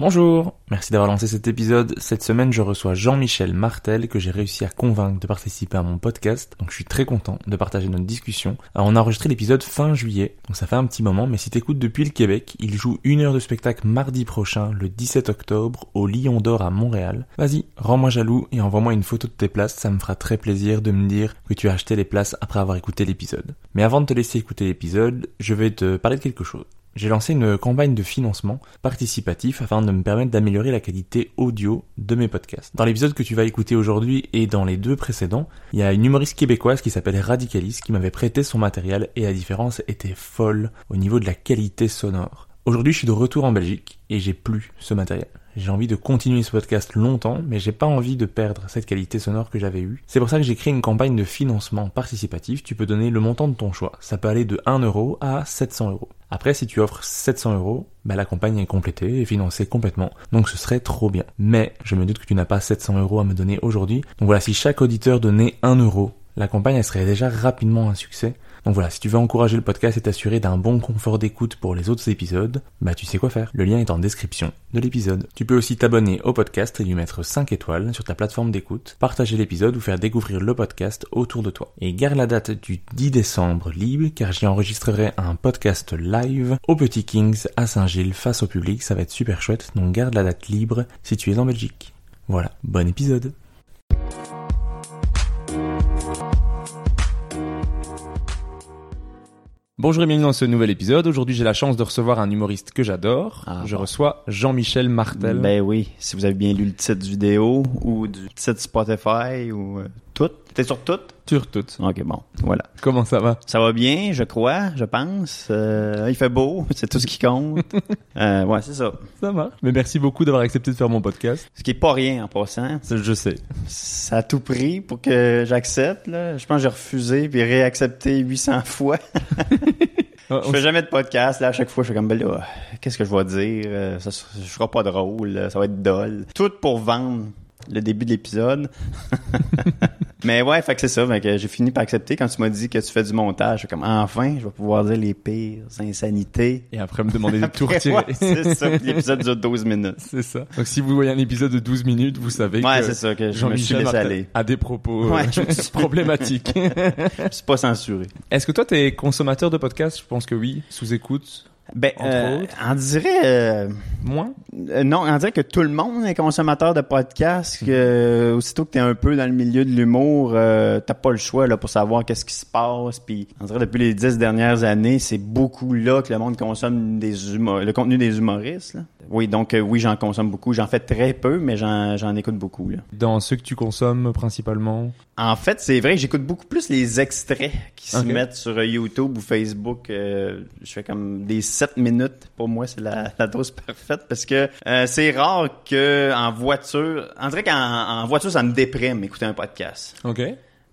Bonjour, merci d'avoir lancé cet épisode. Cette semaine, je reçois Jean-Michel Martel que j'ai réussi à convaincre de participer à mon podcast. Donc je suis très content de partager notre discussion. Alors, on a enregistré l'épisode fin juillet, donc ça fait un petit moment, mais si t'écoutes depuis le Québec, il joue une heure de spectacle mardi prochain, le 17 octobre, au Lion d'Or à Montréal. Vas-y, rends-moi jaloux et envoie-moi une photo de tes places, ça me fera très plaisir de me dire que tu as acheté les places après avoir écouté l'épisode. Mais avant de te laisser écouter l'épisode, je vais te parler de quelque chose j'ai lancé une campagne de financement participatif afin de me permettre d'améliorer la qualité audio de mes podcasts. Dans l'épisode que tu vas écouter aujourd'hui et dans les deux précédents, il y a une humoriste québécoise qui s'appelle Radicalis qui m'avait prêté son matériel et la différence était folle au niveau de la qualité sonore. Aujourd'hui, je suis de retour en Belgique et j'ai plus ce matériel. J'ai envie de continuer ce podcast longtemps, mais j'ai pas envie de perdre cette qualité sonore que j'avais eue. C'est pour ça que j'ai créé une campagne de financement participatif. Tu peux donner le montant de ton choix. Ça peut aller de 1 euro à 700 euros. Après, si tu offres 700 euros, bah, la campagne est complétée et financée complètement. Donc ce serait trop bien. Mais je me doute que tu n'as pas 700 euros à me donner aujourd'hui. Donc voilà, si chaque auditeur donnait 1 euro, la campagne serait déjà rapidement un succès. Donc voilà, si tu veux encourager le podcast et t'assurer d'un bon confort d'écoute pour les autres épisodes, bah tu sais quoi faire. Le lien est en description de l'épisode. Tu peux aussi t'abonner au podcast et lui mettre 5 étoiles sur ta plateforme d'écoute, partager l'épisode ou faire découvrir le podcast autour de toi. Et garde la date du 10 décembre libre car j'y enregistrerai un podcast live au Petit Kings à Saint-Gilles face au public, ça va être super chouette, donc garde la date libre si tu es en Belgique. Voilà, bon épisode. Bonjour et bienvenue dans ce nouvel épisode. Aujourd'hui, j'ai la chance de recevoir un humoriste que j'adore. Ah, Je bon. reçois Jean-Michel Martel. Ben oui, si vous avez bien lu le titre vidéo ou du titre Spotify ou euh, tout. T'es sur tout? Sur tout. Ok, bon, voilà. Comment ça va? Ça va bien, je crois, je pense. Euh, il fait beau, c'est tout ce qui compte. euh, ouais, c'est ça. Ça marche. Mais merci beaucoup d'avoir accepté de faire mon podcast. Ce qui est pas rien en passant. Je sais. Ça a tout pris pour que j'accepte. Là. Je pense que j'ai refusé puis réaccepté 800 fois. Je fais jamais de podcast. Là, à chaque fois, je suis comme, ben là, qu'est-ce que je vais dire? Euh, Ça, ça sera pas drôle. Ça va être dole. Tout pour vendre le début de l'épisode. Mais ouais, fait que c'est ça. Fait que j'ai fini par accepter quand tu m'as dit que tu fais du montage. Je suis comme, enfin, je vais pouvoir dire les pires insanités. Et après me demander de tout retirer. ouais, c'est ça. L'épisode dure 12 minutes. C'est ça. Donc si vous voyez un épisode de 12 minutes, vous savez Ouais, que c'est ça, que je me suis Jean-Michel aller. a des propos euh, Ouais. problématiques. C'est pas censuré. Est-ce que toi, t'es consommateur de podcasts? Je pense que oui. Sous-écoute? Ben, euh, on dirait... euh, Moins? Euh, non, on dirait que tout le monde est consommateur de podcasts. Que, euh, aussitôt que t'es un peu dans le milieu de l'humour, t'as pas le choix là pour savoir qu'est-ce qui se passe. Puis, on dirait depuis les dix dernières années, c'est beaucoup là que le monde consomme des le contenu des humoristes. là. Oui, donc oui, j'en consomme beaucoup. J'en fais très peu, mais j'en, j'en écoute beaucoup. Là. Dans ceux que tu consommes principalement? En fait, c'est vrai j'écoute beaucoup plus les extraits qui se mettent sur YouTube ou Facebook. je fais comme des 7 minutes, pour moi, c'est la, la dose parfaite parce que euh, c'est rare que en voiture, on dirait qu'en en voiture, ça me déprime écouter un podcast. Ok.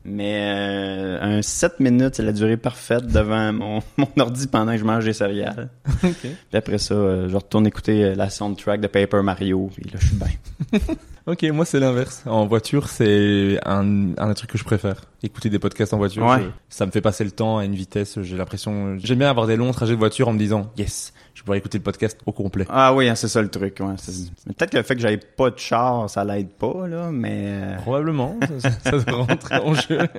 Mais euh, un 7 minutes, c'est la durée parfaite devant mon, mon ordi pendant que je mange des céréales. Ok. Puis après ça, euh, je retourne écouter la soundtrack de Paper Mario. Puis là, je suis bien. Ok, moi c'est l'inverse. En voiture, c'est un, un des trucs que je préfère. Écouter des podcasts en voiture, Ouais. je- ça me fait passer le temps à une vitesse. J'ai l'impression, j'aime bien avoir des longs trajets de voiture en me disant, yes, pourrais écouter le podcast au complet. Ah oui, hein, c'est ça le truc. Ouais. Peut-être que le fait que j'avais pas de char, ça l'aide pas, là, mais... euh, Probablement, ça, ça doit rentrer en jeu.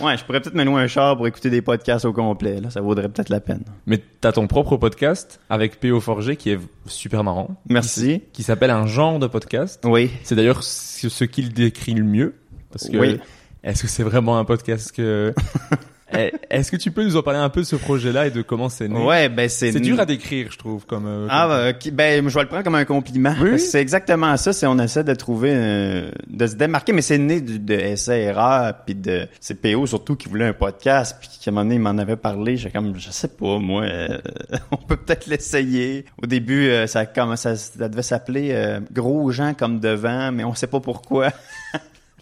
Ouais, je pourrais peut-être me louer un char pour écouter des podcasts au complet. Là, ça vaudrait peut-être la peine. Mais t'as ton propre podcast avec PO Forger qui est super marrant, Merci. qui s'appelle un genre de podcast. Oui. C'est d'ailleurs ce ce qu'il décrit le mieux. Parce que Oui. est-ce que c'est vraiment un podcast que Est-ce que tu peux nous en parler un peu de ce projet-là et de comment c'est né? Ouais, ben c'est... C'est dur à décrire, je trouve, comme. euh, Ah, comme- bah, ben, je vais le prendre comme un compliment. Oui. C'est exactement ça. C'est on essaie de trouver, euh, de se démarquer, mais c'est né de, de puis de c'est PO surtout qui voulait un podcast, puis qu'à un moment donné il m'en avait parlé. J'ai comme, je sais pas, moi, euh, on peut peut-être l'essayer. Au début, euh, ça comme ça, ça devait s'appeler euh, gros gens comme devant, mais on sait pas pourquoi.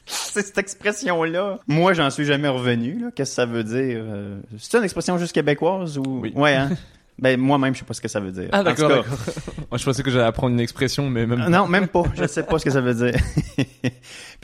C'est cette expression-là. Moi, j'en suis jamais revenu. là. Qu'est-ce que ça veut dire euh, C'est une expression juste québécoise ou? Oui. Ouais. Hein? ben moi-même, je sais pas ce que ça veut dire. Ah d'accord. Moi, je pensais que j'allais apprendre une expression, mais même. euh, Non, même pas. Je sais pas ce que ça veut dire. puis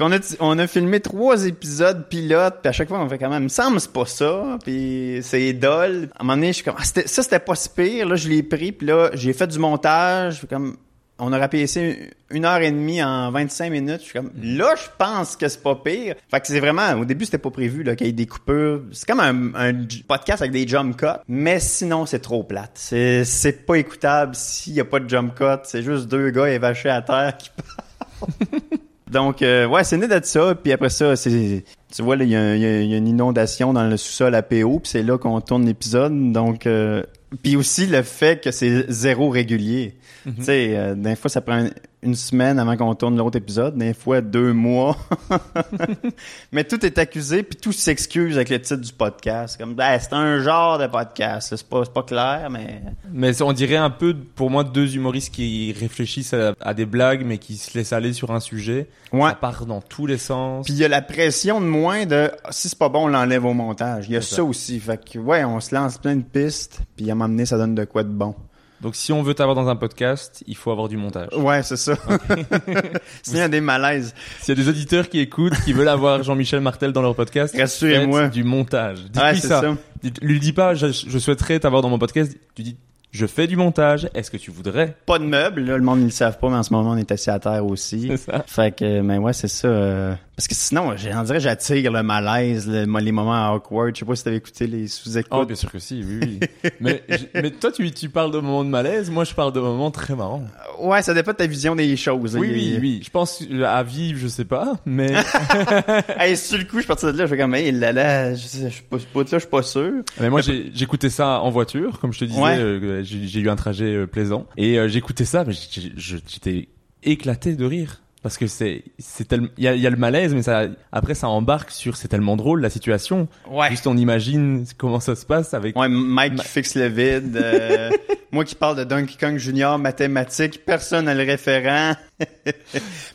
on a, on a filmé trois épisodes pilotes, puis à chaque fois on fait quand même, il me semble c'est pas ça, puis c'est dol. À un moment donné, je suis comme, ah, ça c'était pas si pire. Là, je l'ai pris, puis là, j'ai fait du montage. Je fais comme, on a rapiécé une heure et demie en 25 minutes. Je suis comme, là, je pense que c'est pas pire. Fait que c'est vraiment, au début, c'était pas prévu, qu'il y ait des coupures. C'est comme un, podcast avec des jump cuts. Mais sinon, c'est trop plate. C'est, c'est pas écoutable s'il y a pas de jump cut. C'est juste deux gars évachés à terre qui parlent. Donc, euh, ouais, c'est né de ça. Puis après ça, c'est, tu vois, il y a une inondation dans le sous-sol à PO, puis c'est là qu'on tourne l'épisode. Donc, euh, puis aussi le fait que c'est zéro régulier. Tu sais, euh, des fois, ça prend une, semaine avant qu'on tourne l'autre épisode, des fois deux mois. Mais tout est accusé, puis tout s'excuse avec le titre du podcast. Comme, ben, c'est un genre de podcast. C'est pas, pas clair, mais... Mais on dirait un peu, pour moi, deux humoristes qui réfléchissent à, à des blagues, mais qui se laissent aller sur un sujet. Ouais. Ça part dans tous les sens. Puis il y a la pression de moins de si c'est pas bon, on l'enlève au montage. Il y a ça. ça. aussi. Fait que ouais, on se lance plein de pistes, puis à donné, ça donne de quoi de bon. Donc, si on veut t'avoir dans un podcast, il faut avoir du montage. Ouais, c'est ça. Sinon, il y a des malaises. S'il y a des auditeurs qui écoutent, qui veulent avoir Jean-Michel Martel dans leur podcast, Rassurez-moi. du montage. Dites-lui Ouais, ça. ça. Dites- lui dis pas, je, je souhaiterais t'avoir dans mon podcast. Tu dis, je fais du montage. Est-ce que tu voudrais? Pas de meubles, là, le monde ne le savent pas, mais en ce moment, on est assis à terre aussi. C'est ça. Fait que, mais ouais, c'est ça. euh, Parce que sinon, j'ai- on dirait j'attire le malaise, le- les moments awkward. Je sais pas si t'avais écouté les sous-écoutes. Oh, bien sûr que si, oui, oui. mais, toi, tu, tu parles de moments de malaise. Moi, je parle de moments très marrants. Ouais, ça dépend de ta vision des choses. Oui, oui, oui. Je pense euh, à vivre, je sais pas, mais hey, sur le coup, je suis parti de là, je fais comme, hey, là, là, je, je suis pas, ce bout-là, je suis pas sûr. Mais moi, j'écoutais ça en voiture, comme je te disais. Ouais. euh, j'ai eu un trajet euh, plaisant et euh, j'écoutais ça, mais j'étais éclaté de rire parce que c'est c'est tellement il y a, il y a le malaise, mais ça après ça embarque sur c'est tellement drôle la situation. Ouais. Juste on imagine comment ça se passe avec. Ouais, Mike Ma- qui fixe le vide. euh, moi qui parle de Donkey Kong Junior, mathématiques, personne n'a le référent.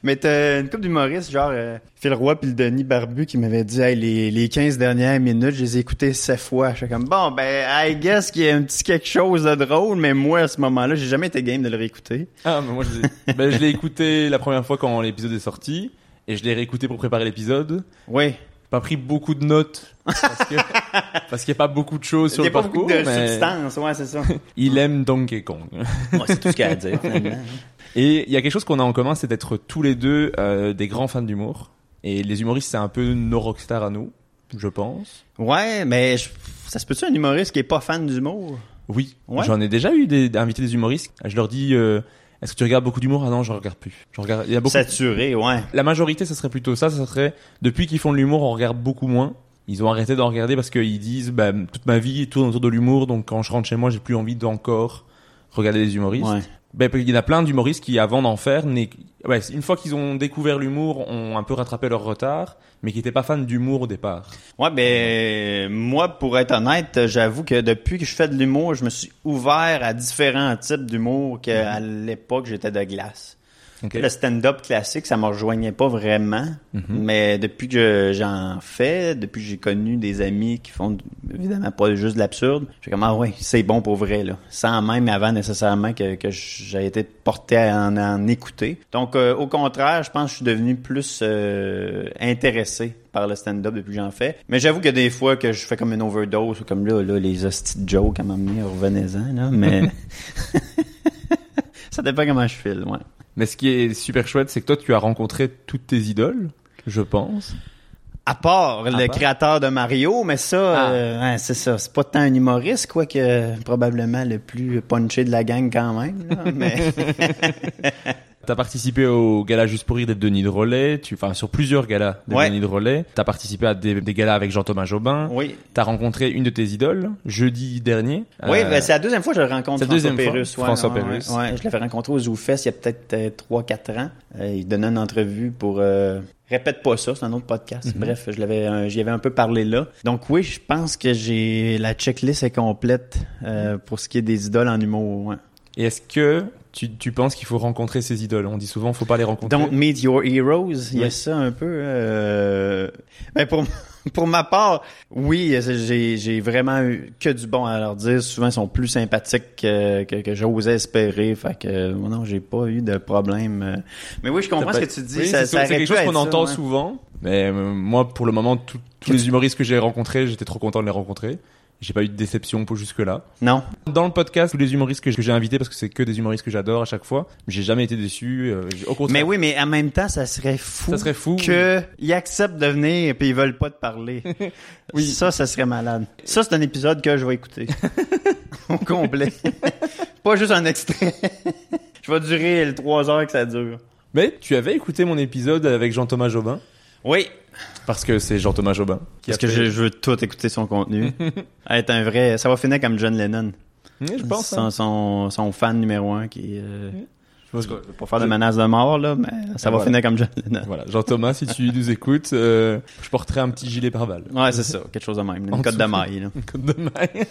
Mais t'as une couple d'humoristes, genre euh, Phil Roy puis le Denis Barbu qui m'avait dit hey, les, les 15 dernières minutes, je les ai écoutées sept fois. Je suis comme bon ben I guess qu'il y a un petit quelque chose de drôle, mais moi à ce moment-là, j'ai jamais été game de le réécouter. Ah, mais moi je l'ai ben, je l'ai écouté la première fois quand l'épisode est sorti et je l'ai réécouté pour préparer l'épisode. Oui. Pas pris beaucoup de notes parce que parce qu'il y a pas beaucoup de choses Il sur y a le pas parcours. beaucoup de mais substance, ouais, c'est ça. Il aime Donkey Kong. Ouais, c'est tout ce qu'il y a à dire finalement. Et il y a quelque chose qu'on a en commun, c'est d'être tous les deux euh, des grands fans d'humour. Et les humoristes, c'est un peu nos rockstars à nous, je pense. Ouais, mais je- ça se peut-tu un humoriste qui est pas fan d'humour? Oui, Ouais. j'en ai déjà eu des, invités des humoristes. Je leur dis, euh, est-ce que tu regardes beaucoup d'humour? Ah non, je regarde plus. Je regarde. Il y a beaucoup. Saturé, ouais. La majorité, ça serait plutôt ça. Ça serait depuis qu'ils font de l'humour, on regarde beaucoup moins. Ils ont arrêté d'en regarder parce qu'ils disent, bah, toute ma vie tourne autour de l'humour, donc quand je rentre chez moi, j'ai plus envie d'encore regarder des humoristes. Ouais. Ben, il y en a plein d'humoristes qui, avant d'en faire, ouais, une fois qu'ils ont découvert l'humour, ont un peu rattrapé leur retard, mais qui n'étaient pas fans d'humour au départ. Ouais, ben moi, pour être honnête, j'avoue que depuis que je fais de l'humour, je me suis ouvert à différents types d'humour qu'à l'époque j'étais de glace. Le stand-up classique, ça me rejoignait pas vraiment, Mhm. mais depuis que j'en fais, depuis que j'ai connu des amis qui font évidemment pas juste de l'absurde, j'ai comme ah ouais, c'est bon pour vrai là, sans même avant nécessairement que, que j'ai été porté à en, en écouter. Donc euh, au contraire, je pense que je suis devenu plus euh, intéressé par le stand-up depuis que j'en fais. Mais j'avoue que des fois que je fais comme une overdose ou comme là, là les hosties jokes à m'amener, revenez-en là, mais ça dépend comment je file, ouais. Mais ce qui est super chouette, c'est que toi, tu as rencontré toutes tes idoles, je pense. À part le part? créateur de Mario, mais ça, Ah. euh, ouais, c'est ça. C'est pas tant un humoriste, quoi, que probablement le plus punché de la gang quand même. là, mais T'as participé au gala Juste pour rire de Denis de Relais, tu, enfin, sur plusieurs galas de Ouais. Denis de Relais. T'as participé à des, des galas avec Jean-Thomas Jobin. oui. T'as rencontré une de tes idoles, jeudi dernier. Oui, Euh, ben, c'est la deuxième fois que je le rencontre c'est la François deuxième fois, ouais, François. Ouais, ouais, je l'avais rencontré au ZooFest il y a peut-être euh, 3-4 ans. Euh, il donnait une entrevue pour... euh, Répète pas ça, c'est un autre podcast. Mhm. Bref, je l'avais, j'y avais un peu parlé là. Donc oui, je pense que j'ai la checklist est complète euh, pour ce qui est des idoles en humour. ouais. Et est-ce que tu, tu penses qu'il faut rencontrer ses idoles? On dit souvent, faut pas les rencontrer. Don't meet your heroes. Il y a Ouais. ça un peu. Euh... Ben pour pour ma part, oui, j'ai j'ai vraiment eu que du bon à leur dire. Souvent, ils sont plus sympathiques que que, que j'osais espérer. Fait que euh, non, j'ai pas eu de problème. euh. Mais oui, je comprends ce que tu dis. Oui, ça, c'est ça c'est aurait quelque chose qu'on entend ouais. souvent. Mais euh, moi, pour le moment, tout- tous les humoristes que j'ai rencontrés, j'étais trop content de les rencontrer. J'ai pas eu de déception pour jusque-là. Non. Dans le podcast, tous les humoristes que j'ai invités, parce que c'est que des humoristes que j'adore à chaque fois, j'ai jamais été déçu. euh, j'ai- au contraire. Mais oui, mais en même temps, ça serait fou. Ça serait fou. que ils acceptent de venir et puis ils veulent pas te parler. oui. Ça, ça serait malade. Ça, c'est un épisode que je vais écouter. Au complet. pas juste un extrait. je vais durer les trois heures que ça dure. Mais tu avais écouté mon épisode avec Jean-Thomas Jobin, Oui. parce que c'est Jean-Thomas Jobin. qui Parce a que fait- je, je veux tout écouter son contenu. Être un vrai, ça va finir comme John Lennon. Oui, je pense. son, hein. son, son fan numéro un qui, euh, que- pas faire de menace de mort, là, mais ça va Voilà. finir comme John Lennon. Voilà, Jean-Thomas, si tu nous écoutes, euh, je porterai un petit gilet pare-balles. Ouais, c'est ça. Quelque chose de même. En Une cote dessous. de maille, là. Une cote de maille.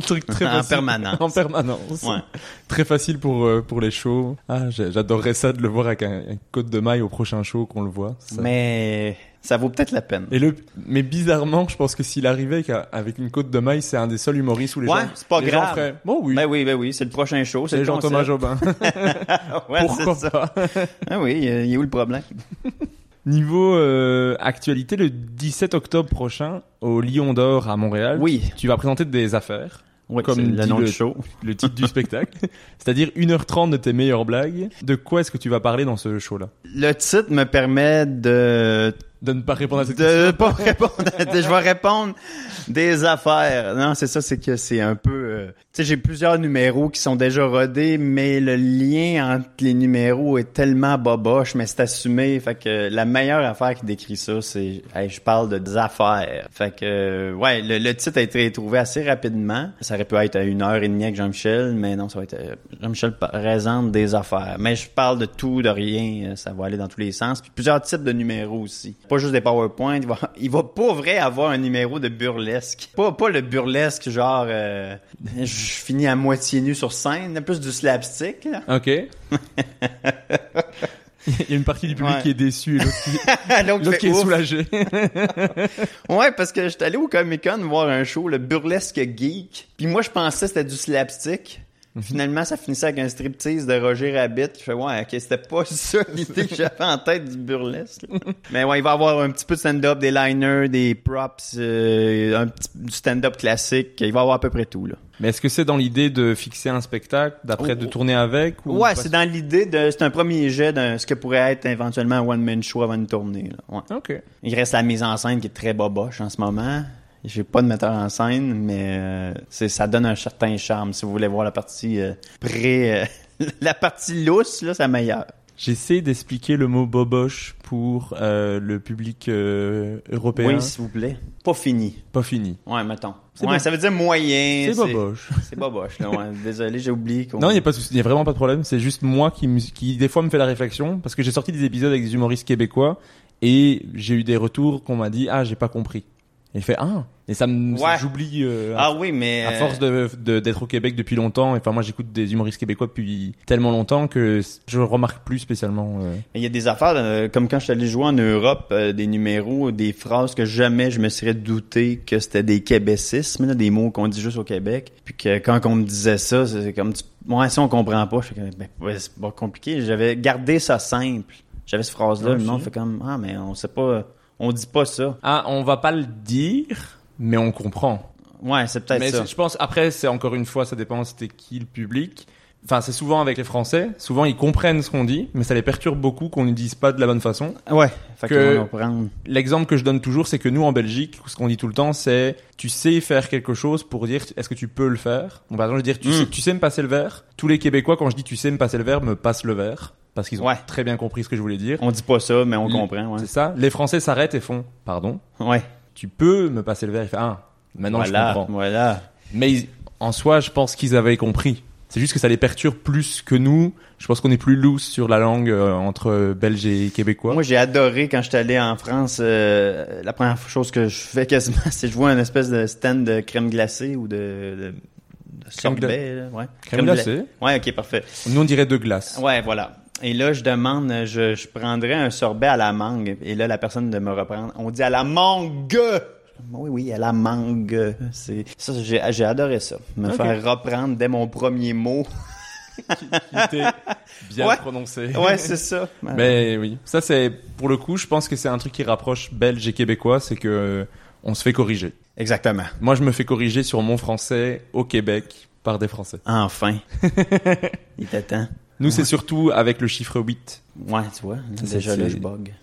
Truc très En permanence. En permanence. Ouais. Très facile pour, euh, pour les shows. Ah, j'adorerais ça de le voir avec un, un côte de maille au prochain show qu'on le voit. Ça- Mais ça vaut peut-être la peine. Et le, mais bizarrement, je pense que s'il arrivait avec, un- avec une côte de maille, c'est un des seuls humoristes où les Ouais, gens, c'est pas les gens grave. feraient, Bon, oui. Ben oui, ben oui, c'est le prochain show, c'est Jean-Thomas. Jobin. ouais, Pourquoi c'est ça. pas? Ah oui, il y a où le problème? Niveau euh, actualité, le 17 octobre prochain, au Lion d'Or à Montréal, Oui. tu vas présenter des affaires. Oui, Comme c'est le show. le titre du spectacle. C'est-à-dire 1h30 de tes meilleures blagues. De quoi est-ce que tu vas parler dans ce show-là? Le titre me permet de De ne pas répondre à cette de question. pas répondre. à- je vais répondre des affaires. Non, c'est ça, c'est que c'est un peu. euh, tu sais, j'ai plusieurs numéros qui sont déjà rodés, mais le lien entre les numéros est tellement boboche, mais c'est assumé. Fait que la meilleure affaire qui décrit ça, c'est, hey, je parle de des affaires. Fait que, euh, ouais, le, le titre a été trouvé assez rapidement. Ça aurait pu être à une heure et demie avec Jean-Michel, mais non, ça va être euh, Jean-Michel présente des affaires. Mais je parle de tout, de rien. Ça va aller dans tous les sens. Puis plusieurs types de numéros aussi. Pas juste des PowerPoint. Il va, il va pas vrai avoir un numéro de burlesque. Pas, pas le burlesque genre, euh, je finis à moitié nu sur scène. Plus du slapstick, là. Ok. Il y a une partie du public Ouais. qui est déçue et l'autre qui, Donc, l'autre qui est ouf. soulagé. Ouais, parce que j'étais allé au Comic Con voir un show, le burlesque geek. Puis moi, je pensais que c'était du slapstick. Finalement, ça finissait avec un striptease de Roger Rabbit. Je fais, ouais, ok, c'était pas ça l'idée que j'avais en tête du burlesque. Mais ouais, il va y avoir un petit peu de stand-up, des liners, des props, euh, un petit du stand-up classique. Il va y avoir à peu près tout, là. Mais est-ce que c'est dans l'idée de fixer un spectacle, d'après Oh. de tourner avec ou Ouais, c'est dans l'idée de, c'est un premier jet de ce que pourrait être éventuellement un one-man show avant une tournée, là. Ouais. Ok. Il reste la mise en scène qui est très boboche en ce moment. J'ai pas de metteur en scène, mais euh, c'est ça donne un certain charme. Si vous voulez voir la partie euh, pré, euh, la partie lousse là, c'est meilleure. J'essaie d'expliquer le mot boboche pour euh, le public européen. Oui, s'il vous plaît. Pas fini. Pas fini. Ouais, mettons. Ouais, bon. ça veut dire moyen. C'est boboche. C'est boboche, là. Ouais. Désolé, j'ai oublié. Non, il n'y a pas de souci, il y a vraiment pas de problème. C'est juste moi qui, me- qui des fois me fait la réflexion parce que j'ai sorti des épisodes avec des humoristes québécois et j'ai eu des retours qu'on m'a dit ah j'ai pas compris. Et il fait ah et ça me Ouais. j'oublie euh, Ah oui, mais... à force de de- d'être au Québec depuis longtemps. Enfin moi j'écoute des humoristes québécois depuis tellement longtemps que je remarque plus spécialement. euh, Il y a des affaires, euh, comme quand je suis allé jouer en Europe, des numéros, des phrases que jamais je me serais douté que c'était des québécismes, là, des mots qu'on dit juste au Québec. Puis que quand on me disait ça, c'est comme, tu... ouais, ça on comprend pas. Je fais comme, ben, ouais, c'est pas compliqué. J'avais gardé ça simple. J'avais cette phrase-là, Ah, le monde si. fait comme, ah, mais on sait pas, on dit pas ça. Ah on va pas le dire mais on comprend. Ouais, c'est peut-être Mais ça. c'est- je pense après c'est encore une fois ça dépend c'était qui le public. Enfin c'est souvent avec les Français. Souvent ils comprennent ce qu'on dit mais ça les perturbe beaucoup qu'on ne dise pas de la bonne façon. Ouais, fait Que-. L'exemple que je donne toujours, c'est que nous en Belgique, ce qu'on dit tout le temps, c'est tu sais faire quelque chose pour dire est-ce que tu peux le faire? Donc, par exemple, je veux dire tu, Mm. sais, tu sais me passer le verre? Tous les Québécois, quand je dis tu sais me passer le verre, me passent le verre parce qu'ils ont Ouais. très bien compris ce que je voulais dire. On dit pas ça, mais on comprend, ouais. C'est ça. Les Français s'arrêtent et font pardon. Ouais. Tu peux me passer le verre. Il fait ah maintenant voilà, je comprends. voilà. Mais ils- en soi, je pense qu'ils avaient compris. C'est juste que ça les perturbe plus que nous. Je pense qu'on est plus loose sur la langue euh, entre Belges et Québécois. Moi, j'ai adoré quand j'étais allé en France. euh, la première chose que je fais quasiment, c'est je vois une espèce de stand de crème glacée ou de, de, de Crème sorbet. là, ouais. Crème gla- glacée. Ouais, ok, parfait. Nous on dirait de glace. Ouais, voilà. Et là, je demande, je, je prendrais un sorbet à la mangue. Et là, la personne de me reprendre. On dit à la mangue. Oui, oui, à la mangue. C'est ça, j'ai j'ai adoré ça. Me faire reprendre dès mon premier mot. qui était bien Ouais. prononcé. Ouais, c'est ça. Mais oui, ça c'est pour le coup, je pense que c'est un truc qui rapproche belge et québécois, c'est que euh, on se fait corriger. Exactement. Moi, je me fais corriger sur mon français au Québec par des Français. Enfin. Il était Nous, c'est surtout avec le chiffre 8. Ouais, tu vois. Déjà là, je bug.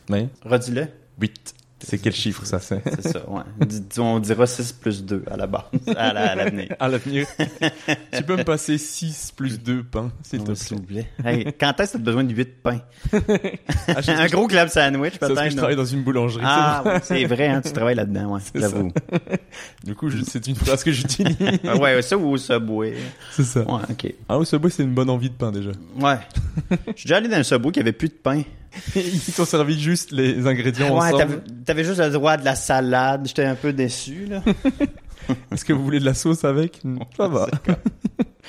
Redis-le. 8. C'est quel chiffre ça c'est? C'est ça, ouais. On dira 6 plus 2 à la base, à la- à l'avenir. À l'avenir. tu peux me passer 6 plus 2 pains, s'il te plaît. vous plaît. Hey, quand est-ce que tu as besoin de 8 pains? Ah, Un gros club sandwich, c'est parce que peut-être. je travaille dans une boulangerie. Ah, c'est ouais, c'est vrai, hein, tu travailles là-dedans, ouais, ça. j'avoue. Du coup, c'est une phrase que j'utilise. Ah ouais, ça ou au Subway. c'est ça. Ouais, ok. Ah, au Subway, c'est une bonne envie de pain déjà. Ouais. Je suis déjà allé dans un Subway qui avait plus de pain. Ils t'ont servi juste les ingrédients Ouais, t'avais, ensemble. t'avais juste le droit de la salade. J'étais un peu déçu, là. Est-ce que vous voulez de la sauce avec? Ça va.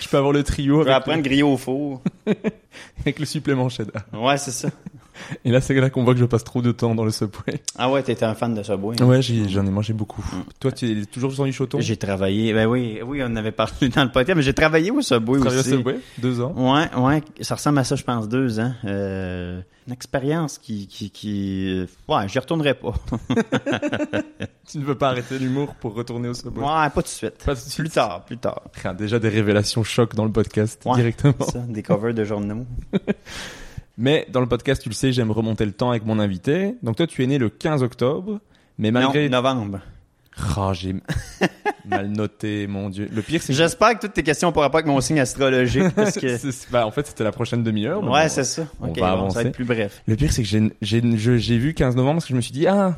Je peux avoir le trio Je vais avec, apprendre griller au four. avec le supplément cheddar. Ouais, c'est ça. Et là, c'est là qu'on voit que je passe trop de temps dans le Subway. Ah ouais, t'étais un fan de Subway. hein? Ouais, j'en ai mangé beaucoup. Toi, tu es toujours dans du choton J'ai travaillé, ben oui, oui, on en avait parlé dans le podcast, mais j'ai travaillé au Subway Tu travailles au aussi. Subway? Deux ans? Ouais, ouais, ça ressemble à ça, je pense, deux ans. Euh, une expérience qui, qui, qui, euh, ouais, j'y retournerai pas. Tu ne veux pas arrêter l'humour pour retourner au Subway? Ouais, pas tout de suite. Pas tout de suite. Plus tard, plus tard. Rien, Déjà des révélations choc dans le podcast Ouais. directement. Ça, des covers de journaux. Mais dans le podcast, tu le sais, j'aime remonter le temps avec mon invité. Donc toi, tu es né le 15 octobre, mais malgré... Non, novembre. Oh, j'ai mal noté, mon dieu. Le pire, c'est que... J'espère que toutes tes questions pourraient pas avec mon signe astrologique, parce que... Bah, en fait, c'était la prochaine demi-heure. ouais, c'est ça. on va bon, avancer. ça va être plus bref. Le pire, c'est que j'ai, vu 15 novembre parce que je me suis dit, ah,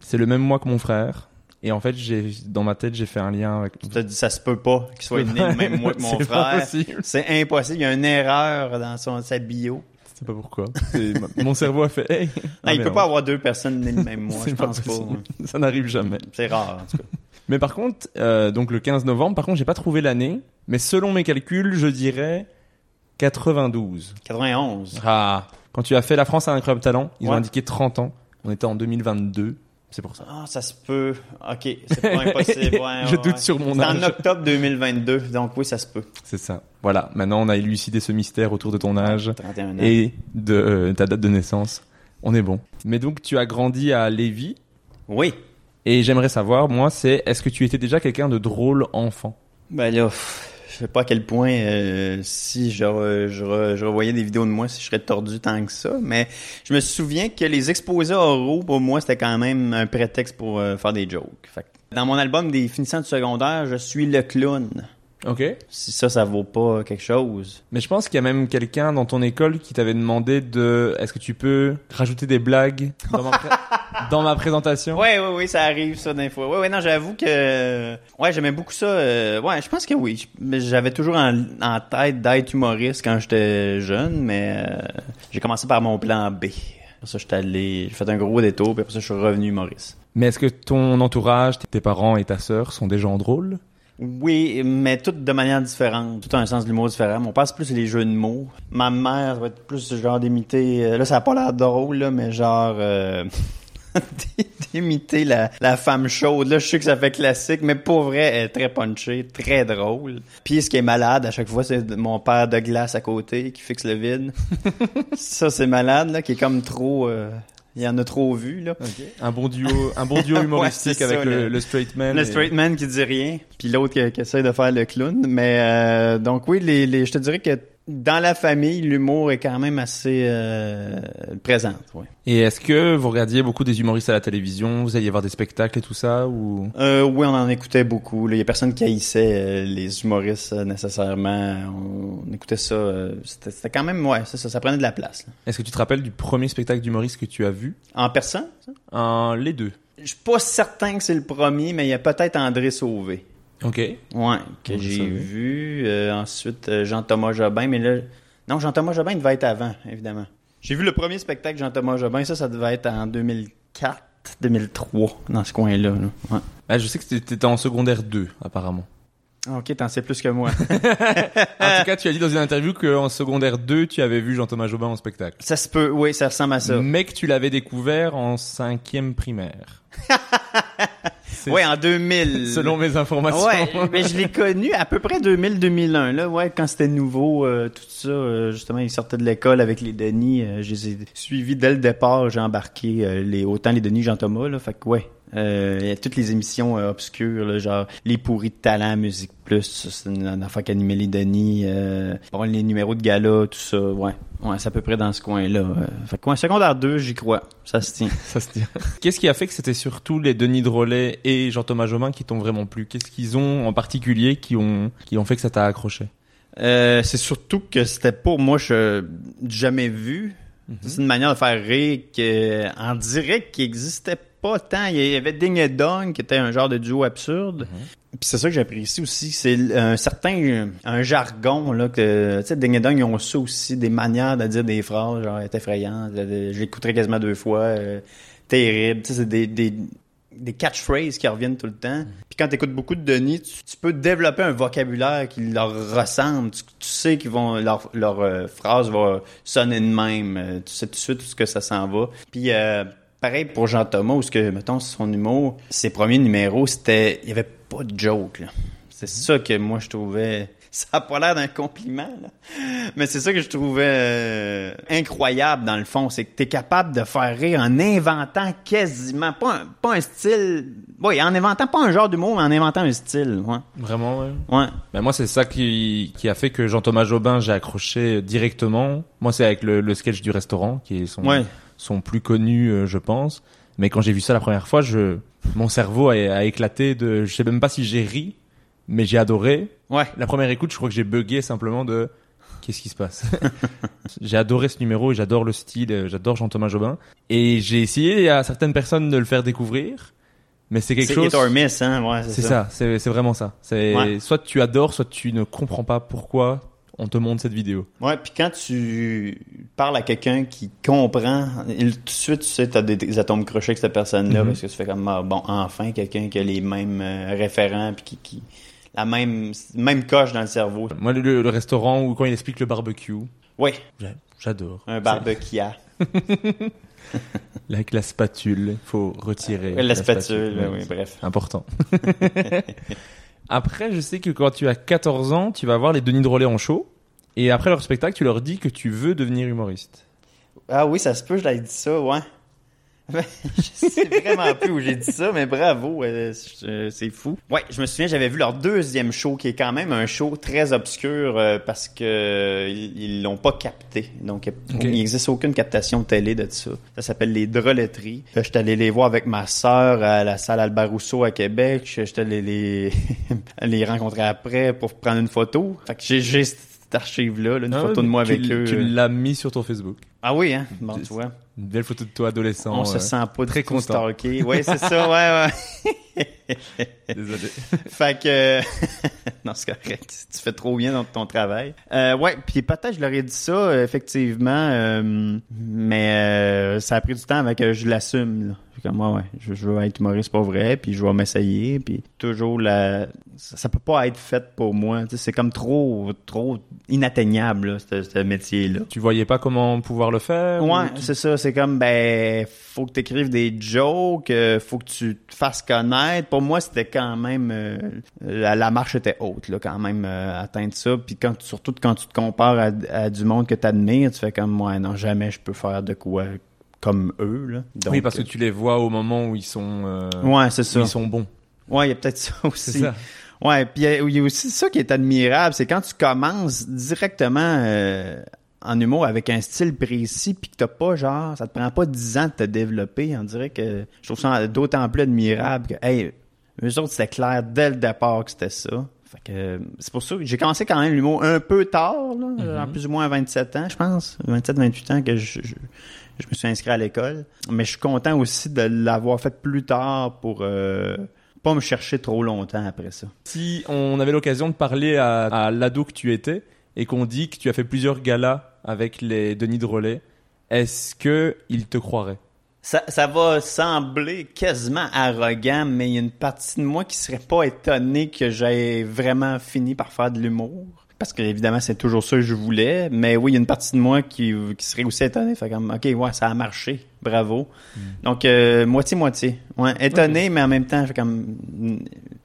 c'est le même mois que mon frère. Et en fait, j'ai, dans ma tête, j'ai fait un lien avec... Tu t'as dit, ça se peut pas qu'il soit né le même mois que mon frère. C'est impossible. Il y a une erreur dans son, sa bio. Sais pas pourquoi. C'est- mon cerveau a fait, hey. Ah, il mais peut non. pas avoir deux personnes nées le même mois, C'est je pense pas. Ça n'arrive jamais. C'est rare, en tout cas. Mais par contre, euh, donc le 15 novembre, par contre, j'ai pas trouvé l'année. Mais selon mes calculs, je dirais 92. 91. Ah. Quand tu as fait La France a un incroyable talent, ils ont indiqué 30 ans. On était en 2022. C'est pour ça. Ah, ça se peut. Ok, c'est pas impossible. Ouais, Je ouais, doute sur mon C'est âge. en octobre 2022, donc oui, ça se peut. C'est ça. Voilà. Maintenant, on a élucidé ce mystère autour de ton âge 31 ans. et de euh, ta date de naissance. On est bon. Mais donc, tu as grandi à Lévis. Oui. Et j'aimerais savoir, moi, c'est est-ce que tu étais déjà quelqu'un de drôle enfant? Ben là, je sais pas à quel point euh, si je, re- je, re- je revoyais des vidéos de moi, si je serais tordu tant que ça. Mais je me souviens que les exposés oraux, pour moi, c'était quand même un prétexte pour euh, faire des jokes. Fait que dans mon album des finissants du secondaire, je suis le clown. Ok. Si ça, ça vaut pas quelque chose. Mais je pense qu'il y a même quelqu'un dans ton école qui t'avait demandé de, est-ce que tu peux rajouter des blagues dans ma, pré- dans ma présentation? Ouais, ouais, oui, ça arrive, ça, des fois. Ouais, ouais, non, j'avoue que, ouais, j'aimais beaucoup ça. euh, ouais, je pense que oui. Mais j'avais toujours en, en tête d'être humoriste quand j'étais jeune, mais euh, j'ai commencé par mon plan B. Après ça, j'étais allé, j'ai fait un gros détour, puis après ça, je suis revenu humoriste. Mais est-ce que ton entourage, tes parents et ta sœur sont des gens drôles? Oui, mais toutes de manière différente. Tout a un sens de l'humour différent. Père, c'est plus les jeux de mots. Ma mère, ça va être plus genre d'imiter... euh, là, ça a pas l'air drôle, là, mais genre... euh, d'imiter la, la femme chaude. Là, je sais que ça fait classique, mais pour vrai, elle est très punchée, très drôle. Puis ce qui est malade, à chaque fois, c'est mon père de glace à côté qui fixe le vide. ça, c'est malade, là, qui est comme trop... euh, Il y en a trop vu, là. Un bon duo, un bon duo humoristique avec ça, le, le- le straight man. Le et- straight man qui dit rien, puis l'autre qui, qui essaie de faire le clown. Mais euh, donc oui, les, les, je te dirais que dans la famille, l'humour est quand même assez euh, présent. Ouais. Et est-ce que vous regardiez beaucoup des humoristes à la télévision? Vous alliez voir des spectacles et tout ça ou? Euh, oui, on en écoutait beaucoup. Il y a personne qui haïssait euh, les humoristes nécessairement. On, écoutait ça. C'était quand même, ouais, ça, ça prenait de la place. Est-ce que tu te rappelles du premier spectacle d'humoriste que tu as vu? En personne, ça? Un, les deux. Je suis pas certain que c'est le premier, mais il y a peut-être André Sauvé. Ok. Ouais, que j'ai vu. Euh, ensuite, euh, Jean-Thomas Jobin, mais là... Non, Jean-Thomas Jobin, il devait être avant, évidemment. J'ai vu le premier spectacle Jean-Thomas Jobin, ça, ça devait être en 2004, 2003, dans ce coin-là. là. Ouais. Ah, je sais que t'étais en secondaire 2, apparemment. Ok, t'en sais plus que moi. En tout cas, tu as dit dans une interview qu'en secondaire 2, tu avais vu Jean-Thomas Jobin en spectacle. ça se peut, oui, ça ressemble à ça. Mais que tu l'avais découvert en cinquième primaire. Ouais, en 2000. Selon mes informations. Ouais, mais je l'ai connu à peu près 2000-2001, là, ouais, quand c'était nouveau, euh, tout ça, euh, justement, il sortait de l'école avec les Denis, euh, je les ai suivis dès le départ, j'ai embarqué euh, les, autant les Denis Jean-Thomas, là, fait que ouais, euh, il y a toutes les émissions euh, obscures, là, genre Les pourris de talent, Musique Plus, c'est une, une affaire qu'animait les Denis, euh, bon, les numéros de gala, tout ça, ouais, ouais, c'est à peu près dans ce coin-là. euh. fait que ouais, secondaire 2, j'y crois, ça se tient. Ça se tient. Qu'est-ce qui a fait que c'était surtout les Denis Drolet et Jean-Thomas Jobin qui t'ont vraiment plu? Qu'est-ce qu'ils ont en particulier qui ont, qui ont fait que ça t'a accroché? Euh, c'est surtout que c'était pas moi je jamais vu. C'est une manière de faire rire que en direct qui existait pas tant. Il y avait Ding et Dong qui était un genre de duo absurde. Puis c'est ça que j'apprécie aussi, c'est un certain un jargon là que tu sais Ding et Dong ils ont ça aussi des manières de dire des phrases genre est effrayantes, je l'écouterai quasiment deux fois, euh, terrible, tu sais c'est des, des des catchphrases qui reviennent tout le temps. Puis quand tu écoutes beaucoup de Denis, tu, tu peux développer un vocabulaire qui leur ressemble. Tu, tu sais qu'ils vont leur, leur euh, phrase va sonner de même. Euh, Tu sais tout de suite où ce que ça s'en va. Puis euh, pareil pour Jean Thomas, où ce que mettons son humour, ses premiers numéros, c'était il y avait pas de joke là. C'est ça que moi je trouvais ça a pas l'air d'un compliment là. Mais c'est ça que je trouvais euh, incroyable dans le fond, c'est que tu es capable de faire rire en inventant quasiment pas un, pas un style, oui, en inventant pas un genre d'humour, mais en inventant un style, ouais. Vraiment, ouais. Ouais. Ben moi, c'est ça qui, qui a fait que Jean-Thomas Jobin, j'ai accroché directement. Moi, c'est avec le, le sketch du restaurant, qui est son, Ouais. Son plus connu, euh, je pense. Mais quand j'ai vu ça la première fois, je, mon cerveau a, a éclaté de, je sais même pas si j'ai ri, mais j'ai adoré. Ouais. La première écoute, je crois que j'ai bugué simplement de, qu'est-ce qui se passe? j'ai adoré ce numéro et j'adore le style, euh, j'adore Jean-Thomas Jobin. Et j'ai essayé à certaines personnes de le faire découvrir, mais c'est quelque C'est chose. miss, hein, ouais, C'est ça, c'est c'est vraiment ça. C'est Ouais. soit tu adores, soit tu ne comprends pas pourquoi on te montre cette vidéo. Ouais, puis quand tu parles à quelqu'un qui comprend, il- tout de suite, tu sais, t'as des, des atomes crochés avec cette personne-là, Mhm. parce que tu fais comme, ah, bon, enfin, quelqu'un qui a les mêmes euh, référents, puis qui, qui, la même, même coche dans le cerveau. Moi, le, restaurant où quand il explique le barbecue, Oui, j'a- j'adore. un barbecue. Avec la spatule, faut retirer La spatule, oui, bref. Important. après, je sais que quand tu as 14 ans, tu vas voir les Denis Drolet en show. Et après leur spectacle, tu leur dis que tu veux devenir humoriste. Ah oui, ça se peut, je l'avais dit ça, ouais. je sais vraiment plus où j'ai dit ça, mais bravo, euh, c'est c'est fou. Ouais, je me souviens, j'avais vu leur deuxième show, qui est quand même un show très obscur euh, parce que euh, ils l'ont pas capté. Donc, il n'existe aucune captation télé de ça. Ça s'appelle les Droletteries. Euh, J'étais allé les voir avec ma sœur à la salle Albert Rousseau à Québec. J'étais allé les, les rencontrer après pour prendre une photo. Fait que j'ai cette archive-là, là, une Ah, photo de moi avec eux. Tu l'as mis sur ton Facebook. Ah oui, hein? Bon, tu vois. Une belle photo de toi adolescent. On se ouais. sent pas très content. stalké. Oui, c'est ça, ouais, ouais. Désolé. fait que non c'est correct tu fais trop bien dans ton travail euh, ouais puis peut-être je leur ai dit ça euh, effectivement euh, mais euh, ça a pris du temps avant que je l'assume là. Comme moi ouais je, je veux être humoriste pas vrai puis je vais m'essayer puis toujours la ça, ça peut pas être fait pour moi c'est comme trop trop inatteignable là, ce, ce métier là Tu voyais pas comment pouvoir le Ouais, ou c'est ça. C'est comme, ben, faut que tu écrives des jokes, euh, faut que tu te fasses connaître. Pour moi, c'était quand même, euh, la, la marche était haute, là, quand même, euh, atteindre ça. Puis quand, surtout quand tu te compares à, à du monde que tu admires, tu fais comme, ouais, non, jamais je peux faire de quoi comme eux, là. Donc, oui, parce que tu les vois au moment où ils sont, euh, Ouais, c'est où ça. ils sont bons. Ouais, il y a peut-être ça aussi. Ça. Ouais, puis il y a- il y, a aussi ça qui est admirable, c'est quand tu commences directement euh, en humour avec un style précis, puis que t'as pas genre, ça te prend pas dix ans de te développer. On dirait que je trouve ça d'autant plus admirable que, hey, eux autres c'était clair dès le départ que c'était ça. Fait que c'est pour ça que j'ai commencé quand même l'humour un peu tard, là, en plus ou moins à 27 ans, je pense, 27-28 ans que je, je, je me suis inscrit à l'école. Mais je suis content aussi de l'avoir fait plus tard pour euh, pas me chercher trop longtemps après ça. Si on avait l'occasion de parler à, à l'ado que tu étais et qu'on dit que tu as fait plusieurs galas avec les Denis de Relais, est-ce que il te croirait? Ça, ça va sembler quasiment arrogant, mais il y a une partie de moi qui serait pas étonné que j'aie vraiment fini par faire de l'humour. Parce que évidemment, c'est toujours ça que je voulais. Mais oui, il y a une partie de moi qui, qui serait aussi étonné. Fait comme, OK, ouais, ça a marché. Bravo. Donc, euh, moitié-moitié. Ouais, étonné, mais en même temps, fait comme, mm,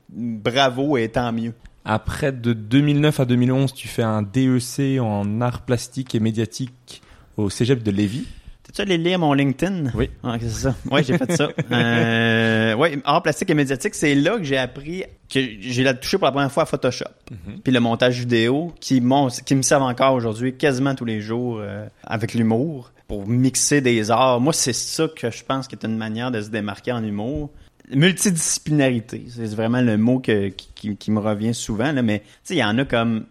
bravo et tant mieux. Après, de 2009 à 2011, tu fais un DEC en art plastique et médiatique au cégep de Lévis. T'es-tu allé lire mon LinkedIn? Oui. Ah, c'est ça. Oui, j'ai fait ça. Euh, ouais, art plastique et médiatique, c'est là que j'ai appris que j'ai la touché pour la première fois à Photoshop. Puis le montage vidéo qui, qui me servent encore aujourd'hui quasiment tous les jours euh, avec l'humour pour mixer des arts. Moi, c'est ça que je pense qui est une manière de se démarquer en humour. Multidisciplinarité, c'est vraiment le mot qui, me revient souvent. Là, mais il y en a comme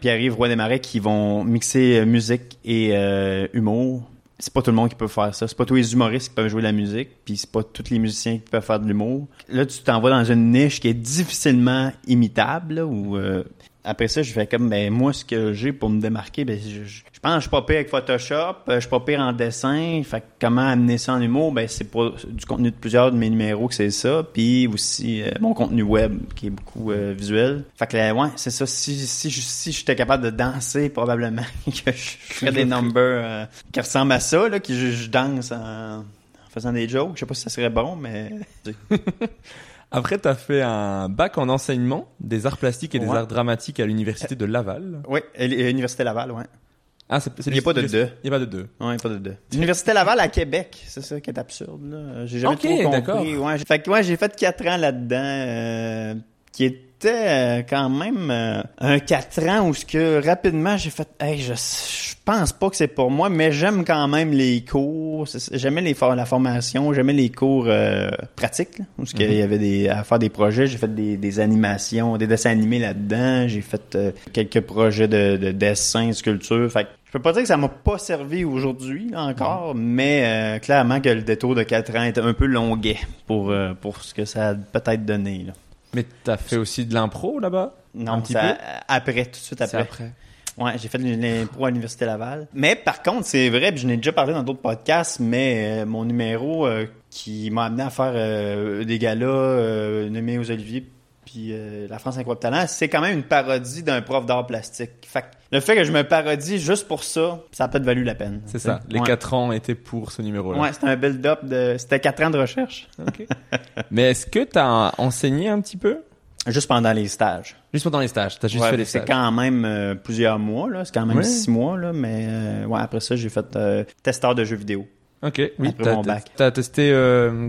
Pierre-Yves Roy Desmarais qui vont mixer euh, musique et euh, humour. C'est pas tout le monde qui peut faire ça. C'est pas tous les humoristes qui peuvent jouer de la musique, puis c'est pas tous les musiciens qui peuvent faire de l'humour. Là, tu t'en vas dans une niche qui est difficilement imitable, euh, après ça, je fais comme ben moi ce que j'ai pour me démarquer, ben je, pense que je suis pas pire avec Photoshop, euh, je suis pas pire en dessin, fait que comment amener ça en humour, ben c'est pas du contenu de plusieurs de mes numéros que c'est ça, puis aussi euh, mon contenu web qui est beaucoup euh, visuel. Fait que là, ouais, c'est ça. Si si si j'étais capable de danser, probablement que je ferais des numbers qui ressemblent à ça, là, qui je, je danse en, en faisant des jokes. Je sais pas si ça serait bon, mais Après, tu as fait un bac en enseignement des arts plastiques et des arts dramatiques à l'université de Laval. oui, l'université Laval, ouais. Ah, c'est, Il y a pas de deux. Il n'y a pas de deux. Ouais, pas de deux. L'Université Laval à Québec, c'est ça qui est absurde. Là. J'ai jamais trop compris. Ouais, fait que ouais, j'ai fait quatre ans là-dedans, euh, qui euh, quand même euh, un quatre ans où ce que rapidement j'ai fait, hey, je, je pense pas que c'est pour moi, mais j'aime quand même les cours. J'aimais les for- la formation, j'aimais les cours euh, pratiques, là, où ce qu'il y avait des à faire des projets. J'ai fait des, des animations, des dessins animés là-dedans. J'ai fait euh, quelques projets de, de dessin, de sculpture. Fait je peux pas dire que ça m'a pas servi aujourd'hui encore, mais euh, clairement que le détour de 4 ans était un peu longuet pour, euh, pour ce que ça a peut-être donné. Là. Mais tu as fait aussi de l'impro là-bas? Non, Un petit ça- peu? après, tout de suite après. après. Ouais, j'ai fait de l'impro à l'Université Laval. Mais par contre, c'est vrai, puis je n'ai déjà parlé dans d'autres podcasts, mais euh, mon numéro euh, qui m'a amené à faire euh, des galas euh, nommés aux Oliviers puis euh, La France Incroyable Talent, c'est quand même une parodie d'un prof d'art plastique. Fait que le fait que je me parodie juste pour ça, ça a peut-être valu la peine. C'est ça. Les Ouais. quatre ans étaient pour ce numéro-là. Ouais, c'était un build-up de... C'était quatre ans de recherche. Ok. Mais est-ce que tu as enseigné un petit peu? Juste pendant les stages. Juste pendant les stages. Tu as juste Ouais, fait les c'est stages. quand même euh, plusieurs mois, là. C'est quand même Ouais. six mois, là. Mais euh, ouais, après ça, j'ai fait euh, testeur de jeux vidéo. Ok, oui. Après T'as, mon t'as- bac. t'as testé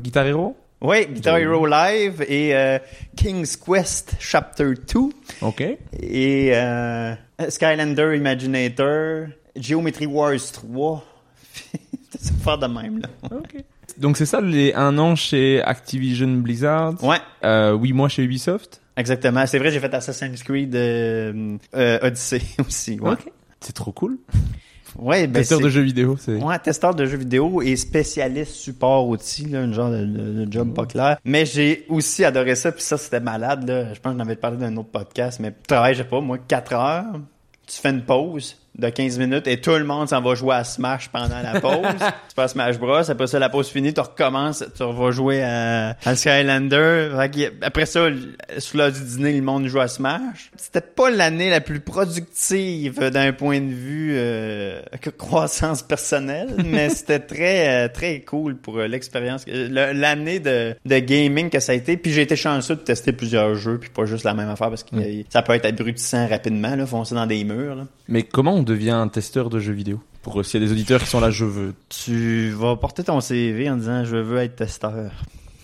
Guitar Hero? Oui, Guitar Hero Live et euh, King's Quest Chapter 2 Ok. et euh, Skylander Imaginator, Geometry Wars 3. C'était ça faire de même, là. Ok. Donc c'est ça, les un an chez Activision Blizzard. Ouais, Euh, oui, moi chez Ubisoft. exactement. C'est vrai, j'ai fait Assassin's Creed euh, euh, Odyssey aussi. Ouais, Ok. C'est trop cool. Ouais ben Testeur de jeux vidéo, c'est. Ouais, testeur de jeux vidéo et spécialiste support aussi, là, un genre de, de- de job pas clair. Mais j'ai aussi adoré ça, puis ça, c'était malade, là. Je pense que j'en avais parlé dans un autre podcast, mais tu travailles, je sais pas, moi, 4 heures, tu fais une pause de 15 minutes et tout le monde s'en va jouer à Smash pendant la pause. tu à Smash Bros, après ça, la pause finie, tu recommences, tu vas jouer à, à Skylander. Après ça, sous l'heure du dîner, le monde joue à Smash. C'était pas l'année la plus productive d'un point de vue euh, croissance personnelle, mais c'était très euh, très cool pour euh, l'expérience, le- l'année de, de gaming que ça a été. Puis j'ai été chanceux de tester plusieurs jeux, puis pas juste la même affaire parce que ça peut être abrutissant rapidement, là, foncer dans des murs. Là. Mais comment on devient un testeur de jeux vidéo Pour euh, s'il y a des auditeurs qui sont là, je veux. Tu vas porter ton CV en disant je veux être testeur.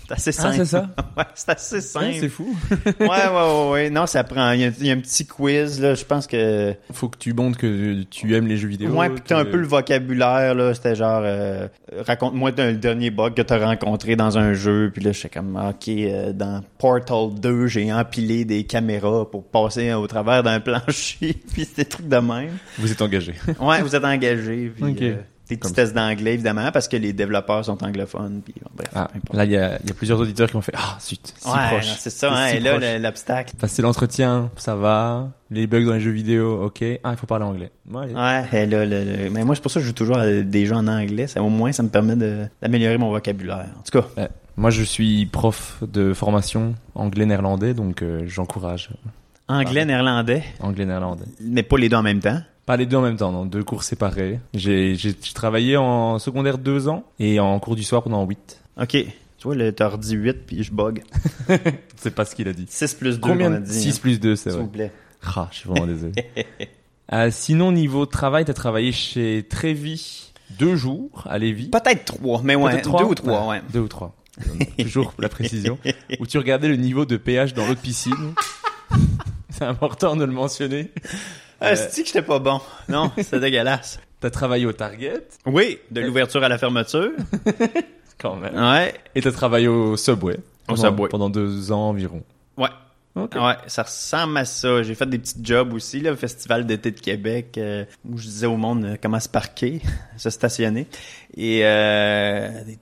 C'est assez Ah, simple. c'est ça? ouais, c'est assez simple. c'est fou. ouais, ouais, ouais, ouais. Non, ça prend. Il y, a, il y a un petit quiz, là. Je pense que. Faut que tu montres que tu aimes les jeux vidéo. Ouais, puis t'as un peu le vocabulaire, là. C'était genre, euh, raconte-moi d'un dernier bug que t'as rencontré dans un jeu. Puis là, j'étais comme, ok, euh, dans Portal 2, j'ai empilé des caméras pour passer au travers d'un plancher. puis c'était des trucs de même. Vous êtes engagé. Ouais, vous êtes engagé. Puis, Ok. euh, des petits tests d'anglais, évidemment, parce que les développeurs sont anglophones. Puis, bon, bref, Ah, là, il y a, il y a plusieurs auditeurs qui m'ont fait Ah, zut, si ouais, proche. c'est ça, hein, si et là, l'obstacle. Passer l'entretien, ça va. Les bugs dans les jeux vidéo, ok. Ah, il faut parler anglais. Ouais, allez. Ouais, et là, le- le- mais moi, c'est pour ça que je joue toujours à des jeux en anglais. Ça, au moins, ça me permet d'améliorer mon vocabulaire. En tout cas, Ouais. Moi, je suis prof de formation anglais-néerlandais, donc euh, j'encourage anglais, néerlandais, anglais-néerlandais. mais pas les deux en même temps. Pas les deux en même temps, non. Deux cours séparés. J'ai travaillé en secondaire deux ans et en cours du soir pendant huit. OK. Tu vois, t'as redit 8, puis je bug. C'est pas ce qu'il a dit. 6 plus 2, Combien on a dit. 6 hein. plus 2, c'est S'il vrai. vous plaît. Ah, je suis vraiment désolé. Euh, sinon, niveau travail, t'as travaillé chez Trévi deux jours à Lévis. Peut-être 3, mais ouais, trois deux ou 3, ouais. Deux ou trois. Toujours pour la précision. Où tu regardais le niveau de pH dans l'eau de piscine. C'est important de le mentionner. Ah, c'est que j'étais pas bon? Non, c'est dégueulasse. T'as travaillé au Target, Oui, de l'ouverture à la fermeture. quand même. Ouais. Et t'as travaillé au Subway? Au pendant- Subway. Pendant deux ans environ. Ouais. Ouais, ça ressemble à ça. J'ai fait des petits jobs aussi, là, au Festival d'été de Québec, euh, où je disais au monde euh, comment se parquer, se stationner. Et euh, des- euh,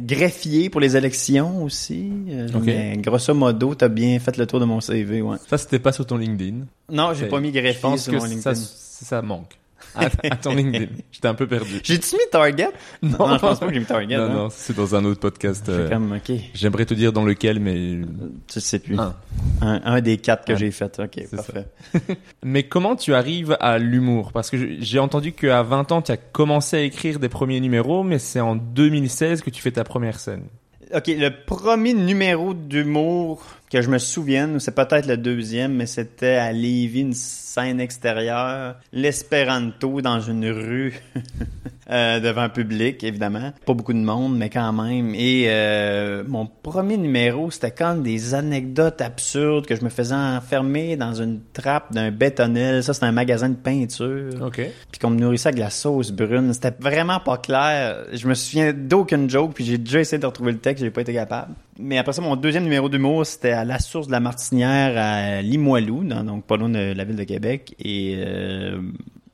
greffier pour les élections aussi. Euh, mais grosso modo, t'as bien fait le tour de mon CV, ouais. Ça, c'était pas sur ton LinkedIn. Non, j'ai pas mis Je greffier pense sur que mon ça, LinkedIn. ça manque. À, à ton LinkedIn. J'étais un peu perdu. J'ai-tu mis Target? Non, je pense pas que j'ai mis Target. Non, hein. non, c'est dans un autre podcast. Euh, comme, ok, J'aimerais te dire dans lequel, mais... tu sais plus. Un. Un, un des quatre que Un. j'ai fait. Ok, C'est parfait. Mais comment tu arrives à l'humour? Parce que j'ai entendu qu'à 20 ans, tu as commencé à écrire des premiers numéros, mais c'est en 2016 que tu fais ta première scène. Ok, le premier numéro d'humour que je me souvienne, ou c'est peut-être le deuxième, mais c'était à Lévis, une scène extérieure, l'Espéranto dans une rue euh, devant un public, évidemment. Pas beaucoup de monde, mais quand même. Et euh, mon premier numéro, c'était comme des anecdotes absurdes que je me faisais enfermer dans une trappe d'un bétonnel. Ça, c'était un magasin de peinture Ok. puis qu'on me nourrissait avec de la sauce brune. C'était vraiment pas clair. Je me souviens d'aucune joke, puis j'ai déjà essayé de retrouver le texte, j'ai pas été capable. Mais après ça, mon deuxième numéro d'humour, c'était à la source de la Martinière à Limoilou, donc pas loin de la ville de Québec. Et euh,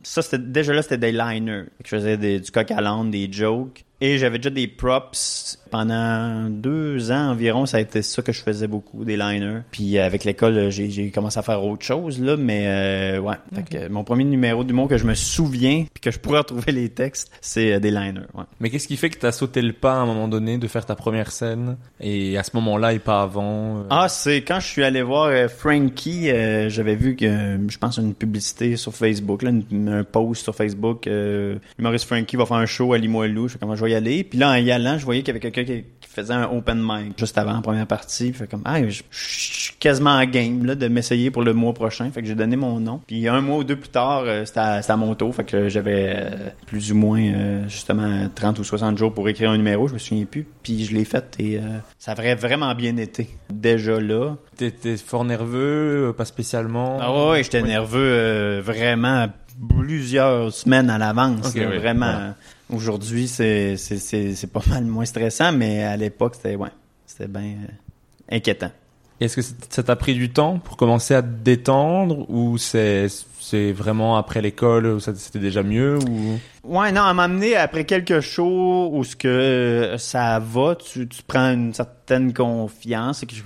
ça, déjà là, c'était des liners. Je faisais du coq à l'âne, des jokes. Et j'avais déjà des props. Pendant deux ans environ, ça a été ça que je faisais beaucoup, des liners. Puis euh, avec l'école, j'ai, j'ai commencé à faire autre chose, là. Mais euh, ouais, Fait que, mon premier numéro d'humour que je me souviens, puis que je pourrais retrouver les textes, c'est euh, des liners. Ouais. Mais qu'est-ce qui fait que tu as sauté le pas à un moment donné de faire ta première scène? Et à ce moment-là et pas avant euh, Ah, c'est quand je suis allé voir euh, Frankie, euh, j'avais vu que, euh, je pense, une publicité sur Facebook, là, une- un post sur Facebook. Euh, Maurice Frankie va faire un show à Limoilou. Je sais comment je vais y aller. Puis là, en y allant, je voyais qu'il y avait quelqu'un qui, qui faisait un open mic juste avant, en première partie. Fait comme, ah, je suis quasiment en game, là, de m'essayer pour le mois prochain. Fait que j'ai donné mon nom. Puis un mois ou deux plus tard, euh, c'était à, mon tour. Fait que j'avais euh, plus ou moins, euh, justement, 30 ou 60 jours pour écrire un numéro. Je me souviens plus. Puis je l'ai fait et euh, ça avait vraiment bien été. Déjà là. T'étais fort nerveux, pas spécialement? Ah ouais, j'étais Oui. nerveux vraiment plusieurs semaines à l'avance. Oui, vraiment. voilà. Aujourd'hui, c'est c'est c'est c'est pas mal moins stressant, mais à l'époque, c'était ouais, c'était bien euh, inquiétant. Est-ce que ça t'a pris du temps pour commencer à te détendre ou c'est c'est vraiment après l'école où ça- c'était déjà mieux ou? Ouais, non, à m'amener après quelques shows où ce que euh, ça va, tu, tu prends une certaine confiance et que je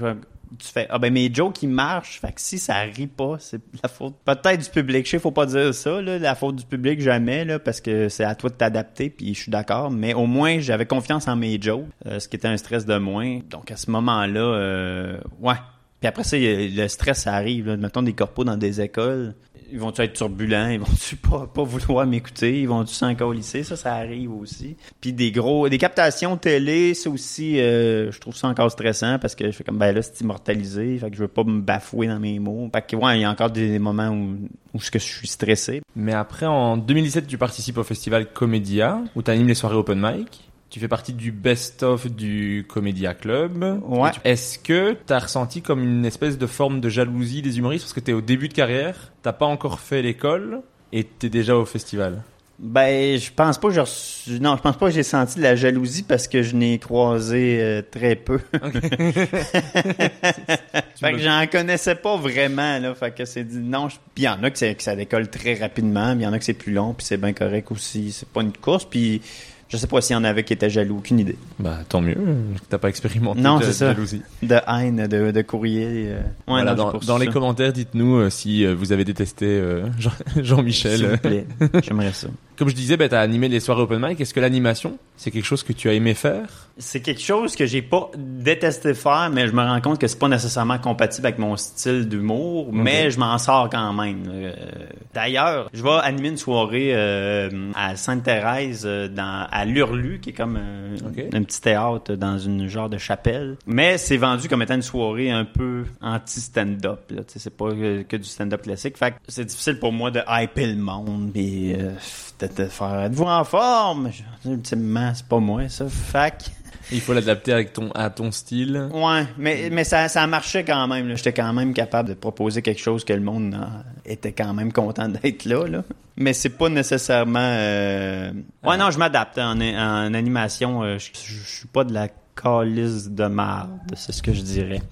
tu fais ah ben mes jokes ils marchent fait que si ça rit pas c'est la faute peut-être du public je sais faut pas dire ça là, la faute du public jamais là parce que c'est à toi de t'adapter puis je suis d'accord mais au moins j'avais confiance en mes jokes euh, ce qui était un stress de moins donc à ce moment-là euh, ouais puis après ça, le stress, ça arrive. Là. Mettons des corpos dans des écoles. Ils vont-tu être turbulents? Ils vont-tu pas, pas vouloir m'écouter? Ils vont-tu s'en colisser? Ça, ça arrive aussi. Puis des gros... Des captations télé, ça aussi, euh, je trouve ça encore stressant parce que je fais comme, ben là, c'est immortalisé. Fait que je veux pas me bafouer dans mes mots. Fait que, ouais, il y a encore des moments où, où je suis stressé. Mais après, en 2017, tu participes au festival Comédia, où tu animes les soirées open mic. Tu fais partie du best-of du Comédia Club. Ouais. Est-ce que tu as ressenti comme une espèce de forme de jalousie des humoristes? Parce que tu es au début de carrière, t'as pas encore fait l'école et tu es déjà au festival Ben, je pense pas que j'ai. Non, je pense pas que j'ai senti de la jalousie parce que je n'ai croisé euh, très peu. fait que j'en connaissais pas vraiment, là. Fait que c'est dit non. je- Puis il y en a que, que ça décolle très rapidement, puis il y en a que c'est plus long, puis c'est bien correct aussi. C'est pas une course, puis je sais pas s'il y en avait qui étaient jaloux, aucune idée. Bah tant mieux, t'as pas expérimenté Non, de c'est ça. jalousie. De haine, de, de courrier. euh. Ouais, Voilà, non, dans, les commentaires, dites-nous euh, si euh, vous avez détesté Jean- Jean-Michel. Plaît. J'aimerais ça. Comme je disais, bah, tu as animé les soirées open mic. Est-ce que l'animation, c'est quelque chose que tu as aimé faire? C'est quelque chose que j'ai pas détesté faire, mais je me rends compte que c'est pas nécessairement compatible avec mon style d'humour, mais je m'en sors quand même. Euh, D'ailleurs, je vais animer une soirée euh, à Sainte-Thérèse euh, dans à l'Urlu, qui est comme un petit théâtre dans une genre de chapelle. Mais c'est vendu comme étant une soirée un peu anti-stand-up. C'est pas que, que du stand-up classique. Fait c'est difficile pour moi de hyper le monde euh, de, de faire êtes-vous en forme? Ultimement, c'est pas moi ça. Que- Il faut l'adapter avec ton, à ton style. Ouais, mais, mais ça, ça marchait quand même. J'étais quand même capable de proposer quelque chose que le monde euh, était quand même content d'être là, là. Mais c'est pas nécessairement... euh, Ouais, non, je m'adapte. En, en animation, euh, je, je- je suis pas de la calice de marde, c'est ce que je dirais.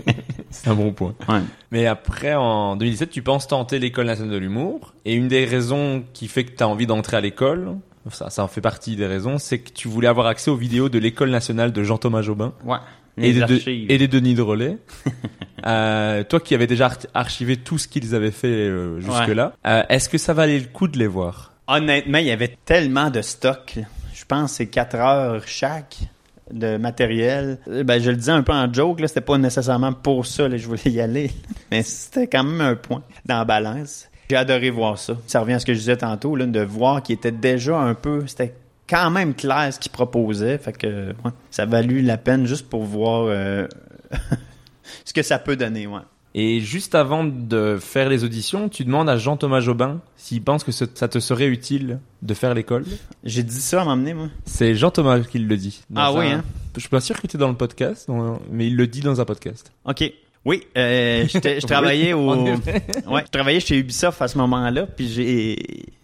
C'est un bon point. Ouais. Mais après, en 2017, tu penses tenter l'école nationale de l'humour. Et une des raisons qui fait que tu as envie d'entrer à l'école, ça, ça en fait partie des raisons, c'est que tu voulais avoir accès aux vidéos de l'école nationale de Jean-Thomas Jobin. Ouais. et, Les des, archives. et des Denis de Relais. Euh, toi qui avais déjà ar- archivé tout ce qu'ils avaient fait euh, jusque-là, euh, est-ce que ça valait le coup de les voir? Honnêtement, il y avait tellement de stock. Je pense que c'est 4 heures chaque de matériel. Euh, Ben, je le disais un peu en joke, là, c'était pas nécessairement pour ça, là, je voulais y aller. Mais c'était quand même un point dans la balance. J'ai adoré voir ça. Ça revient à ce que je disais tantôt, là, de voir qu'il était déjà un peu, c'était quand même clair ce qu'il proposait. Fait que, ouais, ça a valu la peine juste pour voir euh, ce que ça peut donner, ouais. Et juste avant de faire les auditions, tu demandes à Jean-Thomas Jobin s'il pense que ce- ça te serait utile de faire l'école. J'ai dit ça à m'emmener, moi. C'est Jean-Thomas qui le dit. Ah oui, hein? Je suis pas sûr que tu es dans le podcast, mais il le dit dans un podcast. OK. Oui, euh, j'étais- je travaillais au, ouais, je travaillais chez Ubisoft à ce moment-là, puis j'ai,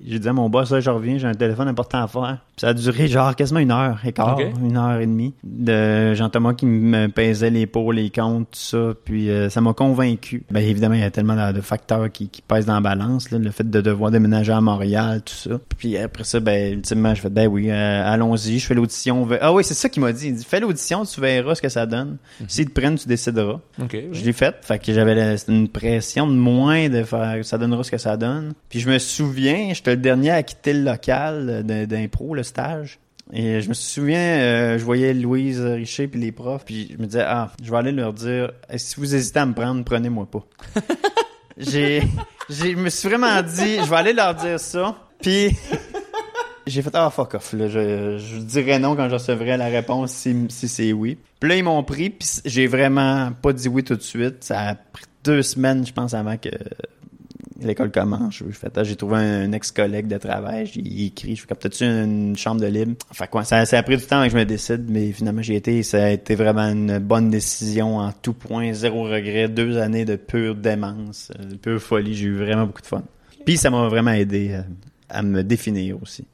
j'ai dit à mon boss, là, je reviens, j'ai un téléphone important à faire. Puis ça a duré genre quasiment une heure et quart, une heure et demie, de Jean-Thomas qui me pesait les pour, les contre, tout ça, puis euh, ça m'a convaincu. Ben évidemment, il y a tellement de, de facteurs qui, qui pèsent dans la balance, là, le fait de devoir déménager à Montréal, tout ça. Puis après ça, ben ultimement, je fais, ben oui, euh, allons-y, je fais l'audition. Ah oui, c'est ça qu'il m'a dit. Il dit, fais l'audition, tu verras ce que ça donne. S'ils te prennent, tu décideras. Je l'ai fait, fait que j'avais une pression de moins de faire ça donnera ce que ça donne. Puis je me souviens, j'étais le dernier à quitter le local de- d'impro, le stage. Et je me souviens, euh, je voyais Louise Richer puis les profs, puis je me disais ah, je vais aller leur dire Eh, si vous hésitez à me prendre, prenez-moi pas. j'ai j'ai je me suis vraiment dit, je vais aller leur dire ça. Puis J'ai fait, ah, fuck off, là. Je, dirais non quand je recevrais la réponse si, si c'est oui. Puis là, ils m'ont pris, puis j'ai vraiment pas dit oui tout de suite. Ça a pris deux semaines, je pense, avant que l'école commence. Ah, j'ai trouvé un, ex-collègue de travail, j'ai écrit, je fais, peut-être une chambre de libre? Enfin, quoi, ça, a pris du temps que je me décide, mais finalement, j'ai été, ça a été vraiment une bonne décision en tout point, zéro regret, deux années de pure démence, de pure folie. J'ai eu vraiment beaucoup de fun. Puis ça m'a vraiment aidé à, à me définir aussi.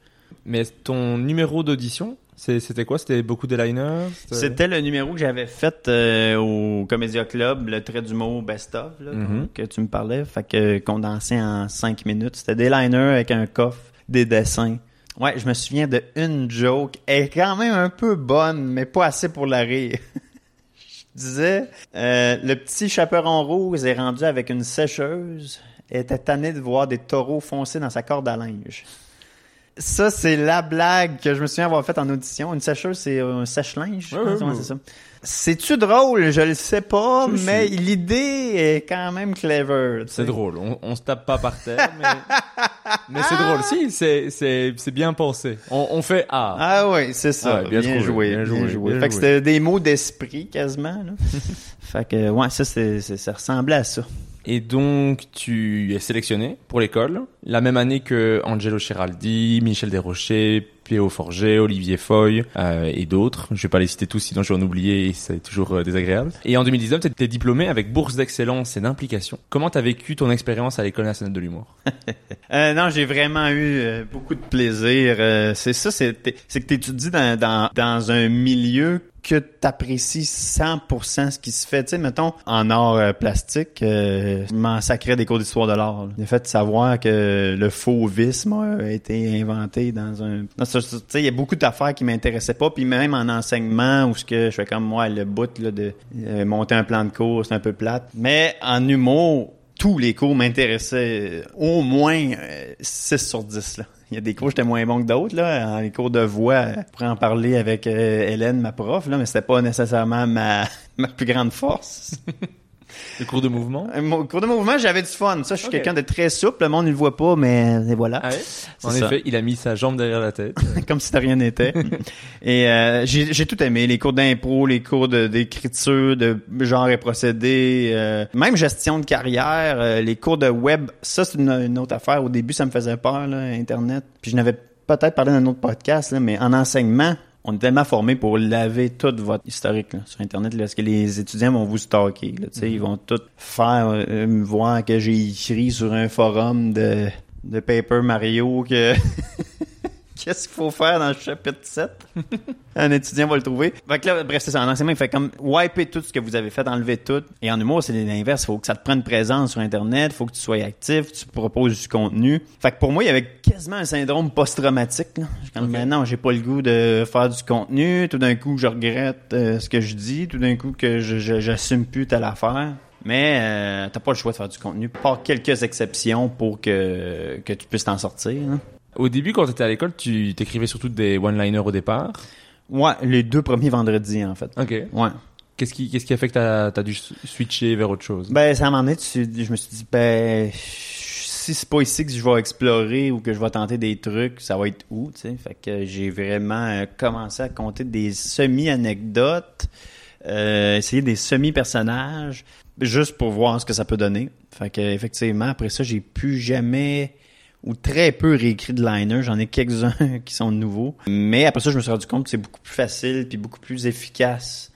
Mais ton numéro d'audition, c'était quoi? C'était beaucoup de liners? C'était le numéro que j'avais fait euh, au Comédia Club, le trait d'humour best-of Mhm. que tu me parlais. Fait que condensé en cinq minutes. C'était des liners avec un coffre, des dessins. Ouais, je me souviens de une joke. Elle est quand même un peu bonne, mais pas assez pour la rire. je disais, euh, le petit chaperon rose est rendu avec une sécheuse. Elle était tanné de voir des taureaux foncer dans sa corde à linge. Ça, c'est la blague que je me souviens avoir faite en audition. Une sécheuse, c'est un sèche-linge. c'est ça. C'est-tu drôle? Je le sais pas, mais l'idée est quand même clever. C'est drôle. On, on se tape pas par terre, mais, mais c'est drôle. Si, c'est c'est c'est bien pensé. On, on fait ah. Ah oui, c'est ça. Ah, bien bien, trouvé, joué, bien bien joué, joué. bien fait que joué. c'était des mots d'esprit quasiment. Là. fait que ouais, ça c'est c'est- ça ressemblait à ça. Et donc, tu es sélectionné pour l'école, la même année que Angelo Cheraldi, Michel Desrochers, Pléo Forget, Olivier Foy euh, et d'autres. Je vais pas les citer tous, sinon je vais en oublier et c'est toujours euh, désagréable. Et en 2019, tu étais diplômé avec bourse d'excellence et d'implication. Comment t'as vécu ton expérience à l'École nationale de l'humour? Euh, non, j'ai vraiment eu euh, beaucoup de plaisir. Euh, c'est ça, c'est que tu étudies dans, dans, dans un milieu que t'apprécies 100% ce qui se fait. Tu sais, mettons, en art plastique, je m'en sacrais des cours d'histoire de l'art. Le fait de savoir que le fauvisme a été inventé dans un... il y a beaucoup d'affaires qui m'intéressaient pas, puis même en enseignement, où ce que je fais comme moi, le bout là, de euh, monter un plan de cours, c'est un peu plate. Mais en humour, tous les cours m'intéressaient au moins euh, 6 sur 10. Là. Il y a des cours j'étais moins bon que d'autres. Là. Les cours de voix, je pourrais en parler avec euh, Hélène, ma prof, là, mais c'était pas nécessairement ma, ma plus grande force. Le cours de mouvement? Euh, Mon cours de mouvement, j'avais du fun. Ça, je suis quelqu'un de très souple. Le monde ne le voit pas, mais et voilà. Ah En ça. effet, il a mis sa jambe derrière la tête. comme si de rien n'était. et euh, j'ai j'ai tout aimé, les cours d'impro, les cours de- d'écriture, de, genre et procédé, euh, même gestion de carrière, euh, les cours de web, ça c'est une, une autre affaire. Au début, ça me faisait peur, là, Internet. Puis je n'avais peut-être parlé dans un autre podcast, là, mais en enseignement, on est tellement formé pour laver tout votre historique là, sur Internet, là, parce que les étudiants vont vous stalker. Là, tu sais, Ils vont tout faire euh, me voir que j'ai écrit sur un forum de, de Paper Mario que... Qu'est-ce qu'il faut faire dans le chapitre 7? Un étudiant va le trouver. Fait que là, bref, c'est ça. En enseignement, il fait comme wiper tout ce que vous avez fait, enlever tout. Et en humour, c'est l'inverse. Il faut que ça te prenne présence sur Internet, il faut que tu sois actif, tu proposes du contenu. Fait que pour moi, il y avait quasiment un syndrome post-traumatique. là. Je suis comme, Ok. ben non, j'ai pas le goût de faire du contenu. Tout d'un coup, je regrette euh, ce que je dis. Tout d'un coup, que je, je- j'assume plus telle affaire. Mais euh, t'as pas le choix de faire du contenu, par quelques exceptions pour que, que tu puisses t'en sortir. là. Au début, quand tu étais à l'école, tu t'écrivais surtout des one-liners au départ? Ouais, les deux premiers vendredis, en fait. Ok. Ouais. Qu'est-ce qui, qu'est-ce qui a fait que t'as, t'as dû switcher vers autre chose? Ben, ça m'en est, je me suis dit, ben, si c'est pas ici que je vais explorer ou que je vais tenter des trucs, ça va être où, tu sais? Fait que j'ai vraiment euh, commencé à compter des semi-anecdotes, euh, essayer des semi-personnages, juste pour voir ce que ça peut donner. Fait que, effectivement, après ça, j'ai plus jamais ou très peu réécrit de liner. J'en ai quelques-uns qui sont nouveaux. Mais après ça, je me suis rendu compte que c'est beaucoup plus facile puis beaucoup plus efficace.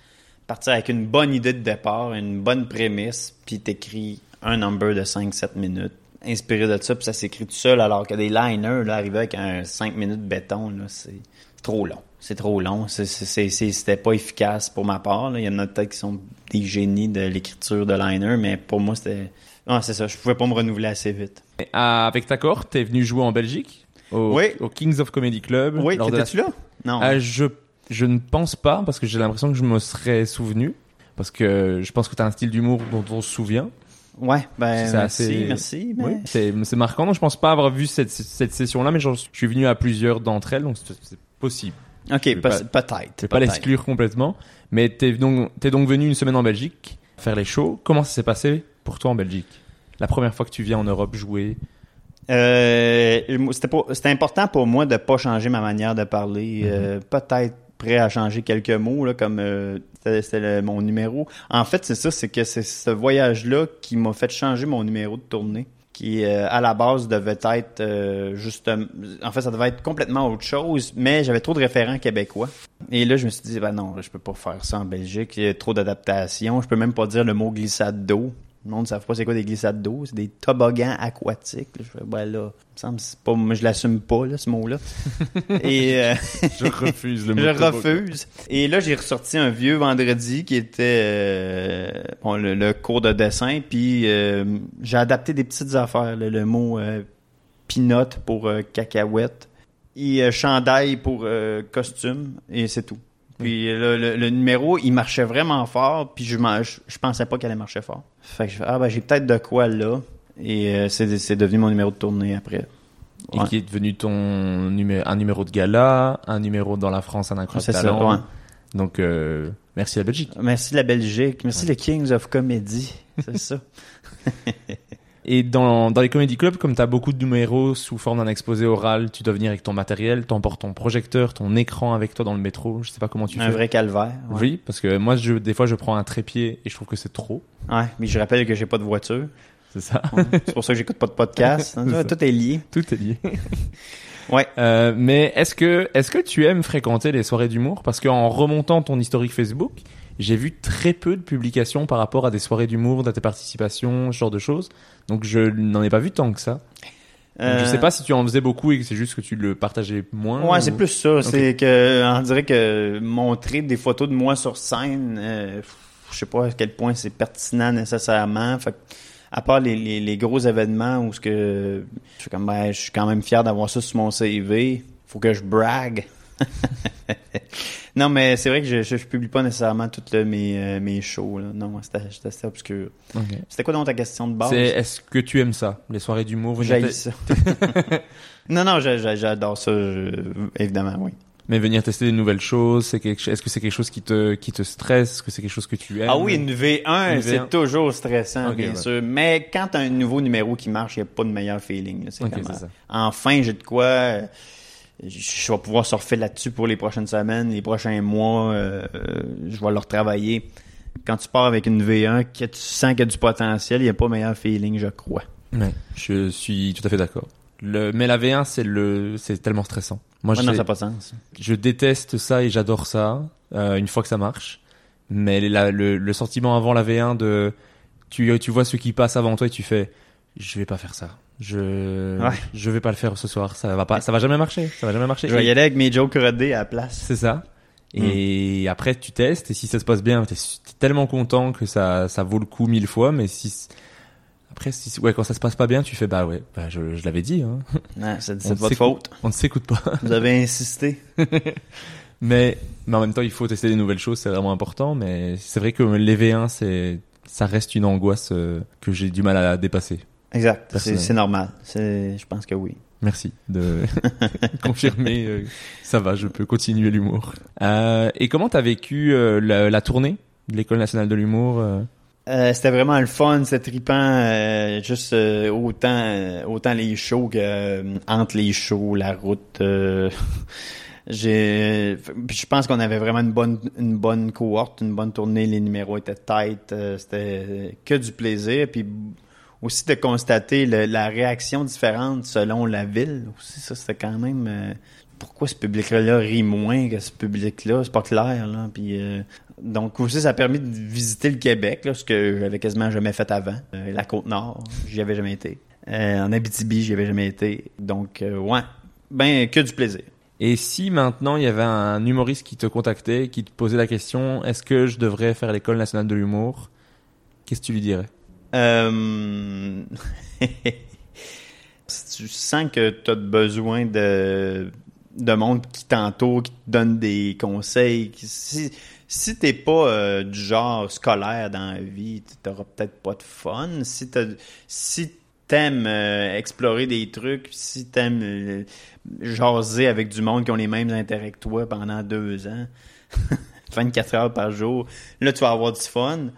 Partir avec une bonne idée de départ, une bonne prémisse, puis t'écris un number de 5-7 minutes. Inspiré de ça, puis ça s'écrit tout seul, alors que des liners, là, arriver avec un 5 minutes béton, là, c'est trop long. C'est trop long. C'était pas efficace pour ma part. Il y en a peut-être qui sont des génies de l'écriture de liner, mais pour moi, c'était... Non, c'est ça. Je pouvais pas me renouveler assez vite. Et, ah, Avec ta cohorte, t'es venu jouer en Belgique? Au, Oui. au Kings of Comedy Club. Oui, la- t'étais-tu là? Non. Ah, je, je ne pense pas, parce que j'ai l'impression que je me serais souvenu. Parce que je pense que t'as un style d'humour dont on se souvient. Ouais, ben, merci, assez- merci. mais- Oui. C'est, marquant. Donc, je pense pas avoir vu cette, cette session-là, mais je suis venu à plusieurs d'entre elles, donc c'est, possible. Ok, vais pe- pas- peut-être. Je vais pas peut-être. l'exclure complètement. Mais t'es donc, t'es donc venu une semaine en Belgique faire les shows. Comment ça s'est passé? Pour toi en Belgique? La première fois que tu viens en Europe jouer? Euh, c'était, important pour moi de pas changer ma manière de parler. Euh, peut-être prêt à changer quelques mots, là, comme euh, c'était, mon numéro. En fait, c'est ça, c'est que c'est ce voyage-là qui m'a fait changer mon numéro de tournée qui euh, à la base devait être euh, juste en fait ça devait être complètement autre chose mais j'avais trop de référents québécois et là je me suis dit ben non je peux pas faire ça en Belgique il y a trop d'adaptation je peux même pas dire le mot glissade d'eau le monde ne savent pas c'est quoi des glissades d'eau c'est des toboggans aquatiques Là, je fais ben là il me semble que c'est pas moi je l'assume pas là ce mot là et euh, Je refuse le mot. je refuse. Et là, j'ai ressorti un vieux vendredi qui était euh, bon, le, le cours de dessin, puis euh, j'ai adapté des petites affaires, là, le mot pinotte pour cacahuète et chandail pour costume, et c'est tout. Puis le, le numéro, il marchait vraiment fort, puis je, je, je pensais pas qu'elle allait marcher fort. Fait que je fais, ah ben j'ai peut-être de quoi là, et euh, c'est c'est devenu mon numéro de tournée après. Et Ouais. qui est devenu ton numéro, un numéro de gala, un numéro dans la France, un incroyable C'est ça, talent. ouais. Donc, euh, merci la Belgique. Merci la Belgique, merci les Kings of Comedy, c'est ça. Et dans, dans les comédie clubs, comme tu as beaucoup de numéros sous forme d'un exposé oral, tu dois venir avec ton matériel, t'emportes ton projecteur, ton écran avec toi dans le métro. Je sais pas comment tu Un fais. vrai calvaire. ouais. Oui, parce que moi, je, des fois, je prends un trépied et je trouve que c'est trop. Ouais, mais je rappelle que j'ai pas de voiture. C'est ça. C'est pour ça que j'écoute pas de podcast. Tout est lié. Tout est lié. Ouais. Euh, mais est-ce que, est-ce que tu aimes fréquenter les soirées d'humour? Parce qu'en remontant ton historique Facebook, j'ai vu très peu de publications par rapport à des soirées d'humour, à tes participations, ce genre de choses. Donc je n'en ai pas vu tant que ça. Donc, Je Euh, sais pas si tu en faisais beaucoup et que c'est juste que tu le partageais moins. Ouais, ou- c'est plus ça. C'est que, on dirait que montrer des photos de moi sur scène, euh, je sais pas à quel point c'est pertinent nécessairement. Fait à part les, les, les gros événements où ce que je suis comme, ben, je suis quand même fier d'avoir ça sur mon CV. Faut que je brague. non, mais c'est vrai que je, je, je publie pas nécessairement toutes le- mes, euh, mes shows. Là. Non, c'était c'était assez obscur. Ok. C'était quoi donc ta question de base? C'est est-ce que tu aimes ça, les soirées d'humour? Te- ça. non, non, j'a- j'a- j'adore ça, je- évidemment, oui. Mais venir tester des nouvelles choses, c'est quelque... est-ce que c'est quelque chose qui te qui te stresse, est-ce que c'est quelque chose que tu aimes? Ah oui, une V1, Une c'est V1. toujours stressant, bien ouais. sûr. Mais quand t'as un nouveau numéro qui marche, il n'y a pas de meilleur feeling. là. C'est Ok, comme, c'est ça. Enfin, j'ai de quoi... Je vais pouvoir surfer là-dessus pour les prochaines semaines, les prochains mois. euh, euh, je vais leur travailler. Quand tu pars avec une V1, que tu sens qu'il y a du potentiel, il n'y a pas meilleur feeling, je crois. Ouais, je suis tout à fait d'accord. Le, mais la V1, c'est le, c'est tellement stressant. Moi, Ouais, je, non, ça n'a pas de sens. je déteste ça et j'adore ça euh, une fois que ça marche. Mais la- le, le sentiment avant la V1 de, tu, tu vois ceux qui passent avant toi et tu fais, je vais pas faire ça. Je, Ouais. je vais pas le faire ce soir. Ça va pas, ça va jamais marcher. Ça va jamais marcher. Je vais y aller avec mes jokes rodés à la place. C'est ça. Et après, tu testes, et si ça se passe bien, t'es es tellement content que ça, ça vaut le coup mille fois, mais si, après, si, ouais, quand ça se passe pas bien, tu fais, bah ouais, bah je, je l'avais dit, hein. Non, c'est votre faute. On ne s'écoute pas. Vous avez insisté. Mais, mais en même temps, il faut tester des nouvelles choses, c'est vraiment important, mais c'est vrai que les V1, c'est, ça reste une angoisse euh, que j'ai du mal à dépasser. Exact. C'est normal. Je pense que oui. Merci de confirmer. euh, ça va, je peux continuer l'humour. Euh, et comment t'as vécu euh, la, la tournée de l'École nationale de l'humour c'était vraiment le fun, c'était trippant, juste autant autant les shows que entre les shows, la route. j'ai, je pense qu'on avait vraiment une bonne une bonne cohorte, une bonne tournée, les numéros étaient tight, c'était que du plaisir, puis aussi de constater la réaction différente selon la ville. Aussi, ça c'était quand même. euh, pourquoi ce public-là rit moins que ce public-là? C'est pas clair là. Puis euh, donc aussi, ça a permis de visiter le Québec, là, ce que j'avais quasiment jamais fait avant. Euh, la Côte-Nord, j'y avais jamais été. En Abitibi, j'y avais jamais été. Donc, ouais, ben que du plaisir. Et si maintenant il y avait un humoriste qui te contactait, qui te posait la question, est-ce que je devrais faire l'école nationale de l'humour? Qu'est-ce que tu lui dirais? Euh... si tu sens que tu as besoin de, de monde qui t'entoure, qui te donne des conseils, si, si t'es pas euh, du genre scolaire dans la vie, t'auras peut-être pas de fun. Si t'as, si t'aimes euh, explorer des trucs, si t'aimes euh, jaser avec du monde qui ont les mêmes intérêts que toi pendant deux ans, 24 heures par jour, là tu vas avoir du fun.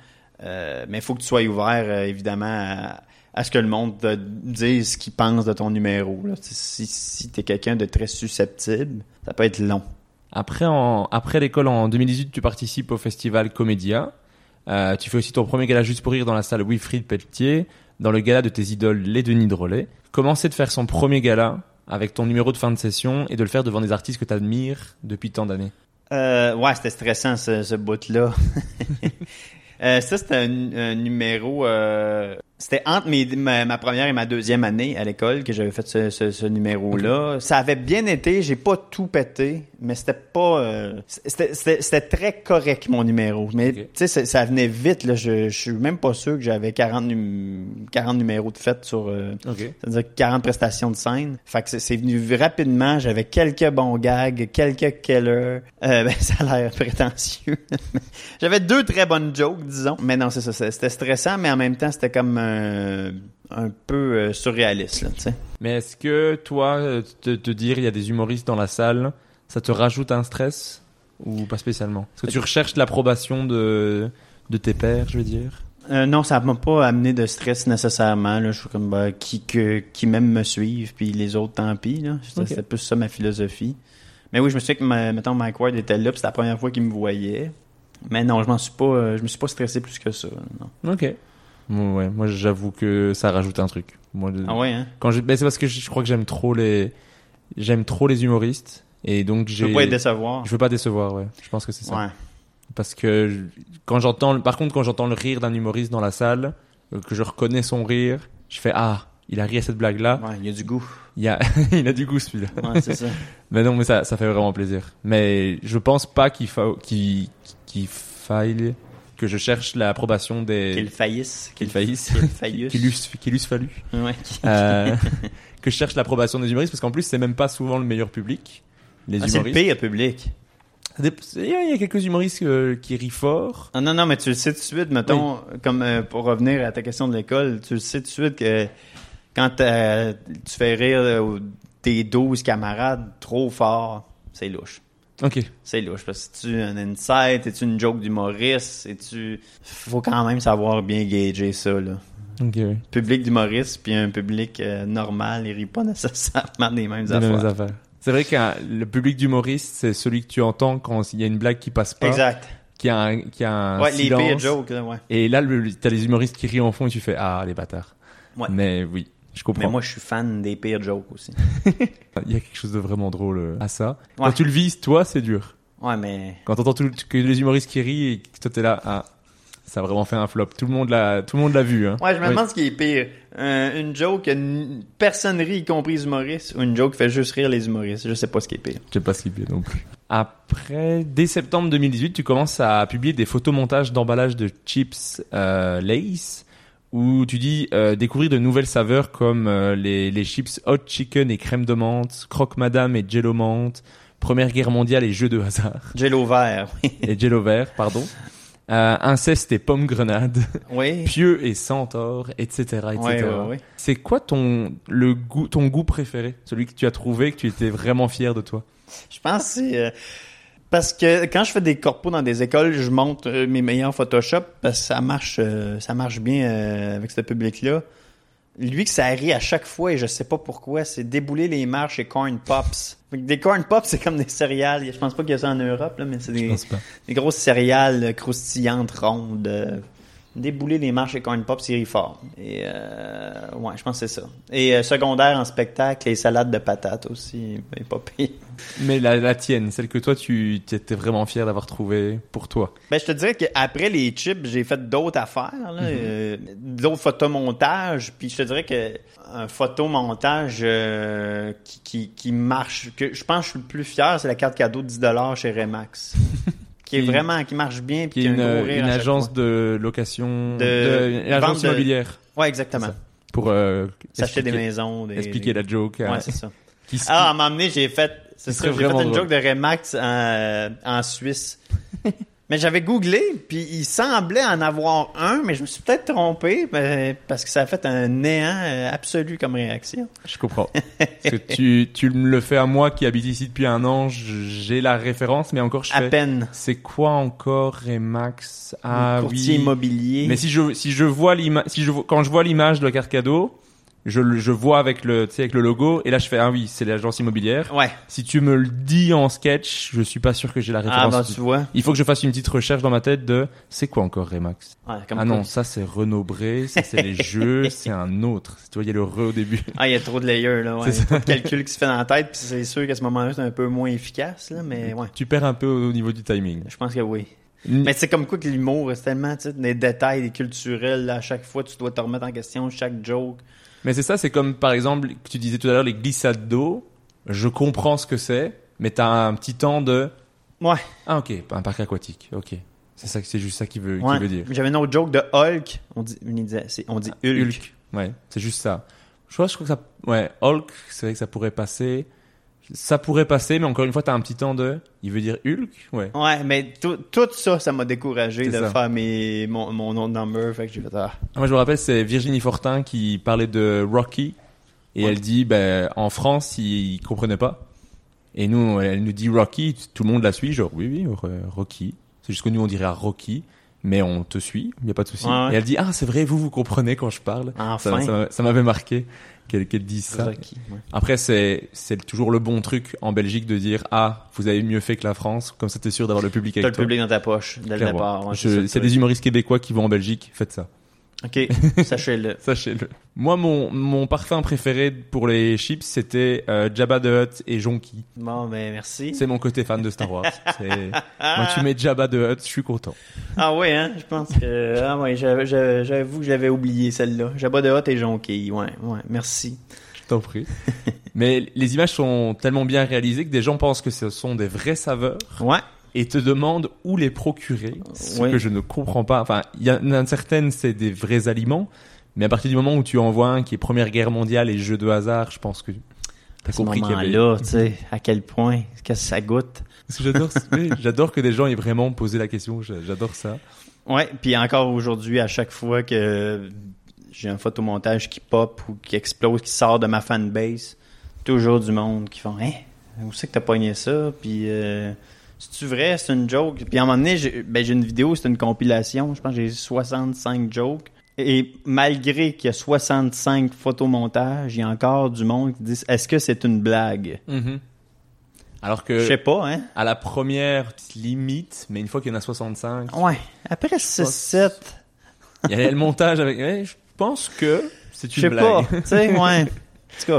Euh, mais il faut que tu sois ouvert, euh, évidemment, à, à ce que le monde te dise ce qu'il pense de ton numéro. Là. Si, si t'es quelqu'un de très susceptible, ça peut être long. Après, en, après l'école en 2018, tu participes au festival Comédia. Euh, tu fais aussi ton premier gala juste pour rire dans la salle Wilfrid Pelletier, dans le gala de tes idoles Les Denis Drolet. Comment c'est de faire son premier gala avec ton numéro de fin de session et de le faire devant des artistes que tu admires depuis tant d'années? Euh, ouais, c'était stressant ce, ce bout-là. Euh, ça, c'était un, un numéro. euh, c'était entre mes, ma, ma première et ma deuxième année à l'école que j'avais fait ce, ce, ce numéro-là. Ça avait bien été. J'ai pas tout pété, mais c'était pas. euh, c'était, très correct mon numéro. Mais tu sais, ça, venait vite. Là. Je, je suis même pas sûr que j'avais 40, num- 40 numéros de fait sur. euh, Ok. c'est-à-dire 40 prestations de scène. Fait que c'est- venu rapidement. J'avais quelques bons gags, quelques killers. Euh, ben, ça a l'air prétentieux. J'avais deux très bonnes jokes, disons. Mais non, c'est ça. C'était stressant, mais en même temps, c'était comme un peu euh, surréaliste, là, tu sais. Mais est-ce que toi, euh, te, te dire il y a des humoristes dans la salle, ça te rajoute un stress ou pas spécialement? Est-ce que tu recherches l'approbation de, de tes pairs, je veux dire? Euh, non, ça m'a pas amené de stress nécessairement. Là. Je suis comme bah, qui que qui même me suivent, puis les autres, tant pis. Là. C'était plus ça ma philosophie. Mais oui, je me souviens que ma- mettons Mike Ward était là, puis c'était la première fois qu'il me voyait. Mais non, je m'en suis pas, je me suis pas stressé plus que ça. Non. Ok. Ouais, moi j'avoue que ça rajoute un truc. Moi, Ah ouais, hein. quand je, ben, c'est parce que je, crois que j'aime trop les, j'aime trop les humoristes et donc Je veux pas décevoir. Je veux pas décevoir, ouais. Je pense que c'est ça. Ouais. Parce que je- quand j'entends, par contre, quand j'entends le rire d'un humoriste dans la salle, euh, que je reconnais son rire, je fais ah, il a ri à cette blague-là. Ouais, il y a du goût. Il a, il a du goût celui-là. Ouais, c'est ça. Mais non, mais ça, ça fait vraiment plaisir. Mais je pense pas qu'il fa... qu'il qu'il faille que je cherche l'approbation des Qu'il faillisse. qu'il faillisse, Qu'il faillisse. qu'il eusse fallu. Ouais. Euh, que je cherche l'approbation des humoristes parce qu'en plus c'est même pas souvent le meilleur public. Les Ah, c'est le humoristes. pire public. Il y a quelques humoristes euh, qui rient fort. Ah, non, non, mais tu le sais tout de suite, mettons, comme euh, pour revenir à ta question de l'école, tu le sais tout de suite que quand tu fais rire tes 12 camarades trop fort, c'est louche. Ok. C'est louche, parce que tu un insight, es-tu une joke d'humoriste, et tu faut quand même savoir bien gager ça, là. Ok. ouais. Public d'humoriste, puis un public euh, normal, il rit pas nécessairement des mêmes Des affaires. mêmes affaires. C'est vrai que le public d'humoriste, c'est celui que tu entends quand il y a une blague qui passe pas, Exact. qui a un, qui a un Ouais, les silence. pires jokes, ouais. Et là, le- t'as les humoristes qui rient en fond et tu fais ah les bâtards. Ouais. Mais oui, je comprends. Mais moi, je suis fan des pires jokes aussi. Il y a quelque chose de vraiment drôle euh, à ça. Ouais. Quand tu le vis, toi, c'est dur. Ouais, mais Quand t'entends tout- que les humoristes qui rient et que toi t'es là, ah, ça a vraiment fait un flop. Tout le monde l'a, tout le monde l'a vu. Hein. Ouais, je me Oui. demande ce qui est pire. Euh, une joke que n- personne rit, y compris les humoristes, ou une joke qui fait juste rire les humoristes. Je sais pas ce qui est pire. Je sais pas ce qu'il y a non plus. Après, dès septembre 2018, tu commences à publier des photomontages d'emballage de chips euh, Lace où tu dis euh, découvrir de nouvelles saveurs comme euh, les, les chips hot chicken et crème de menthe, croque madame et jello menthe, Première Guerre mondiale et jeux de hasard Jello vert, oui. et jello vert, pardon. Euh, inceste et pomme grenade, oui. pieux et centaure, etc., etc. Ouais, ouais, ouais. C'est quoi ton le goût ton goût préféré, celui que tu as trouvé que tu étais vraiment fier de toi? Je pense que c'est... parce que quand je fais des corpos dans des écoles, je montre euh, mes meilleurs Photoshop parce que ça marche, euh, ça marche bien euh, avec ce public-là. Lui que ça rit à chaque fois et je sais pas pourquoi, c'est débouler les marches et corn pops. Des corn pops, c'est comme des céréales. Je pense pas qu'il y a ça en Europe, là, mais c'est des, des grosses céréales croustillantes, rondes. Débouler les marches et corn pops, il rit fort. Et euh, ouais, je pense que c'est ça. Et euh, secondaire en spectacle, les salades de patates aussi, ben, pas pire. Mais la, la tienne, celle que toi tu étais vraiment fier d'avoir trouvée pour toi. Ben, je te dirais qu'après les chips, j'ai fait d'autres affaires, là, euh, d'autres photomontages, puis je te dirais que un photomontage euh, qui, qui, qui marche, que je pense que je suis le plus fier, c'est la carte cadeau de 10$ chez Remax. qui est vraiment, qui marche bien, puis Qui est une, une agence de location, De- de, une agence de- immobilière Ouais, exactement. Pour euh, S'acheter des maisons, des... expliquer la joke. à- Ouais, c'est ça. qui Ah, à un moment donné, j'ai fait, c'est Ce ça, j'ai fait une drôle. joke de Remax en, en Suisse. Mais j'avais googlé, puis il semblait en avoir un, mais je me suis peut-être trompé parce que ça a fait un néant euh, absolu comme réaction. Je comprends. Parce que tu, tu me le fais à moi qui habite ici depuis un an, j'ai la référence, mais encore je À fais. peine. C'est quoi encore Remax? Ah courtier oui. immobilier. Mais si je si je vois l'image, si je quand je vois l'image de la carte cadeau, je je vois avec le avec le logo et là je fais ah oui c'est l'agence immobilière. Ouais. Si tu me le dis en sketch, je suis pas sûr que j'ai la Ah, référence. bah, tu vois. Il faut que je fasse une petite recherche dans ma tête de c'est quoi encore Remax? Ouais, comme Ah non, ça c'est Renault Bré, ça c'est les jeux, c'est un autre. Tu vois, il y a le re au début. Ah, il y a trop de layers, là. Ouais. C'est trop de calculs qui se fait dans la tête, puis c'est sûr qu'à ce moment-là, c'est un peu moins efficace, là, mais ouais. Tu perds un peu au niveau du timing. Je pense que oui. Mais c'est comme quoi que l'humour, c'est tellement, tu sais, des détails, des culturels, là, à chaque fois, tu dois te remettre en question, chaque joke. Mais c'est ça, c'est comme par exemple, que tu disais tout à l'heure, les glissades d'eau. Je comprends ce que c'est, mais t'as un petit temps de. Ouais. Ah ok, un parc aquatique, ok. C'est ça, c'est juste ça qu'il veut, ouais. veut dire. J'avais une autre joke de Hulk. On dit, on dit Hulk. Hulk. Ouais, c'est juste ça. Je crois, je crois que ça, ouais, Hulk, c'est vrai que ça pourrait passer. Ça pourrait passer, mais encore une fois, t'as un petit temps de. Il veut dire Hulk, ouais. Ouais, mais tout, tout ça, ça m'a découragé de ça. faire mes, mon, mon nom de number, fait que j'ai fait, ah. Moi, je me rappelle, c'est Virginie Fortin qui parlait de Rocky. Et Ouais. elle dit, ben, en France, ils, ils comprenaient pas. Et nous, elle nous dit Rocky, tout le monde la suit, genre, oui, oui, euh, Rocky. C'est juste que nous, on dirait Rocky, mais on te suit, il n'y a pas de souci. Ouais, ouais. Et elle dit, ah, c'est vrai, vous, vous comprenez quand je parle. Enfin. Ça, ça, ça m'avait marqué qu'elle qu'elle dise ça. Ouais. Après, c'est, c'est toujours le bon truc en Belgique de dire, ah, vous avez mieux fait que la France, comme ça, t'es sûr d'avoir le public T'as avec le toi. public dans ta poche, dès le départ. ouais, le c'est des humoristes québécois qui vont en Belgique, faites ça. Ok, sachez-le. Sachez-le. Moi, mon, mon parfum préféré pour les chips, c'était euh, Jabba the Hutt et Jonky. Bon, ben, merci. C'est mon côté fan de Star Wars. Moi, tu mets Jabba the Hutt, je suis content. Ah ouais, hein, je pense que... Ah ouais, j'avais- j'avais- j'avoue que je l'avais oublié, celle-là. Jabba de Hot et Jonquille, ouais, ouais, merci. Je t'en prie. Mais les images sont tellement bien réalisées que des gens pensent que ce sont des vraies saveurs Ouais, et te demandent où les procurer. Ce Oui. que je ne comprends pas. Enfin, il y en a certaines, c'est des vrais aliments. Mais à partir du moment où tu envoies un qui est Première Guerre mondiale et jeu de hasard, je pense que t'as compris qu'il y avait... moment-là, tu sais, à quel point, qu'est-ce que ça goûte. J'adore, j'adore que des gens aient vraiment posé la question. J'a- J'adore ça. Ouais, puis encore aujourd'hui, à chaque fois que j'ai un photomontage qui pop ou qui explose, qui sort de ma fanbase, toujours du monde qui font « Hein, où c'est que t'as pogné ça? » Puis euh, c'est-tu vrai? C'est une joke? Puis à un moment donné, j'ai ben, une vidéo, c'est une compilation. Je pense que j'ai 65 jokes. Et malgré qu'il y a 65 photomontages, il y a encore du monde qui dit « Est-ce que c'est une blague? Alors Je sais que pas, hein? à la première limite, mais une fois qu'il y en a 65, Ouais. Après 6-7... il y a le montage avec. Ouais, je pense que c'est Je une sais pas. blague. Tu sais, ouais. En tout cas,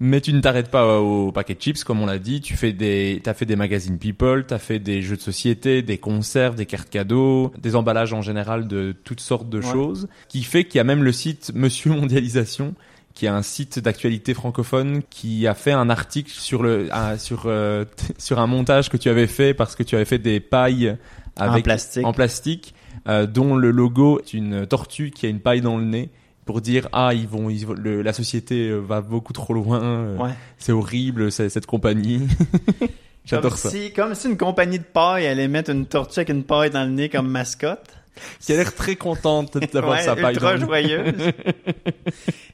Mais tu ne t'arrêtes pas au paquet de chips, comme on l'a dit. Tu fais des, t'as fait des magazines People, t'as fait des jeux de société, des conserves, des cartes cadeaux, des emballages en général de toutes sortes de Ouais. choses. Qui fait qu'il y a même le site Monsieur Mondialisation, qui est un site d'actualité francophone, qui a fait un article sur le, un- sur, euh, sur un montage que tu avais fait parce que tu avais fait des pailles avec, plastique. en plastique, euh, dont le logo est une tortue qui a une paille dans le nez pour dire ah ils vont, ils vont- le- la société euh, va beaucoup trop loin euh, Ouais. c'est horrible cette compagnie j'adore ça Si, comme si une compagnie de paille allait mettre une tortue avec une paille dans le nez comme mascotte. Qui a l'air très contente d'avoir Ouais, sa paille. ultra joyeuse.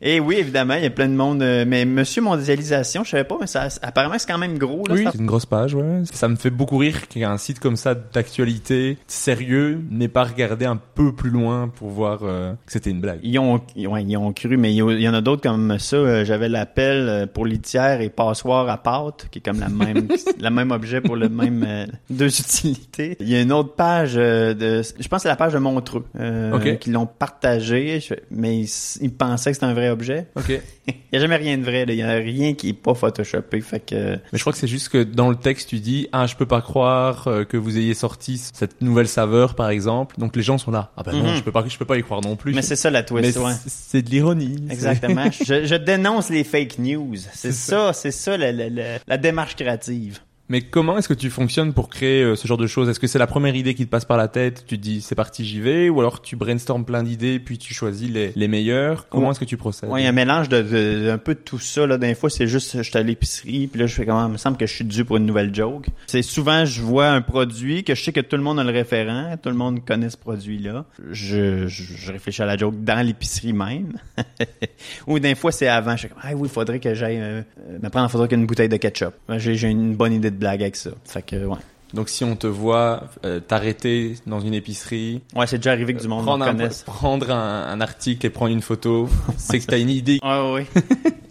Et oui, évidemment, il y a plein de monde. euh, Mais Monsieur Mondialisation, je savais pas, mais ça, apparemment, c'est quand même gros. Là, Oui, ça- c'est une grosse page, ouais. Ça me fait beaucoup rire qu'un site comme ça d'actualité sérieux n'ait pas regardé un peu plus loin pour voir euh, que c'était une blague. Ils ont, ouais, ils ont cru, mais il y en a d'autres comme ça. Euh, J'avais l'appel pour litière et passoire à pâte, qui est comme la même, la même objet pour le même euh, deux utilités. Il y a une autre page de, je pense que c'est la page de Montreux, euh, Ok. qui l'ont partagé, mais ils, ils pensaient que c'était un vrai objet. Il y a jamais rien de vrai, là. il y a rien qui est pas photoshopé, fait que Mais je crois que c'est juste que dans le texte, tu dis ah je peux pas croire euh, que vous ayez sorti cette nouvelle saveur par exemple. Donc les gens sont là. Ah ben non, Mhm. je peux pas, je peux pas y croire non plus. mais c'est ça la twist, ouais. c'est- de l'ironie. Exactement. je, je dénonce les fake news. C'est ça, c'est ça la, la, la, la démarche créative. Mais comment est-ce que tu fonctionnes pour créer euh, ce genre de choses? Est-ce que c'est la première idée qui te passe par la tête? Tu te dis c'est parti, j'y vais? Ou alors tu brainstormes plein d'idées puis tu choisis les, les meilleures? Comment Ouais. est-ce que tu procèdes? Ouais, il y a un mélange de, de- un peu de tout ça. Là, des fois, c'est juste, je suis à l'épicerie, puis là, je fais comment, il me semble que je suis dû pour une nouvelle joke. C'est souvent, je vois un produit que je sais que tout le monde a le référent, tout le monde connaît ce produit-là. Je, je, je réfléchis à la joke dans l'épicerie même. Ou des fois, c'est avant. Je fais comme, ah oui, il faudrait que j'aille euh, euh, me prendre en photo avec une bouteille de ketchup. J'ai, j'ai une bonne idée de blague avec ça. Fait que, ouais. Donc si on te voit euh, t'arrêter dans une épicerie, Ouais, c'est déjà arrivé que du monde prendre, un, prendre un, un article et prendre une photo, c'est que t'as une idée. Ah oui.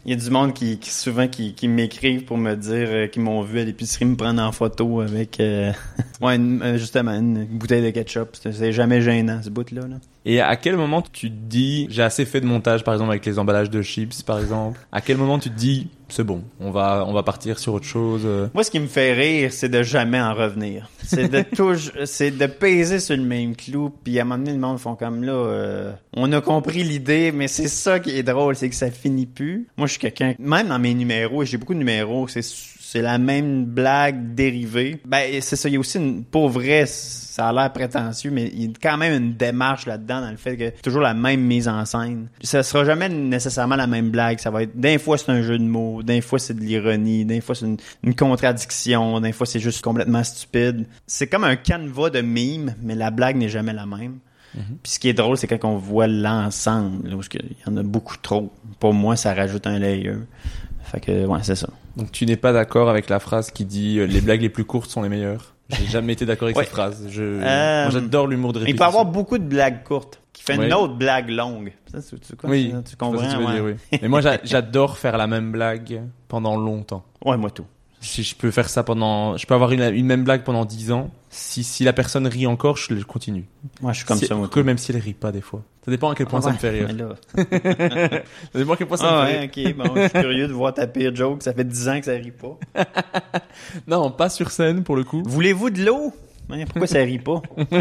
Il y a du monde qui, qui souvent qui, qui m'écrivent pour me dire euh, qu'ils m'ont vu à l'épicerie me prendre en photo avec euh, ouais une- justement une bouteille de ketchup. C'est c'est jamais gênant ce bout là. là. Et à quel moment tu te dis j'ai assez fait de montage par exemple avec les emballages de chips par exemple? À quel moment tu te dis c'est bon, on va on va partir sur autre chose euh, Moi, ce qui me fait rire, c'est de jamais en revenir. C'est de toujours, c'est de peser sur le même clou. Puis à un moment donné, le monde font comme là, euh, on a compris l'idée, mais c'est ça qui est drôle, c'est que ça finit plus. Moi, je suis quelqu'un, même dans mes numéros, et j'ai beaucoup de numéros, c'est c'est la même blague dérivée. Ben, c'est ça. Il y a aussi une, pour vrai, ça a l'air prétentieux, mais il y a quand même une démarche là-dedans dans le fait que toujours la même mise en scène. Ça sera jamais nécessairement la même blague. Ça va être, d'un fois c'est un jeu de mots, d'un fois c'est de l'ironie, d'un fois c'est une, une contradiction, d'un fois c'est juste complètement stupide. C'est comme un canevas de mimes, mais la blague n'est jamais la même. Puis ce qui est drôle, c'est quand on voit l'ensemble, parce qu'il y en a beaucoup trop. Pour moi, ça rajoute un layer. Fait que, ouais, c'est ça. Donc tu n'es pas d'accord avec la phrase qui dit euh, les blagues les plus courtes sont les meilleures J'ai jamais été d'accord avec Ouais. cette phrase. Je, Euh, j'adore l'humour de Il répétition. peut y avoir beaucoup de blagues courtes qui fait Ouais. une autre blague longue. Ça, tu, tu, quoi, Oui, tu comprends? ce que tu ouais. dire, oui. Mais moi j'a- j'adore faire la même blague pendant longtemps. ouais, moi tout. Si je peux faire ça pendant, je peux avoir une, une même blague pendant 10 ans. Si, si la personne rit encore, je continue. Moi, je suis comme Si- ça, moi que même si elle rit pas des fois. Ça dépend à quel point Ah ça me ouais, fait rire. Ça dépend à quel point ça Ah me fait rire. ouais, ok, bon, je suis curieux de voir ta pire joke. Ça fait 10 ans que ça rit pas. Non, pas sur scène pour le coup. Voulez-vous de l'eau? Pourquoi ça rit pas?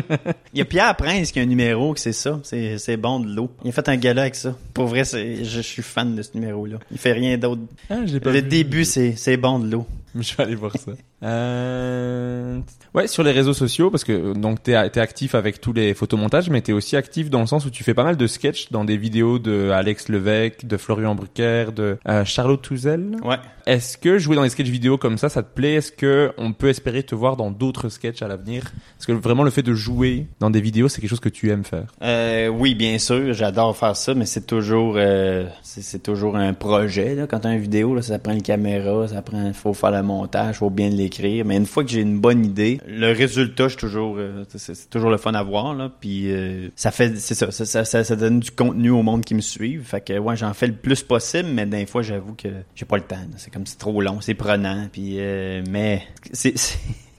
Il y a Pierre Prince qui a un numéro que c'est ça. C'est, c'est bon de l'eau. Il a fait un gala avec ça. Pour vrai, je, je suis fan de ce numéro-là. Il fait rien d'autre. Ah, Le vu. début, c'est, c'est bon de l'eau. Je vais aller voir ça. Euh... Ouais, sur les réseaux sociaux, parce que euh, donc t'es t'es actif avec tous les photomontages, mais t'es aussi actif dans le sens où tu fais pas mal de sketchs dans des vidéos de Alex Levesque, de Florian Brucker, de euh, Charlotte Touzel. Ouais. Est-ce que jouer dans des sketchs vidéo comme ça, ça te plaît? Est-ce que on peut espérer te voir dans d'autres sketchs à l'avenir? Parce que vraiment le fait de jouer dans des vidéos, c'est quelque chose que tu aimes faire? Euh, oui, bien sûr, j'adore faire ça, mais c'est toujours, euh, c'est, toujours un projet. Là. Quand t'as une vidéo, là, ça prend une caméra, ça prend, faut faire le montage, faut bien l'écrire. Mais une fois que j'ai une bonne idée, le résultat, je toujours, euh, c'est, toujours le fun à voir. Là. Puis euh, ça fait, c'est ça, ça, donne du contenu au monde qui me suivent. Fait que ouais, j'en fais le plus possible, mais des fois, j'avoue que j'ai pas le temps. C'est comme c'est trop long, c'est prenant. Puis euh, mais c'est,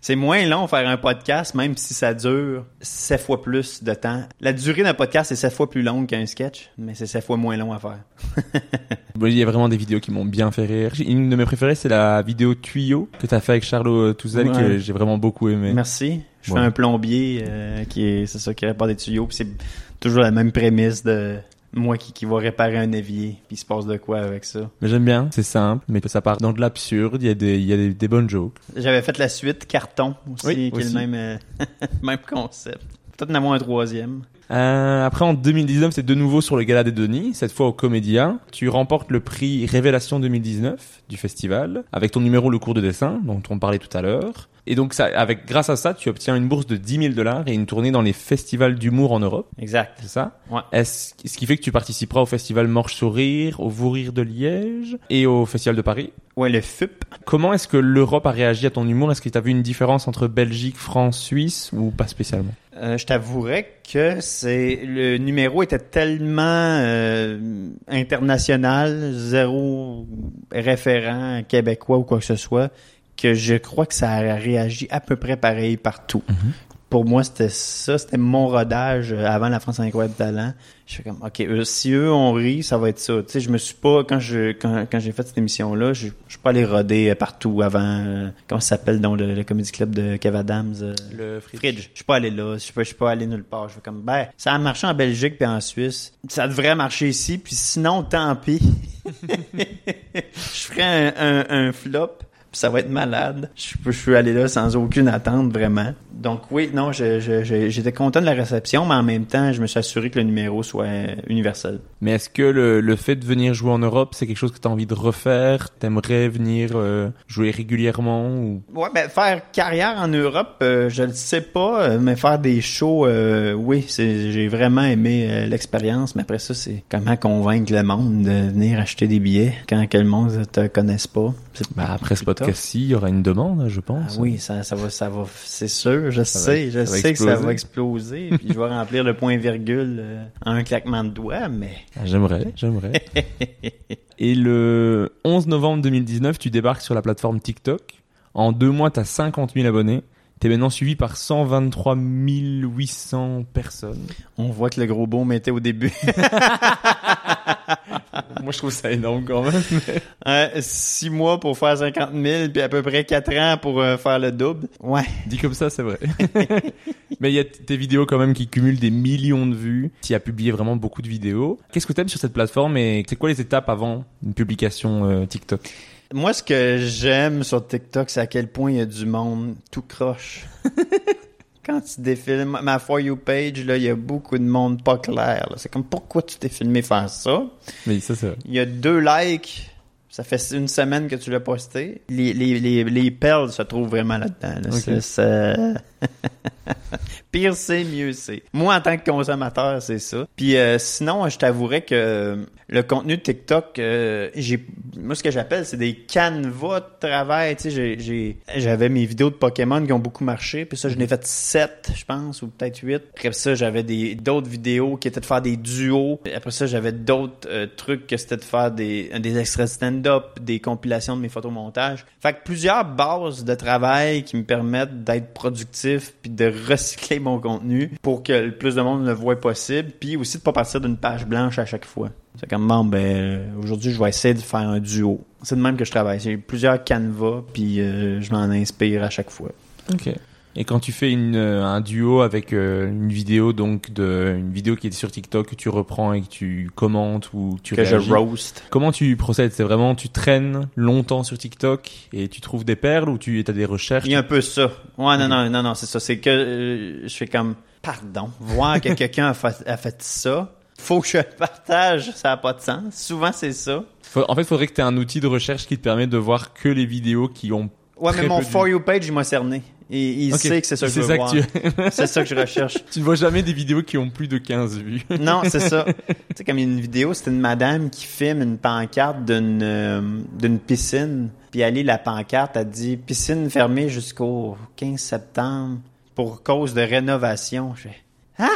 c'est moins long faire un podcast, même si ça dure sept fois plus de temps. La durée d'un podcast est sept fois plus longue qu'un sketch, mais c'est sept fois moins long à faire. Il y a vraiment des vidéos qui m'ont bien fait rire. Une de mes préférées, c'est la vidéo tuyau que t'as fait avec Charlot Touzel, Ouais. que j'ai vraiment beaucoup aimé. Merci. Je Ouais. fais un plombier euh, qui est, c'est ça, qui répare des tuyaux. Puis c'est toujours la même prémisse de moi qui, qui va réparer un évier. Puis il se passe de quoi avec ça. Mais j'aime bien, c'est simple, mais ça part dans de l'absurde, il y a des, il y a des, des bonnes jokes. J'avais fait la suite Carton aussi, Oui, qui est le même, euh, même concept. Peut-être en avoir un troisième. Euh, après, en 2019, c'est de nouveau sur le Gala des Denis, cette fois au Comédia. Tu remportes le prix Révélation 2019 du festival, avec ton numéro Le cours de dessin, dont on parlait tout à l'heure. Et donc, ça, avec, grâce à ça, tu obtiens une bourse de 10 000 dollars et une tournée dans les festivals d'humour en Europe. Exact. C'est ça? Ouais. Est-ce, ce qui fait que tu participeras au festival Morche Sourire, au Vous Rire de Liège et au festival de Paris? Ouais, le FUP. Comment est-ce que l'Europe a réagi à ton humour? Est-ce que tu as vu une différence entre Belgique, France, Suisse ou pas spécialement? Euh, je t'avouerais que c'est le numéro était tellement euh, international, zéro référent québécois ou quoi que ce soit, que je crois que ça a réagi à peu près pareil partout. Pour moi, c'était ça, c'était mon rodage euh, avant la France Incroyable Talent. Je fais comme, ok, eux, si eux ont ri, ça va être ça. Tu sais, je me suis pas quand je quand, quand j'ai fait cette émission là, je, je suis pas allé roder euh, partout avant. euh, comment ça s'appelle dans le, le comedy club de Kev Adams. euh, Le Fridge. Je suis pas allé là. Je suis pas, je suis pas allé nulle part. Je fais comme, ben, ça a marché en Belgique puis en Suisse. Ça devrait marcher ici. Puis sinon, tant pis. je ferai un, un, un flop. Ça va être malade. Je peux aller là sans aucune attente, vraiment. Donc oui, non, je- je- je- j'étais content de la réception, mais en même temps, je me suis assuré que le numéro soit universel. Mais est-ce que le, le fait de venir jouer en Europe, c'est quelque chose que tu as envie de refaire? T'aimerais venir euh, jouer régulièrement ou? Ouais, ben faire carrière en Europe, euh, je le sais pas, euh, mais faire des shows, euh, oui, c'est j'ai vraiment aimé euh, l'expérience. Mais après ça, c'est comment convaincre le monde de venir acheter des billets quand que le monde te connaisse pas. C'est bah, après ce plus podcast-ci, il y aura une demande, je Ah pense. oui, ça, ça va, ça va, c'est sûr, je Ça va- sais, je sais que ça va exploser, puis je vais remplir le point virgule euh, en un claquement de doigts, mais Ah, J'aimerais, j'aimerais. Et le 11 novembre 2019, tu débarques sur la plateforme TikTok. En deux mois, t'as 50 000 abonnés. T'es maintenant suivi par 123 800 personnes. on voit que le gros beau mettait au début. Moi, je trouve ça énorme quand même. Euh, six mois pour faire 50 000, puis à peu près quatre ans pour euh, faire le double. Ouais. Dit comme ça, c'est vrai. Mais il y a tes vidéos quand même qui cumulent des millions de vues. Tu as publié vraiment beaucoup de vidéos. Qu'est-ce que t'aimes sur cette plateforme et c'est quoi les étapes avant une publication euh, TikTok? Moi, ce que j'aime sur TikTok, c'est à quel point il y a du monde tout croche. Quand tu défiles ma- For You page, là, il y a beaucoup de monde pas clair. C'est comme, pourquoi tu t'es filmé faire ça? C'est. Il y a deux likes. Ça fait une semaine que tu l'as posté. Les, les, les, les perles se trouvent vraiment là-dedans. là. C'est- Pire c'est, mieux c'est. Moi, en tant que consommateur, c'est ça. Puis euh, sinon, je t'avouerais que euh, le contenu de TikTok, euh, moi, ce que j'appelle, c'est des canevas de travail. Tu sais, j'ai, j'avais mes vidéos de Pokémon qui ont beaucoup marché. Puis ça, je n'ai fait sept, je pense, ou peut-être huit. Après ça, j'avais des, d'autres vidéos qui étaient de faire des duos. Après ça, j'avais d'autres trucs que c'était de faire des, des extraits stand-up, des compilations de mes photomontages. Fait que plusieurs bases de travail qui me permettent d'être productif puis de recycler mon contenu pour que le plus de monde le voit possible puis aussi de pas partir d'une page blanche à chaque fois. C'est comme bon ben euh, aujourd'hui je vais essayer de faire un duo. C'est de même que je travaille. J'ai plusieurs canevas puis euh, je m'en inspire à chaque fois. Ok. Et quand tu fais une, euh, un duo avec euh, une vidéo donc de une vidéo qui est sur TikTok que tu reprends et que tu commentes ou tu Que réagis, je roast. comment tu procèdes? C'est vraiment tu traînes longtemps sur TikTok et tu trouves des perles ou tu as des recherches? Il y a un peu ça. Ouais, non, non, non, non, c'est ça. C'est que euh, je fais comme, pardon, voir que quelqu'un a fait, a fait ça, faut que je partage, ça n'a pas de sens. Souvent, c'est ça. Faut- En fait, il faudrait que tu aies un outil de recherche qui te permet de voir que les vidéos qui ont Ouais, Très mais mon For. You page, il m'a cerné. Il Ok. sait que c'est ça que je veux voir. c'est ça que je recherche. tu ne vois jamais des vidéos qui ont plus de 15 vues. Non, c'est ça. tu sais, comme il y a une vidéo, c'était une madame qui filme une pancarte d'une euh, d'une piscine. Puis elle lit la pancarte, elle dit piscine fermée jusqu'au 15 septembre pour cause de rénovation. Ah!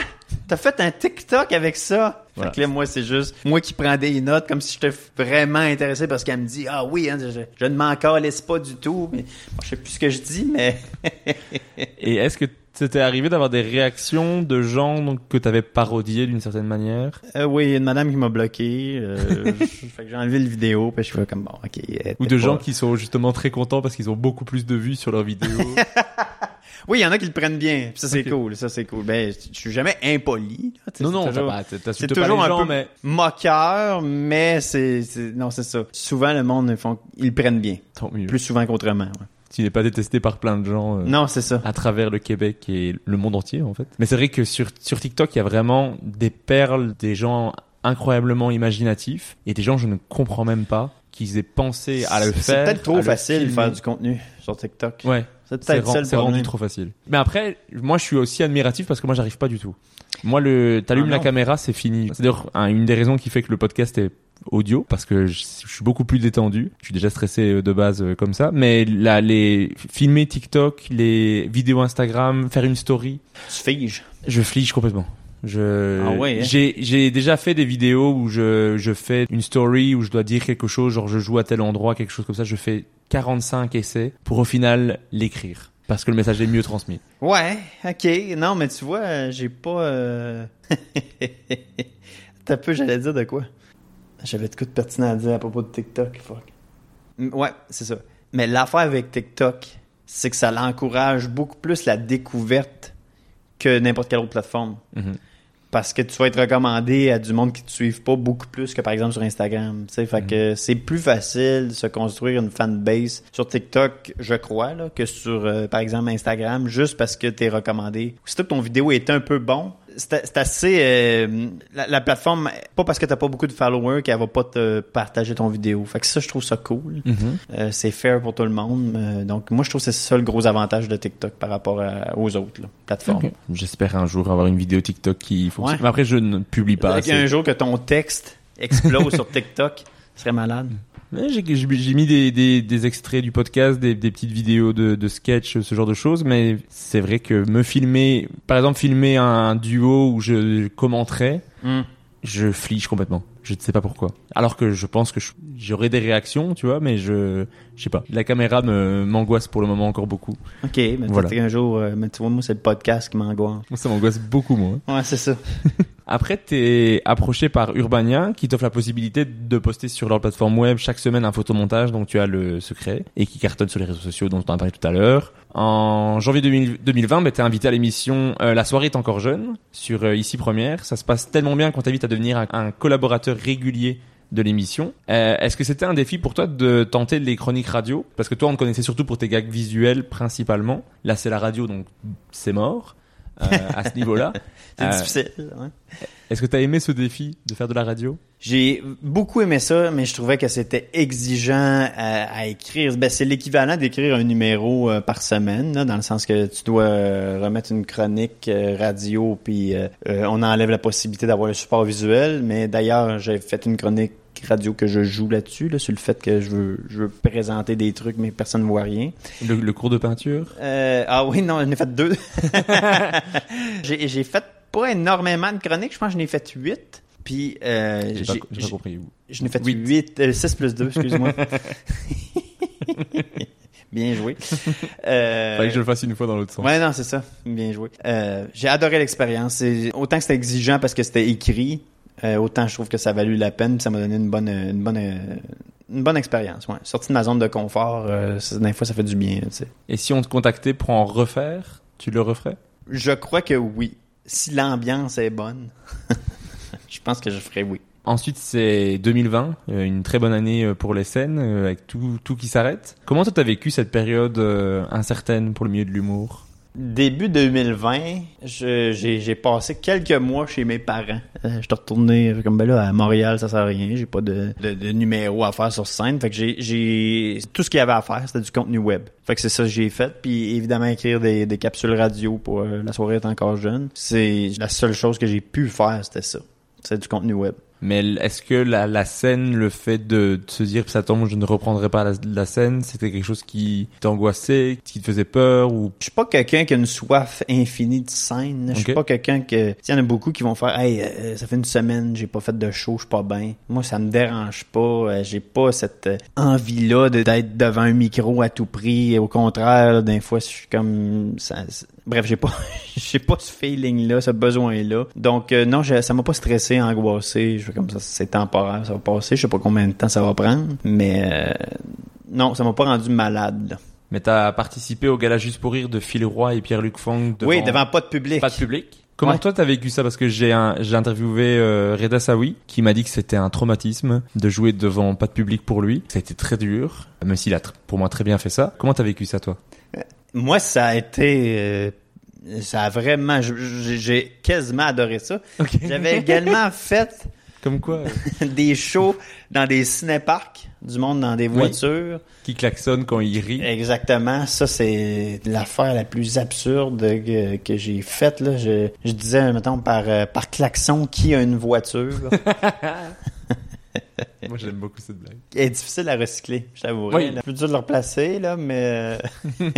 T'as fait un TikTok avec ça? Voilà. Fait que là, moi, c'est juste moi qui prends des notes comme si j'étais vraiment intéressé parce qu'elle me dit Ah oui, hein, je, je ne m'en calisse pas du tout. Mais bon, je sais plus ce que je dis, mais Et est-ce que c'était arrivé d'avoir des réactions de gens donc, que tu avais parodié d'une certaine manière? Euh, oui, il y a une madame qui m'a bloqué. Euh, fait que j'ai enlevé le vidéo, puis je fais comme bon, ok. Ou de pas- gens qui sont justement très contents parce qu'ils ont beaucoup plus de vues sur leurs vidéos Oui, il y en a qui le prennent bien. Ça c'est cool, ça c'est cool. Ben, je suis jamais impoli. là, Non, c'est non, c'est toujours un gens, peu mais moqueur, mais c'est c'est- non, c'est ça. Souvent le monde ils font ils le prennent bien, tant mieux. plus souvent qu'autrement. ouais. Tu n'es pas détesté par plein de gens euh, Non, c'est ça. à travers le Québec et le monde entier en fait. Mais c'est vrai que sur, sur TikTok, il y a vraiment des perles, des gens incroyablement imaginatifs et des gens je ne comprends même pas qu'ils aient pensé à le C'est faire. peut-être trop facile de faire du contenu sur TikTok. Ouais, C'est rendu trop facile. Mais après, moi je suis aussi admiratif parce que moi j'arrive pas du tout. Moi, le, t'allumes Ah la caméra, c'est fini. C'est d'ailleurs un- une des raisons qui fait que le podcast est audio parce que je, je suis beaucoup plus détendu. Je suis déjà stressé euh, de base euh, comme ça. Mais là, les filmer TikTok, les vidéos Instagram, faire une story, Tu figes. je flige complètement. Je, Ah ouais, hein? j'ai, j'ai déjà fait des vidéos où je, je fais une story où je dois dire quelque chose, genre je joue à tel endroit, quelque chose comme ça. Je fais 45 essais pour au final l'écrire. Parce que le message est mieux transmis. Ouais, ok. Non, mais tu vois, euh, j'ai pas. Euh... T'as peu, j'allais dire de quoi? J'avais de quoi de pertinent à dire à propos de TikTok. Fuck. Ouais, c'est ça. Mais l'affaire avec TikTok, c'est que ça l'encourage beaucoup plus la découverte que n'importe quelle autre plateforme. Mhm. Parce que tu vas être recommandé à du monde qui te suivent pas beaucoup plus que par exemple sur Instagram. Tu que c'est plus facile de se construire une fanbase sur TikTok, je crois, là, que sur euh, par exemple Instagram, juste parce que t'es recommandé. Aussitôt que ton vidéo est un peu bon, c'est assez euh, la, la plateforme, pas parce que t'as pas beaucoup de followers qu'elle va pas te partager ton vidéo. Fait que ça, je trouve ça cool. Mhm. Euh, c'est fair pour tout le monde. Euh, donc moi, je trouve que c'est ça le gros avantage de TikTok par rapport à- aux autres là, plateformes. J'espère un jour avoir une vidéo TikTok qui fonctionne. Ouais. Après, je ne publie pas. Assez. un jour que ton texte explose sur TikTok, ce serait malade. Ouais, J'ai mis des, des, des extraits du podcast, des, des petites vidéos de, de sketch, ce genre de choses, mais c'est vrai que me filmer, par exemple filmer un duo où je commenterais, Hmm. je flige complètement. Je ne sais pas pourquoi. Alors que je pense que j'aurais des réactions, tu vois, mais je, je sais pas. La caméra me m'angoisse pour le moment encore beaucoup. Ok, mais Voilà. peut-être qu'un jour, euh, mais tu vois, moi, c'est le podcast qui m'angoisse. Moi, ça m'angoisse beaucoup moins. Ouais, c'est ça. Après, t'es approché par Urbania, qui t'offre la possibilité de poster sur leur plateforme web chaque semaine un photomontage dont tu as le secret et qui cartonne sur les réseaux sociaux dont on a parlé tout à l'heure. En janvier 2000 2020, bah, t'es invité à l'émission euh, La soirée est encore jeune sur euh, Ici Première. Ça se passe tellement bien qu'on t'invite à devenir un, un collaborateur régulier de l'émission. Euh, Est-ce que c'était un défi pour toi de tenter les chroniques radio? Parce que toi, on te connaissait surtout pour tes gags visuels principalement. Là, c'est la radio, donc c'est mort euh, à ce niveau-là. C'est Euh, difficile. ouais. Est-ce que tu as aimé ce défi de faire de la radio? J'ai beaucoup aimé ça, mais je trouvais que c'était exigeant à, à écrire. Ben, c'est l'équivalent d'écrire un numéro euh, par semaine, là, dans le sens que tu dois euh, remettre une chronique euh, radio, puis euh, euh, on enlève la possibilité d'avoir le support visuel. Mais d'ailleurs, j'ai fait une chronique radio que je joue là-dessus, là, sur le fait que je veux, je veux présenter des trucs, mais personne ne voit rien. le, le cours de peinture? Euh, ah oui, non, j'en ai fait deux. j'ai j'ai fait pas énormément de chroniques, je pense que j'en ai fait huit. Puis, euh, J'ai pas, j'ai- j'ai pas compris. je n'ai fait Huit. 8, euh, 6 plus 2, excuse-moi. Bien joué. Euh, Fallait que je le fasse une fois dans l'autre sens. Ouais, non, c'est ça. Bien joué. Euh, j'ai adoré l'expérience. C'est- Autant que c'était exigeant parce que c'était écrit, euh, autant je trouve que ça a valu la peine. puis Ça m'a donné une bonne, une bonne, une bonne expérience. Ouais. Sorti de ma zone de confort, euh, des fois, ça fait du bien. Tu sais. Et si on te contactait pour en refaire, tu le referais? Je crois que oui. Si l'ambiance est bonne, je pense que je ferais oui. Ensuite, c'est 2020, euh, une très bonne année euh, pour les scènes, euh, avec tout, tout qui s'arrête. Comment toi t'as vécu cette période incertaine pour le milieu de l'humour? Début 2020, je- j'ai passé quelques mois chez mes parents. Euh, je suis retourné euh, comme ben là à Montréal, ça sert à rien. J'ai pas de, de, de numéro à faire sur scène. Fait que j'ai- j'ai tout ce qu'il y avait à faire, c'était du contenu web. Fait que c'est ça que j'ai fait. Puis évidemment écrire des, des capsules radio pour euh, la soirée est encore jeune. C'est la seule chose que j'ai pu faire, c'était ça. C'est du contenu web. Mais est-ce que la, la scène, le fait de, de se dire ça tombe, je ne reprendrai pas la, la scène, c'était quelque chose qui t'angoissait, qui te faisait peur ou? Je suis pas quelqu'un qui a une soif infinie de scène. Je suis pas quelqu'un que. Il y en a beaucoup qui vont faire Hey, euh, ça fait une semaine, j'ai pas fait de show, je suis pas bien. Moi, ça me dérange pas. euh, j'ai pas cette euh, envie-là de- d'être devant un micro à tout prix. Au contraire, là, des fois, je suis comme. Ça, Bref, j'ai pas j'ai pas ce feeling-là, ce besoin-là. Donc euh, non, ça m'a pas stressé, angoissé. Je fais comme ça, c'est temporaire, ça va passer. Je sais pas combien de temps ça va prendre. Mais euh, non, ça m'a pas rendu malade. là. Mais t'as participé au gala juste pour rire de Phil Roy et Pierre-Luc Fong devant, Oui, devant pas de public. pas de public. Comment Ouais. toi t'as vécu ça? Parce que j'ai interviewé euh, Reda Sawi qui m'a dit que c'était un traumatisme de jouer devant pas de public pour lui. Ça a été très dur, même s'il a pour moi très bien fait ça. Comment t'as vécu ça toi? Moi, ça a été. euh, ça a vraiment. J'ai quasiment adoré ça. J'avais également fait Comme quoi? des shows dans des cinéparcs du monde dans des Oui. voitures. Qui klaxonne quand il rit. Exactement. Ça, c'est l'affaire la plus absurde que, que j'ai faite. Là. Je, je disais, mettons, par, euh, par klaxon, qui a une voiture? Moi, j'aime beaucoup cette blague. Elle est difficile à recycler, je t'avouerai. Oui. Plus dur de le replacer, là, mais... euh,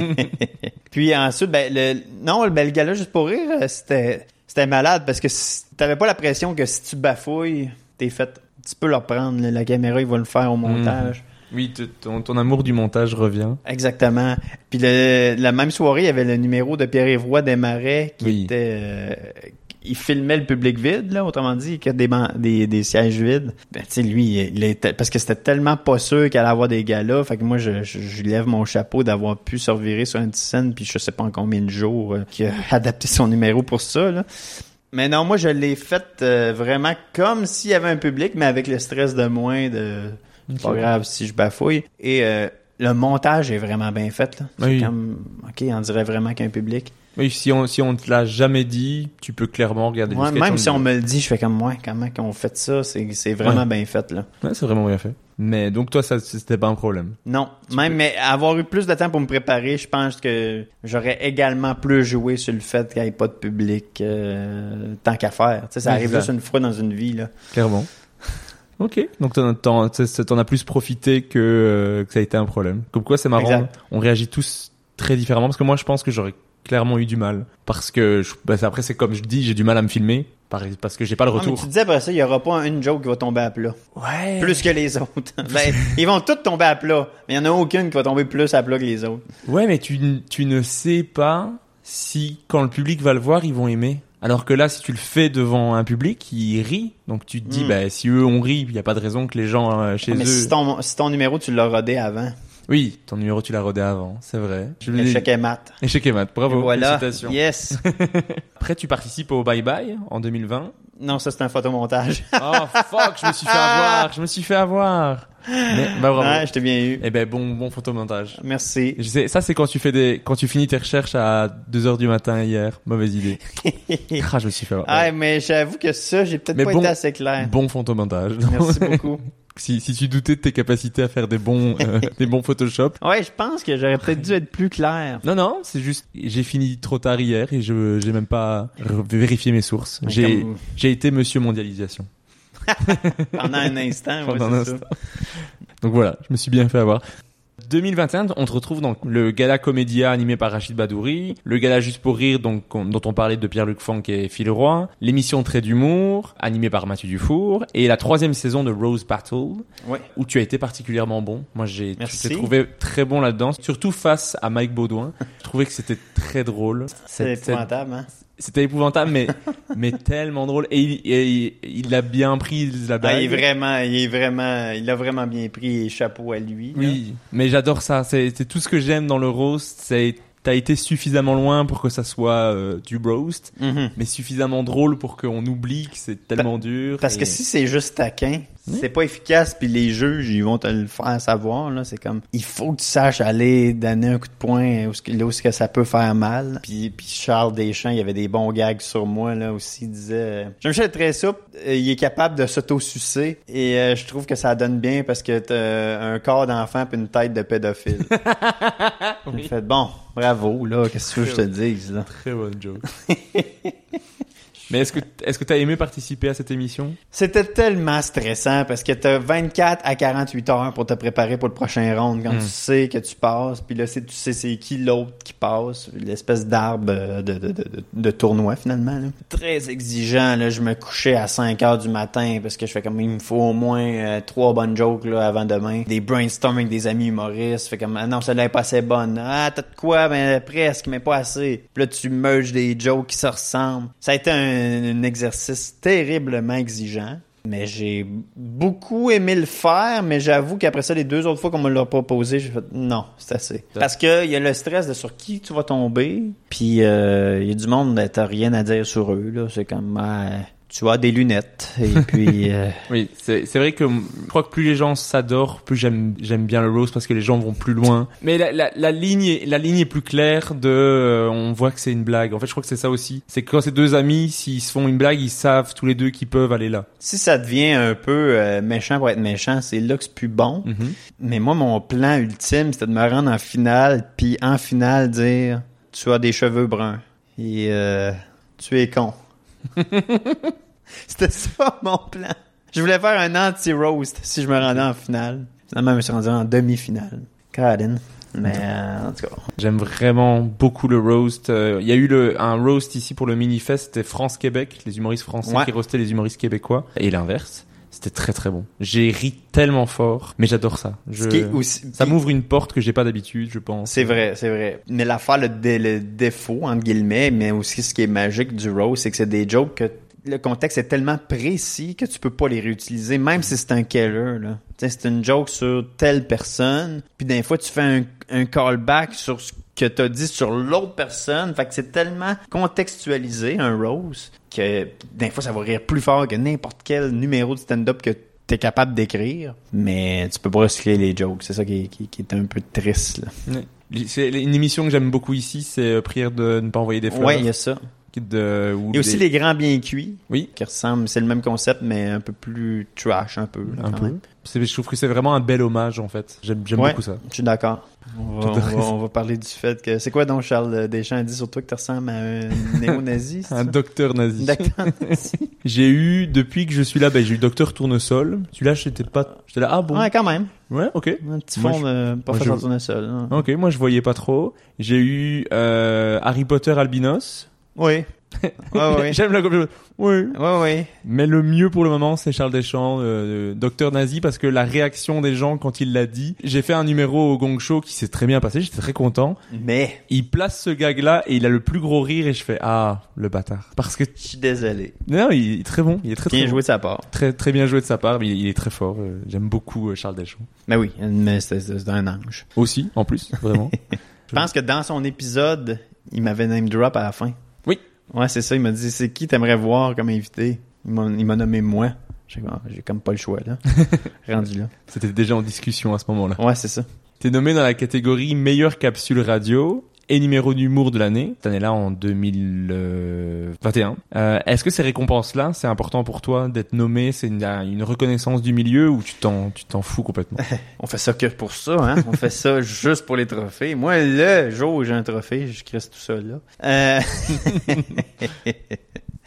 Puis ensuite, ben, le... non, ben, le gars-là, juste pour rire, euh, c'était c'était malade parce que si- t'avais pas la pression que si tu bafouilles, t'es fait... Tu peux le reprendre, là. la caméra, il va le faire au montage. Oui, ton, ton amour du montage revient. Exactement. Puis le, la même soirée, il y avait le numéro de Pierre-Yves Roy Desmarais qui Oui. était... euh, il filmait le public vide, là, autrement dit, a des, des, des sièges vides. Ben, tu sais, lui, il était, parce que c'était tellement pas sûr qu'il allait avoir des gars là. Fait que moi, je, je, lève mon chapeau d'avoir pu se revirer sur une scène, puis je sais pas en combien de jours euh, qu'il a adapté son numéro pour ça, là. Mais non, moi, je l'ai fait euh, vraiment comme s'il y avait un public, mais avec le stress de moins de... Pas grave si je bafouille. Et euh, le montage est vraiment bien fait, là. Oui. comme... OK, on dirait vraiment qu'il y a un public. Oui, si on, si on te l'a jamais dit, tu peux clairement regarder Ouais, même en si on me le dit, je fais comme moi, comment qu'on fait ça, c'est vraiment bien fait là. Ouais, c'est vraiment bien fait. Mais donc toi, ça, c'était pas un problème. Non, même mais avoir eu plus de temps pour me préparer, je pense que j'aurais également plus joué sur le fait qu'il n'y ait pas de public euh, tant qu'à faire. Ça arrive juste une fois dans une vie là. Clairement. ok. Donc t'en, t'en as plus profité que, euh, que ça a été un problème. Comme quoi, c'est marrant. Exact. On réagit tous très différemment parce que moi, je pense que j'aurais clairement eu du mal parce que je- c'est- après c'est comme je dis, j'ai du mal à me filmer par- parce que j'ai pas le Ah, mais retour. tu disais après ça, il n'y aura pas une joke qui va tomber à plat. Ouais. Plus que les autres. ben, ils vont toutes tomber à plat, mais il n'y en a aucune qui va tomber plus à plat que les autres. Ouais, mais tu, tu ne sais pas si quand le public va le voir, ils vont aimer. Alors que là, si tu le fais devant un public, ils rient. Donc tu te dis, Mm. bah, si eux on rit, il n'y a pas de raison que les gens euh, chez Ah, mais eux. si ton, si ton numéro, tu l'as rodé avant, Oui, ton numéro tu l'as rodé avant, c'est vrai. Je l'échec est mat. Échec et mat, bravo. Et voilà. Yes. Après, tu participes au Bye Bye en 2020. Non, ça c'est un photomontage. Oh fuck, je me suis fait avoir, je me suis fait avoir. Mais bah bravo. Ouais, je t'ai bien eu. Eh ben bon, bon photomontage. Merci. Je sais, ça c'est quand tu fais des, quand tu finis tes recherches à 2 heures du matin hier. Mauvaise idée. Ah, je me suis fait avoir. Ah, mais j'avoue que ça, j'ai peut-être pas bon- été assez clair. Bon photomontage. Merci beaucoup. si, si tu doutais de tes capacités à faire des bons, euh, des bons Photoshop. Ouais, je pense que j'aurais peut-être dû être plus clair. Non, non, c'est juste, j'ai fini trop tard hier et je, j'ai même pas vérifié mes sources. J'ai, j'ai été monsieur mondialisation. Pendant un instant, ouais, Pendant un c'est ça. instant. Donc voilà, je me suis bien fait avoir. 2021, on te retrouve dans le gala comédia animé par Rachid Badouri, le gala Juste pour rire donc, on- dont on parlait de Pierre-Luc Funk et Phil Roy, l'émission Trait d'humour, animée par Mathieu Dufour, et la troisième saison de Rose Battle, Ouais. où tu as été particulièrement bon. Moi, j'ai, trouvé très bon là-dedans, surtout face à Mike Baudouin. Je trouvais que c'était très drôle. Cette- épouvantable, hein? C'était épouvantable, mais, mais tellement drôle. Et il, et il, il a bien pris la Ah, bague. il est vraiment, il est vraiment, il a vraiment bien pris et chapeau à lui. là. Oui, mais j'adore ça. C'est c'est tout ce que j'aime dans le roast. C'est t'as été suffisamment loin pour que ça soit euh, du roast, Mhm. mais suffisamment drôle pour qu'on oublie que c'est tellement dur. Parce et- que si c'est juste taquin, c'est pas efficace, puis les juges, ils vont te le faire savoir, là. C'est comme, il faut que tu saches aller donner un coup de poing où, là où ce que ça peut faire mal. Puis, puis Charles Deschamps, il y avait des bons gags sur moi, là, aussi. Il disait, euh, Jean-Michel très souple, euh, il est capable de s'auto-sucer, et euh, je trouve que ça donne bien parce que t'as un corps d'enfant puis une tête de pédophile. J'ai fait, bon, bravo, là, qu'est-ce que je te dise, là? Très bonne joke. mais est-ce que est-ce que t'as aimé participer à cette émission? C'était tellement stressant parce que t'as 24 à 48 heures pour te préparer pour le prochain round quand Mm. tu sais que tu passes puis là c'est tu sais c'est qui l'autre qui passe l'espèce d'arbre euh, de, de, de, de, de tournoi finalement là. très exigeant là. Je me couchais à 5 heures du matin parce que je fais comme il me faut au moins euh, trois bonnes jokes là avant demain. Des brainstorming avec des amis humoristes fait comme ah non celle-là est pas assez bonne. Ah t'as de quoi? Ben presque mais pas assez. Puis là tu merges des jokes qui se ressemblent. Ça a été un, un exercice terriblement exigeant mais j'ai beaucoup aimé le faire, mais j'avoue qu'après ça, les deux autres fois qu'on me l'a proposé, j'ai fait non, c'est assez. Parce que il y a le stress de sur qui tu vas tomber, puis euh, il y a du monde, ben, t'as rien à dire sur eux, là. C'est comme, ah, tu as des lunettes. Et puis, euh, Oui, c'est c'est vrai que je crois que plus les gens s'adorent, plus j'aime j'aime bien le roast parce que les gens vont plus loin. Mais la, la, la ligne est, la ligne est plus claire de euh, on voit que c'est une blague. En fait, je crois que c'est ça aussi. C'est que quand ces deux amis, s'ils se font une blague, ils savent tous les deux qu'ils peuvent aller là. si ça devient un peu euh, méchant pour être méchant, c'est là que c'est plus bon. Mais moi, mon plan ultime, c'était de me rendre en finale, puis en finale dire tu as des cheveux bruns et euh, tu es con. c'était ça mon plan. Je voulais faire un anti-roast si je me rendais en finale. Finalement, je me suis rendu en demi-finale. Caroline. Mais euh, en tout cas, J'aime vraiment beaucoup le roast. Euh, Il y a eu le, un roast ici pour le mini-fest, c'était France-Québec, les humoristes français Ouais. qui roastaient les humoristes québécois. Et l'inverse. C'était très très bon. J'ai ri tellement fort, mais j'adore ça. Je... aussi, Ça m'ouvre une porte que j'ai pas d'habitude, je pense. C'est vrai, c'est vrai. Mais l'affaire, le, dé- le défaut, entre guillemets, mais aussi ce qui est magique du roast, c'est que c'est des jokes que le contexte est tellement précis que tu peux pas les réutiliser, même si c'est un killer, là. C'est une joke sur telle personne, puis des fois, tu fais un, un callback sur ce que t'as dit sur l'autre personne. Fait que c'est tellement contextualisé, un roast, que des fois, ça va rire plus fort que n'importe quel numéro de stand-up que t'es capable d'écrire, mais tu peux pas recycler les jokes. C'est ça qui est, qui- qui est un peu triste, là. C'est une émission que j'aime beaucoup ici, c'est euh, Prière de ne pas envoyer des fleurs. Ouais, il y a ça. De, ou a aussi des- les grands bien cuits, Oui, qui ressemblent, c'est le même concept, mais un peu plus trash, un peu. là, un quand peu. même. Je trouve que c'est vraiment un bel hommage en fait. J'aime Ouais. beaucoup ça. Je suis d'accord. On on on va parler du fait que. C'est quoi donc Charles Deschamps a dit sur toi que tu ressembles à un néo-nazi? Un ça? docteur nazi. D'accord. J'ai eu, depuis que je suis là, ben, j'ai eu Docteur Tournesol. Celui-là, j'étais pas, j'étais là, ah bon? Ouais, quand même. Ouais, ok. Un petit Moi, fond de pas moi, je- en tournesol. hein. Ok, moi je voyais pas trop. J'ai eu euh, Harry Potter Albinos. Oui. Ouais, ouais. J'aime la copie. Oui. Ouais, ouais. Mais le mieux pour le moment, c'est Charles Deschamps, euh, Docteur Nazi, parce que la réaction des gens quand il l'a dit. J'ai fait un numéro au Gong Show qui s'est très bien passé. J'étais très content. Mais, Il place ce gag-là et il a le plus gros rire et je fais ah le bâtard. Parce que je suis désolé. non, il est très bon. Il est très très Bien bon. joué de sa part. Très très bien joué de sa part. Mais il est très fort. Euh, J'aime beaucoup euh, Charles Deschamps. Mais oui, mais c'est c'est un ange. Aussi, en plus, vraiment. Je pense que dans son épisode, il m'avait name drop à la fin. Ouais, c'est ça. Il m'a dit, c'est qui t'aimerais voir comme invité? Il m'a il m'a nommé moi. J'ai comme, ah, j'ai comme pas le choix, là. Rendu là. C'était déjà en discussion à ce moment-là. Ouais, c'est ça. T'es nommé dans la catégorie meilleure capsule radio et numéro d'humour de l'année. Cette année-là, en 2021. Euh, Est-ce que ces récompenses-là, c'est important pour toi d'être nommé? C'est une, reconnaissance du milieu ou tu t'en tu t'en fous complètement? On fait ça que pour ça, hein. On fait ça juste pour les trophées. Moi, le jour où j'ai un trophée, je crisse tout ça, là. Euh...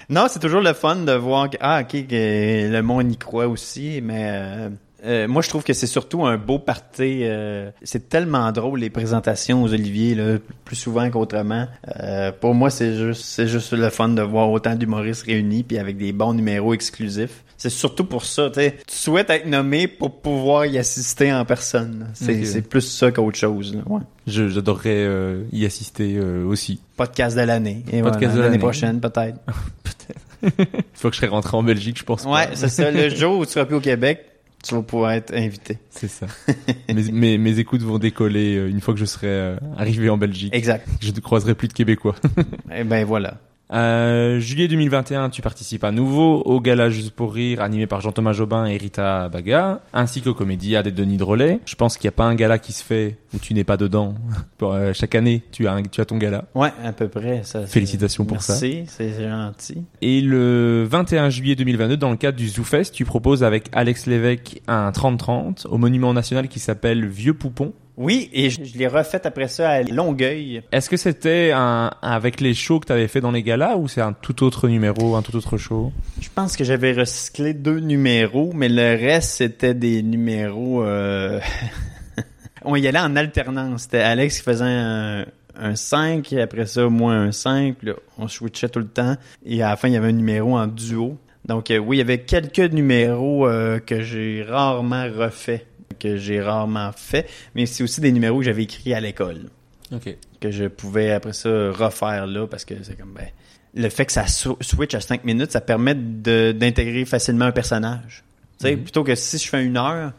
non, c'est toujours le fun de voir que, ah, ok, que le monde y croit aussi, mais, euh, euh, moi, je trouve que c'est surtout un beau party. euh, c'est tellement drôle les présentations aux Oliviers là, plus souvent qu'autrement. Euh, pour moi, c'est juste, c'est juste le fun de voir autant d'humoristes réunis puis avec des bons numéros exclusifs. C'est surtout pour ça. tu sais. Tu souhaites être nommé pour pouvoir y assister en personne. C'est, c'est plus ça qu'autre chose. là. Ouais. Je- J'adorerais euh, y assister euh, aussi. Podcast de l'année. Et Podcast voilà, de l'année l'année. prochaine peut-être. Une fois que je serai rentré en Belgique, je pense. Ouais, c'est ça. Le jour où tu seras plus au Québec, tu vas pouvoir être invité. C'est ça. mes, mes, mes écoutes vont décoller euh, une fois que je serai euh, arrivé en Belgique. Exact. Je ne croiserai plus de Québécois. Et ben voilà. Euh, juillet 2021, tu participes à nouveau au gala Juste pour rire, animé par Jean-Thomas Jobin et Rita Baga, ainsi qu'au Comédia des Denis Drolet. Je pense qu'il n'y a pas un gala qui se fait où tu n'es pas dedans. Pour, euh, chaque année, tu as, un- tu as ton gala. Ouais, à peu près. Ça, Félicitations pour ça. Merci, c'est gentil. Et le 21 juillet 2022, dans le cadre du ZooFest, tu proposes avec Alex Lévesque un 30-30 au monument national qui s'appelle Vieux Poupon. Oui, et je, je l'ai refait après ça à Longueuil. Est-ce que c'était un, avec les shows que tu avais fait dans les galas ou c'est un tout autre numéro, un tout autre show? Je pense que j'avais recyclé deux numéros, mais le reste, c'était des numéros... Euh... On y allait en alternance. C'était Alex qui faisait un, un 5, et après ça, moi un 5. puis là, on switchait tout le temps. Et à la fin, il y avait un numéro en duo. Donc euh, oui, il y avait quelques numéros euh, que j'ai rarement refait, que j'ai rarement fait, mais c'est aussi des numéros que j'avais écrits à l'école. Ok. que je pouvais après ça refaire là parce que c'est comme ben le fait que ça sw- switch à 5 minutes ça permet d'intégrer facilement un personnage tu sais Mhm. plutôt que si je fais une heure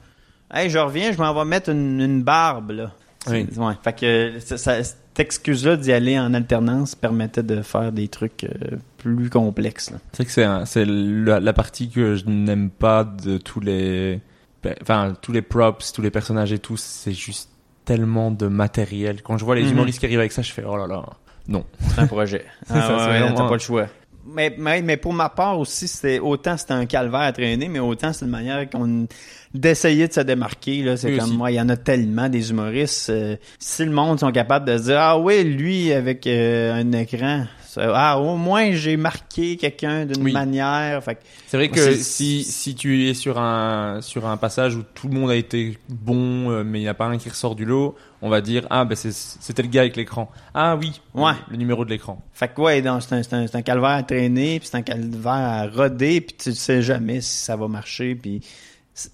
hey je reviens je m'en vais mettre une, une barbe là Oui. Ouais fait que ça, ça- cette excuse-là d'y aller en alternance permettait de faire des trucs euh, plus complexes. là. C'est que c'est un- c'est la, la partie que je n'aime pas de tous les, enfin tous les props, tous les personnages et tout. C'est juste tellement de matériel. Quand je vois les Mhm. humoristes qui arrivent avec ça, je fais oh là là. Non. C'est un projet. C'est ça, Ah c'est ouais, vraiment- T'as pas le choix. Mais, mais, mais pour ma part aussi, c'était autant c'était un calvaire à traîner, mais autant c'est une manière qu'on d'essayer de se démarquer. Là, c'est comme moi, il y en a tellement des humoristes. euh, si le monde sont capables de se dire ah oui, lui avec euh, un écran, ça- ah au moins j'ai marqué quelqu'un d'une Oui. manière. C'est vrai que si si tu es sur un sur un passage où tout le monde a été bon, euh, mais il n'y a pas un qui ressort du lot, on va dire ah ben c'est- c'était le gars avec l'écran. Ah oui. Ouais. Le numéro de l'écran. Fait que ouais, c'est un, c'est un, un calvaire à traîner, puis c'est un calvaire à roder, puis tu sais jamais si ça va marcher, puis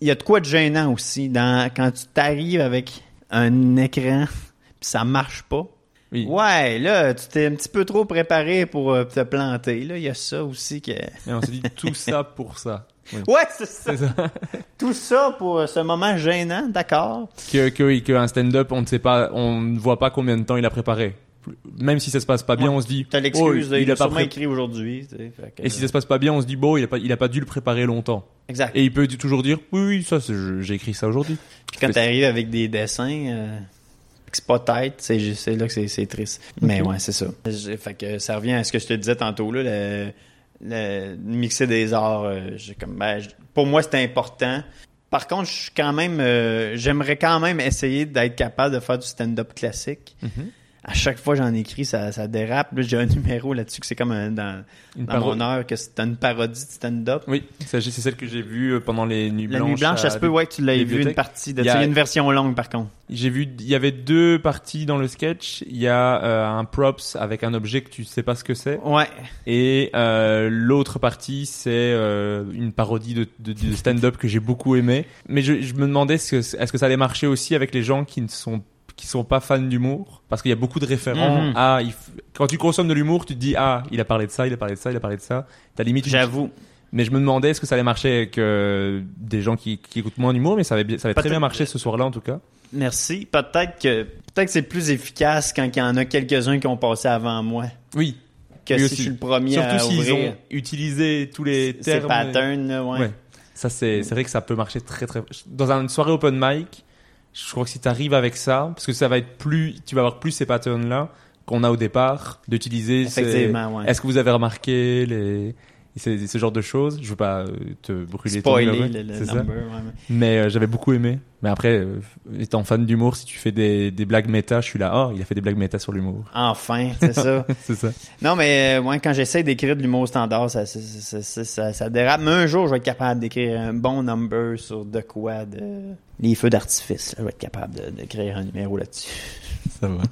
il y a de quoi de gênant aussi dans quand tu t'arrives avec un écran, puis ça marche pas. Oui. Ouais, là, tu t'es un petit peu trop préparé pour euh, te planter. Là, il y a ça aussi que. Et on s'est dit tout ça pour ça. Oui. Ouais, c'est ça. Tout ça pour euh, ce moment gênant, d'accord. que, que oui, qu'un stand-up, on ne sait pas, on ne voit pas combien de temps il a préparé. Même si ça se passe pas bien, Ouais. on se dit. T'as l'excuse, oh, il, il a a pas sûrement pré- écrit aujourd'hui. tu sais, Et si ça se passe pas bien, on se dit bon, il a pas, il a pas dû le préparer longtemps. Exact. Et il peut toujours dire oui, oui, ça, j'ai écrit ça aujourd'hui. Puis quand t'arrives avec des dessins, euh, c'est pas tête, c'est là que c'est- triste. Mais ouais, c'est ça. Fait que ça revient à ce que je te disais tantôt là, le, le mixer des arts. euh, comme, ben, pour moi, c'est important. Par contre, je suis quand même, euh, j'aimerais quand même essayer d'être capable de faire du stand-up classique. À chaque fois j'en écris, ça, ça dérape. J'ai un numéro là-dessus que c'est comme un- dans, Une dans mon heure que c'est une parodie de stand-up. Oui, c'est celle que j'ai vue euh, pendant les nuits La blanches. nuit blanche, ça se peut, ouais, que tu l'aies vu une partie de Il y a- Il y a une version longue par contre. J'ai vu, il y avait deux parties dans le sketch. Il y a euh, un props avec un objet que tu sais pas ce que c'est. Ouais. Et euh, l'autre partie, c'est euh, une parodie de, de, de stand-up que j'ai beaucoup aimé. Mais je, je me demandais est-ce que, que ça allait marcher aussi avec les gens qui ne sont qui sont pas fans d'humour parce qu'il y a beaucoup de référents à il f- quand tu consommes de l'humour tu te dis ah il a parlé de ça il a parlé de ça il a parlé de ça t'as limite J'avoue. mais je me demandais est-ce que ça allait marcher avec euh, des gens qui, qui écoutent moins d'humour mais ça avait ça avait très bien marché ce soir-là en tout cas Merci. Peut-être que peut-être que c'est plus efficace quand il y en a quelques-uns qui ont passé avant moi oui que si aussi. je suis le premier surtout à s'ils ont utilisé tous les ces termes patterns là, ouais. Ouais. Ça, c'est, c'est vrai que ça peut marcher très, très. Dans une soirée open mic, je crois que si tu arrives avec ça, parce que ça va être plus. Tu vas avoir plus ces patterns-là qu'on a au départ, d'utiliser. ces- Effectivement, ouais. Est-ce que vous avez remarqué les. c'est- ce genre de choses? Je veux pas euh, te brûler ton Spoiler numéro, le, le number. ouais, ouais. Mais euh, j'avais beaucoup aimé. Mais après, euh, étant fan d'humour, si tu fais des, des blagues méta, je suis là. Oh, il a fait des blagues méta sur l'humour. Enfin, c'est ça. c'est ça. Non, mais euh, ouais, quand j'essaie d'écrire de l'humour standard, ça, ça, ça, ça, ça- ça dérape. Mais un jour, je vais être capable d'écrire un bon number sur de quoi de les feux d'artifice. Je vais être capable de- d'écrire un numéro là-dessus. Ça va.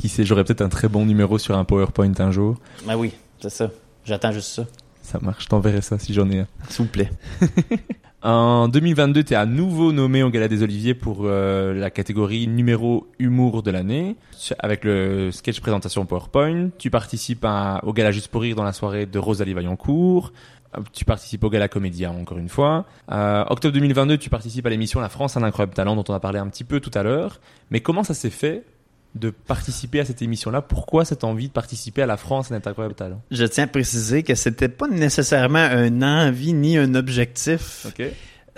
Qui sait, j'aurais peut-être un très bon numéro sur un PowerPoint un jour. Ben oui, c'est ça. J'attends juste ça. Ça marche, je t'enverrai ça si j'en ai un. S'il vous plaît. En 2022, tu es à nouveau nommé au Gala des Oliviers pour euh, la catégorie numéro humour de l'année, avec le sketch présentation PowerPoint. Tu participes à- au Gala Juste pour rire dans la soirée de Rosalie Vaillancourt. Euh, Tu participes au Gala Comédia encore une fois. Euh, octobre 2022, tu participes à l'émission La France un incroyable talent dont on a parlé un petit peu tout à l'heure. Mais comment ça s'est fait de participer à cette émission-là Pourquoi cette envie de participer à La France talent Je tiens à préciser que c'était pas nécessairement un envie ni un objectif.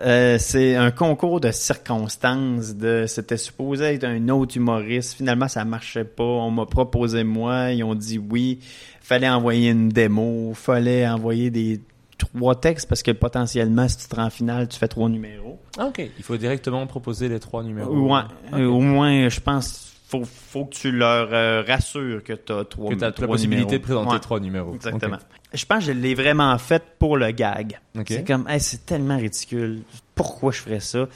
Euh, c'est un concours de circonstances. De, c'était supposé être un autre humoriste. Finalement, ça marchait pas. On m'a proposé moi. Ils ont dit oui. Fallait envoyer une démo. Fallait envoyer des trois textes parce que potentiellement, si tu te rends en finale, tu fais trois numéros. Ah, ok. Il faut directement proposer les trois numéros. Ouais. Au moins, je pense, faut, faut que tu leur euh, rassures que tu as trois que tu as la possibilité numéros. de présenter Ouais. trois numéros. Exactement. Je pense que je l'ai vraiment fait pour le gag. C'est comme, hey, c'est tellement ridicule. Pourquoi je ferais ça?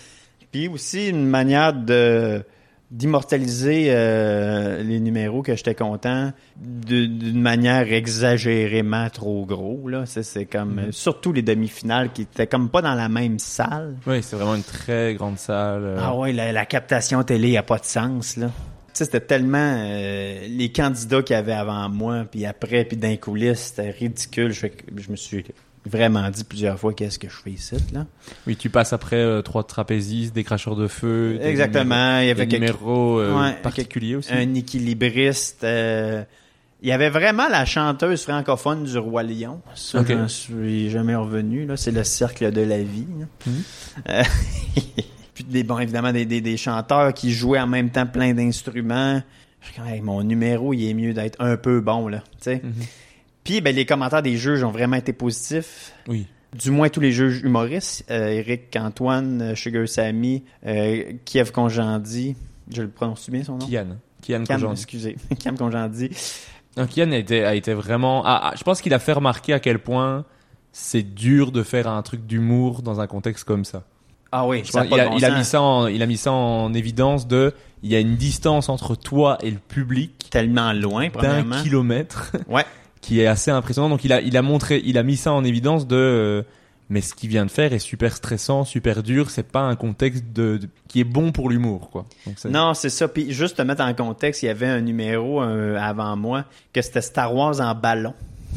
Puis aussi une manière de d'immortaliser euh, les numéros que j'étais content d'une manière exagérément trop gros là c'est comme euh, surtout les demi-finales qui étaient comme pas dans la même salle Oui, c'est vraiment une très grande salle. euh, ah ouais la, la captation télé a pas de sens là sais, c'était tellement euh, les candidats qu'il y avait avant moi, puis après, puis d'un coulisses, c'était ridicule. Je, me suis vraiment dit plusieurs fois qu'est-ce que je fais ici, là? Oui, tu passes après euh, trois trapézistes, des cracheurs de feu. des Exactement. Il y avait des quelques- numéros euh, Ouais, particuliers aussi. un équilibriste. euh, il y avait vraiment la chanteuse francophone du Roi Lion. Ça, Ok. j'en suis jamais revenu. Là, c'est le cercle de la vie. là. Mhm. Puis des, bon, évidemment des, des, des chanteurs qui jouaient en même temps plein d'instruments. Hey, mon numéro, il est mieux d'être un peu bon là. Mhm. Puis ben, les commentaires des juges ont vraiment été positifs. Oui. Du moins tous les juges humoristes, euh, Eric Antoine, euh, Sugar Sammy, euh, Kiev Conjandi, je le prononce bien son nom? Kian. Kian Cam, Kojandi. excusez, Cam Conjandi. Non, Kian a été, a été vraiment. Ah, ah, je pense qu'il a fait remarquer à quel point c'est dur de faire un truc d'humour dans un contexte comme ça. Ah oui, ça pense- il, a, bon il a mis ça en, il a mis ça en évidence de. Il y a une distance entre toi et le public tellement loin, d'un kilomètre Ouais. qui est assez impressionnant. Donc il a, il a montré, il a mis ça en évidence de. euh, mais ce qu'il vient de faire est super stressant, super dur. C'est pas un contexte de, de- qui est bon pour l'humour, quoi. Donc, Non, c'est ça. Puis juste te mettre en contexte, il y avait un numéro euh, avant moi que c'était Star Wars en ballon.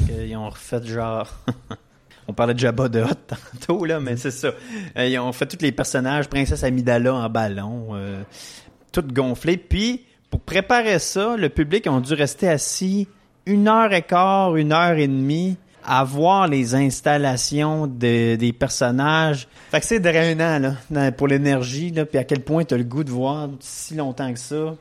Ils ont refait genre. On parlait de Jabba de Hutt tantôt, là, mais c'est ça. Euh, ils ont fait tous les personnages, Princesse Amidala en ballon, euh, tout gonflé. Puis, pour préparer ça, le public ont dû rester assis une heure et quart, une heure et demie à voir les installations de- des personnages. Fait que c'est drainant, là, pour l'énergie, là, puis à quel point t'as le goût de voir si longtemps que ça.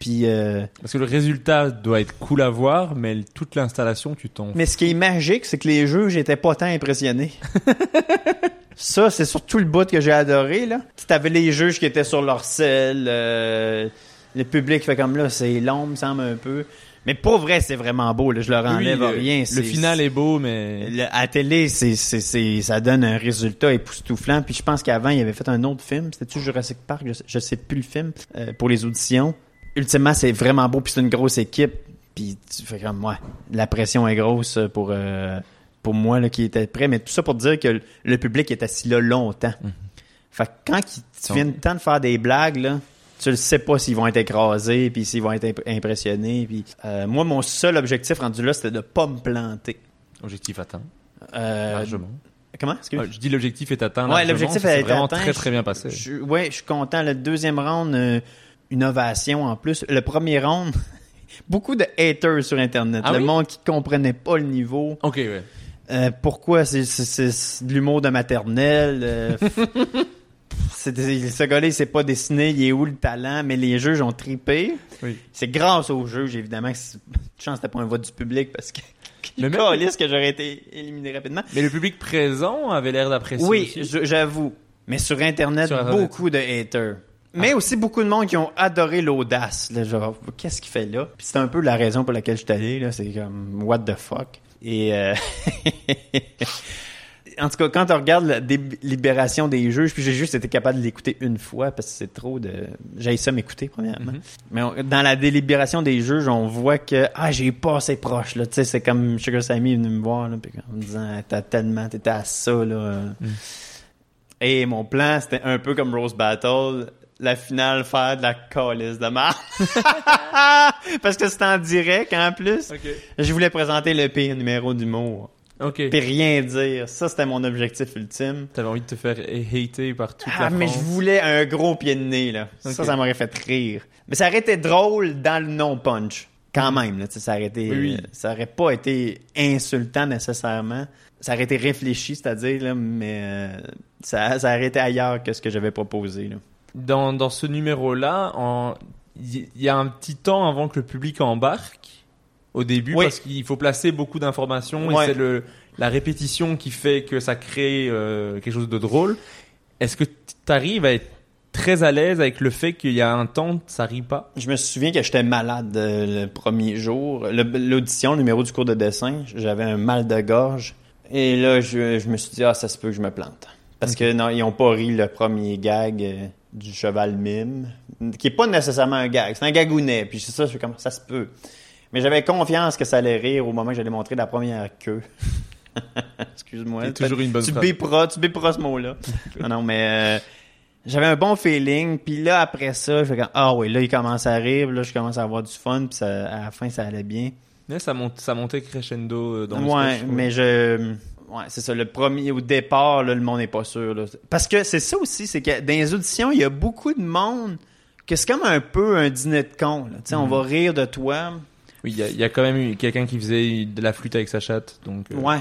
Puis, euh, Parce que le résultat doit être cool à voir, mais toute l'installation, tu t'en. mais ce qui est magique, c'est que les juges étaient pas tant impressionnés. ça, c'est surtout le bout que j'ai adoré, là. Tu avais les juges qui étaient sur leur selle, euh, le public fait comme là, c'est long, me semble un peu. Mais pour vrai, c'est vraiment beau, là. Je leur Oui, enlève le, rien. le final est beau, mais. Le- à télé, c'est, c'est, c'est, ça donne un résultat époustouflant. Puis je pense qu'avant, il avait fait un autre film. C'était-tu Jurassic Park? Je sais, je sais plus le film. euh, pour les auditions. Ultimement, c'est vraiment beau. Puis c'est une grosse équipe. Puis tu fais comme, ouais, la pression est grosse pour, euh, pour moi là, qui était prêt. Mais tout ça pour dire que le, public est assis là longtemps. Fait que quand ils tu viens le temps de faire des blagues, là, tu le sais pas s'ils vont être écrasés, puis s'ils vont être imp- impressionnés. Puis, euh, moi, mon seul objectif rendu là, c'était de pas me planter. Objectif atteint. Euh, largement. Comment? Excuse? Ah, je dis l'objectif est atteint. Ouais, l'objectif été vraiment atteint. très très bien passé. Je, ouais, je suis content. Le deuxième round, euh, une ovation en plus. Le premier round, beaucoup de haters sur Internet. Ah le oui? monde qui comprenait pas le niveau. Ok, ouais. Euh, pourquoi? C'est, de l'humour de maternelle. euh, c'est des- ce gars-là, il s'est pas dessiné, il est où le talent, mais les juges ont tripé. Oui. C'est grâce aux juges, évidemment. que Chance, c'était pas un vote du public parce que. Mais Le même- que j'aurais été éliminé rapidement. Mais le public présent avait l'air d'apprécier. Oui, j'avoue. Mais sur Internet, Sur Internet. beaucoup de haters. Mais aussi beaucoup de monde qui ont adoré l'audace. Genre, qu'est-ce qu'il fait là? Puis c'est un peu la raison pour laquelle je suis allé. Là, c'est comme, what the fuck? Et euh, en tout cas, quand on regarde la délibération des juges, puis j'ai juste été capable de l'écouter une fois parce que c'est trop de. J'ai ça m'écouter premièrement. Mais on- dans la délibération des juges, on voit que ah j'ai pas assez proche là. Tu sais, c'est comme Sugar Sammy est venu me voir là, puis en me disant Ah, t'as tellement, t'étais à ça là. euh. Et mon plan, c'était un peu comme Rose Battle. La finale, faire de la calice de marde. Parce que c'était en direct, en plus. Je voulais présenter le pire numéro d'humour. Ok. Puis rien dire. Ça, c'était mon objectif ultime. T'avais envie de te faire hater par toute Ah, la mais je voulais un gros pied de nez, là. Ça, ça m'aurait fait rire. Mais ça aurait été drôle dans le non-punch. Quand même, là. Ça aurait été, Oui, oui. euh, ça aurait pas été insultant nécessairement. Ça aurait été réfléchi, c'est-à-dire, là, mais euh, ça, ça aurait été ailleurs que ce que j'avais proposé, là. Dans, dans ce numéro-là, il y, y a un petit temps avant que le public embarque au début Oui. parce qu'il faut placer beaucoup d'informations Ouais. et c'est le la répétition qui fait que ça crée euh, quelque chose de drôle. Est-ce que tu arrives à être très à l'aise avec le fait qu'il y a un temps, ça rit pas? Je me souviens que j'étais malade euh, le premier jour. L'audition, le numéro du cours de dessin, j'avais un mal de gorge. Et là, je, je me suis dit, ah, ça se peut que je me plante. Parce que non, ils ont pas ri le premier gag euh, du cheval mime, qui est pas nécessairement un gag, c'est un gagounet. Puis c'est ça, je suis comme, ça se peut. Mais j'avais confiance que ça allait rire au moment où j'allais montrer la première queue. Excuse-moi. C'est toujours une bonne tu biperas, tu biperas ce mot-là. non, non, mais euh, j'avais un bon feeling. Puis là, après ça, je fais comme, ah oui, là, il commence à rire. Là, je commence à avoir du fun. Puis ça, à la fin, ça allait bien. Mais ça monte, ça montait crescendo euh, dans le ouais, mais je... Ouais, c'est ça. Le premier, au départ, là, le monde n'est pas sûr. là. Parce que c'est ça aussi, c'est que dans les auditions, il y a beaucoup de monde que c'est comme un peu un dîner de con. là. Tu On Mhm. va rire de toi. Oui, il y, a- il y a quand même quelqu'un qui faisait de la flûte avec sa chatte, donc. euh, Ouais.